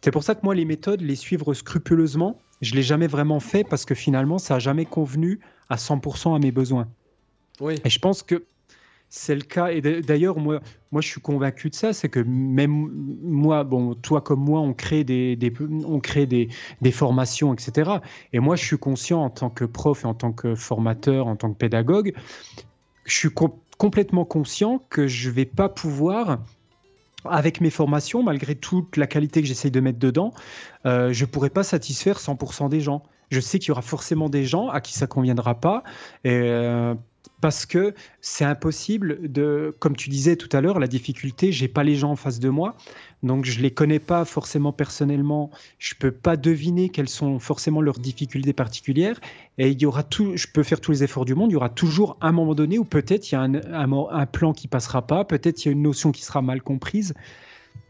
c'est pour ça que moi, les méthodes, les suivre scrupuleusement, je l'ai jamais vraiment fait parce que finalement, ça n'a jamais convenu à 100% à mes besoins. Oui. Et je pense que c'est le cas. Et d'ailleurs, moi, moi, je suis convaincu de ça. C'est que même moi, bon, toi comme moi, on crée des, on crée des, des, formations, etc. Et moi, je suis conscient en tant que prof et en tant que formateur, en tant que pédagogue, je suis complètement conscient que je vais pas pouvoir avec mes formations, malgré toute la qualité que j'essaye de mettre dedans, euh, je ne pourrai pas satisfaire 100% des gens. Je sais qu'il y aura forcément des gens à qui ça conviendra pas. Euh, parce que c'est impossible de, comme tu disais tout à l'heure, la difficulté, j'ai pas les gens en face de moi, donc je les connais pas forcément personnellement, je peux pas deviner quelles sont forcément leurs difficultés particulières, et il y aura tout, je peux faire tous les efforts du monde, il y aura toujours un moment donné où peut-être il y a un, plan qui passera pas, peut-être il y a une notion qui sera mal comprise.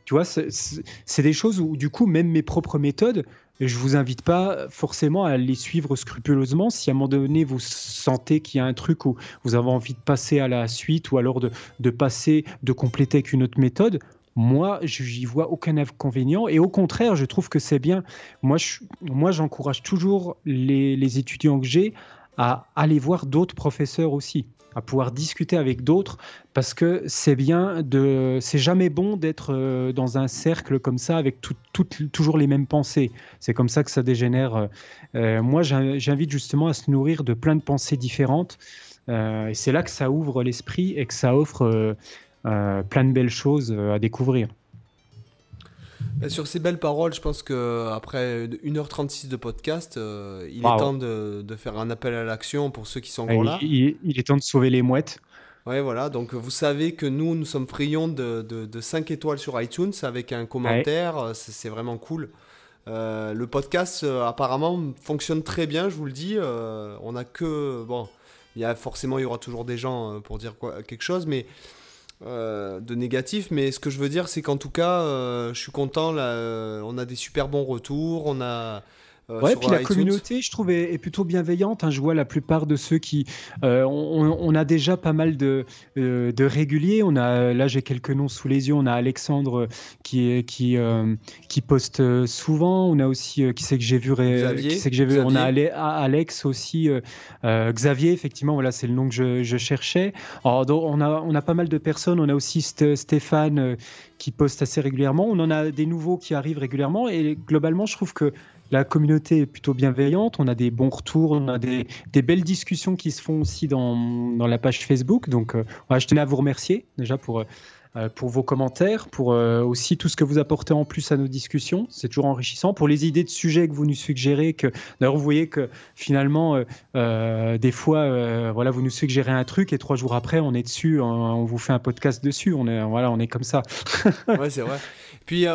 Tu vois, c'est des choses où, du coup, même mes propres méthodes, je vous invite pas forcément à les suivre scrupuleusement. Si à un moment donné vous sentez qu'il y a un truc où vous avez envie de passer à la suite ou alors de, passer, de compléter avec une autre méthode, moi, je n'y vois aucun inconvénient. Et au contraire, je trouve que c'est bien. Moi, j'encourage toujours les étudiants que j'ai à aller voir d'autres professeurs aussi à pouvoir discuter avec d'autres parce que c'est bien de c'est jamais bon d'être euh, dans un cercle comme ça avec toujours les mêmes pensées. C'est comme ça que ça dégénère euh, euh, moi j'invite justement à se nourrir de plein de pensées différentes et c'est là que ça ouvre l'esprit et que ça offre plein de belles choses à découvrir bah, sur ces belles paroles, je pense qu'après 1h36 de podcast, euh, il est temps de, faire un appel à l'action pour ceux qui sont encore là. Il, est temps de sauver les mouettes. Ouais, voilà. Donc, vous savez que nous, nous sommes friands de, de, 5 étoiles sur iTunes avec un commentaire. C'est vraiment cool. Euh, le podcast, euh, apparemment, fonctionne très bien, je vous le dis. on a que. Bon, il y a forcément, il y aura toujours des gens pour dire quoi, quelque chose, mais euh, de négatif, mais ce que je veux dire, c'est qu'en tout cas, euh, je suis content. Là, euh, on a des super bons retours. On a euh, ouais, puis la communauté, je trouve, est, plutôt bienveillante. Hein. Je vois la plupart de ceux qui. Euh, on, a déjà pas mal de, euh, de réguliers. On a, là, j'ai quelques noms sous les yeux. On a Alexandre qui, qui, qui poste souvent. On a aussi, qui c'est que j'ai vu, Xavier, qui c'est que j'ai vu? On a Alex aussi. Xavier, effectivement, voilà, c'est le nom que je, je cherchais. Alors, on, a, on a pas mal de personnes. On a aussi Stéphane qui poste assez régulièrement. On en a des nouveaux qui arrivent régulièrement. Et globalement, je trouve que la communauté est plutôt bienveillante, on a des bons retours, on a des, belles discussions qui se font aussi dans, la page Facebook. Donc, euh, je tenais à vous remercier déjà pour, euh, pour vos commentaires, pour euh, aussi tout ce que vous apportez en plus à nos discussions. C'est toujours enrichissant. Pour les idées de sujets que vous nous suggérez, que d'ailleurs vous voyez que finalement, euh, des fois, voilà, vous nous suggérez un truc et trois jours après, on est dessus, on, vous fait un podcast dessus. On est, voilà, on est comme ça. ouais, c'est vrai. Puis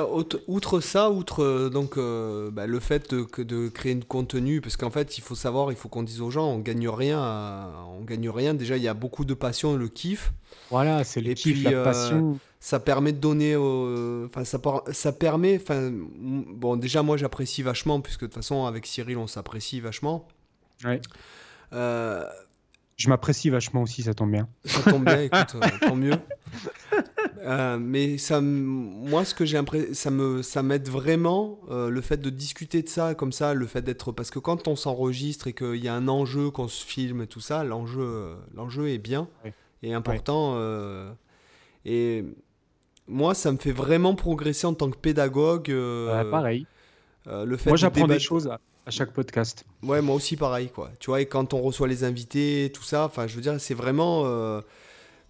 outre ça, outre donc bah, le fait de, de créer du contenu, parce qu'en fait, il faut savoir, il faut qu'on dise aux gens, on gagne rien, on gagne rien. Déjà, il y a beaucoup de passion, le kiff. Voilà, c'est le kiff, la passion. ça permet de donner enfin ça, ça permet enfin bon déjà moi j'apprécie vachement puisque de toute façon avec Cyril on s'apprécie vachement. Ouais. Euh, je m'apprécie vachement aussi ça tombe bien. Ça tombe bien écoute euh, tant mieux. Euh, mais ça moi ce que j'ai ça me ça m'aide vraiment le fait de discuter de ça comme ça le fait d'être parce que quand on s'enregistre et qu'il y a un enjeu qu'on se filme et tout ça l'enjeu l'enjeu est bien et important et moi, ça me fait vraiment progresser en tant que pédagogue. Euh, pareil. Euh, le fait moi, j'apprends des choses à, chaque podcast. Ouais, moi aussi, pareil. Quoi. Tu vois, et quand on reçoit les invités, tout ça, enfin, je veux dire, c'est vraiment. Euh,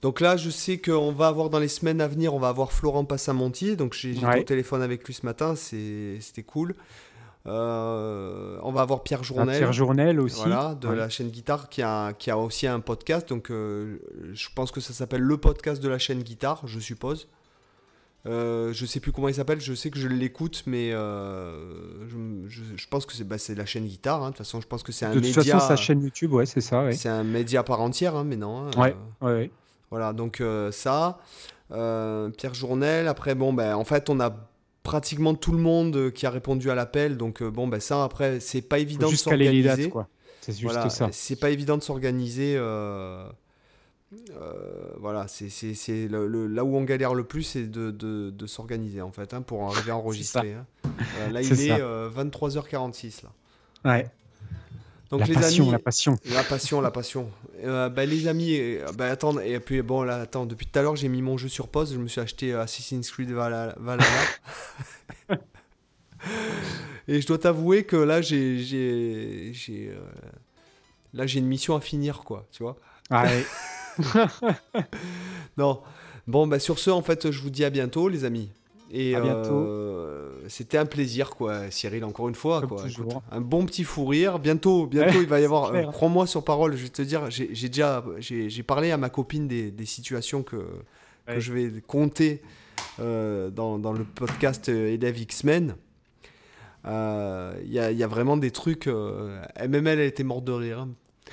donc là, je sais qu'on va avoir dans les semaines à venir, on va avoir Florent Passamontier. Donc j'ai ouais. au téléphone avec lui ce matin, c'était cool. On va avoir Pierre Journel. Pierre Journel aussi. Voilà, de la chaîne Guitare qui a, qui a aussi un podcast. Donc je pense que ça s'appelle le podcast de la chaîne Guitare, je suppose. Euh, je sais plus comment il s'appelle, je sais que je l'écoute, mais euh, je, pense que c'est bah, la chaîne guitare. Hein. De toute façon, je pense que c'est un média. De toute façon, sa chaîne YouTube, ouais, c'est ça. Ouais. C'est un média par entière, hein, mais non. Hein, ouais, euh, ouais, Voilà, donc ça. Pierre Journel, après, bon, ben, en fait, on a pratiquement tout le monde qui a répondu à l'appel, donc bon, ben, ça, après, c'est pas évident de s'organiser. C'est juste voilà, ça. C'est pas évident de s'organiser. Euh, voilà, c'est le, là où on galère le plus, c'est de, de, s'organiser en fait, hein, pour arriver à enregistrer. Hein. Euh, là, il est, 23h46 là. Ouais. Donc la les passion, amis, la passion, la passion, la passion. Euh, bah, les amis, bah, attends, et puis bon là, attends, depuis tout à l'heure j'ai mis mon jeu sur pause, je me suis acheté Assassin's Creed Valhalla. et je dois t'avouer que là j'ai, j'ai, là j'ai une mission à finir quoi, tu vois. Ouais. non. Bon, bah sur ce, en fait, je vous dis à bientôt, les amis. Et euh, c'était un plaisir, quoi, Cyril, encore une fois. Quoi. un bon petit fou rire. Bientôt, bientôt, il va y avoir. Euh, Prends-moi sur parole, je vais te dire, j'ai déjà j'ai parlé à ma copine des, des situations que, que, je vais compter euh, dans, dans, le podcast Élève X-Men. Il y, y, a vraiment des trucs. elle, elle était morte de rire. Hein.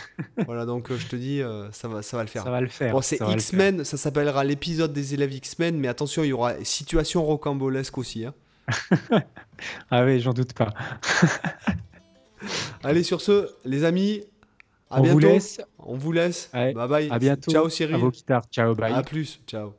voilà, donc euh, je te dis, euh, ça, va, ça va le faire. Ça va le faire. Bon, c'est X-Men, ça s'appellera l'épisode des élèves X-Men, mais attention, il y aura situation rocambolesque aussi. Hein. ah oui, j'en doute pas. Allez, sur ce, les amis, à On bientôt. Vous laisse. On vous laisse. bye bye. À bientôt. Ciao Cyril. À vos guitares. Ciao, bye. À plus. Ciao.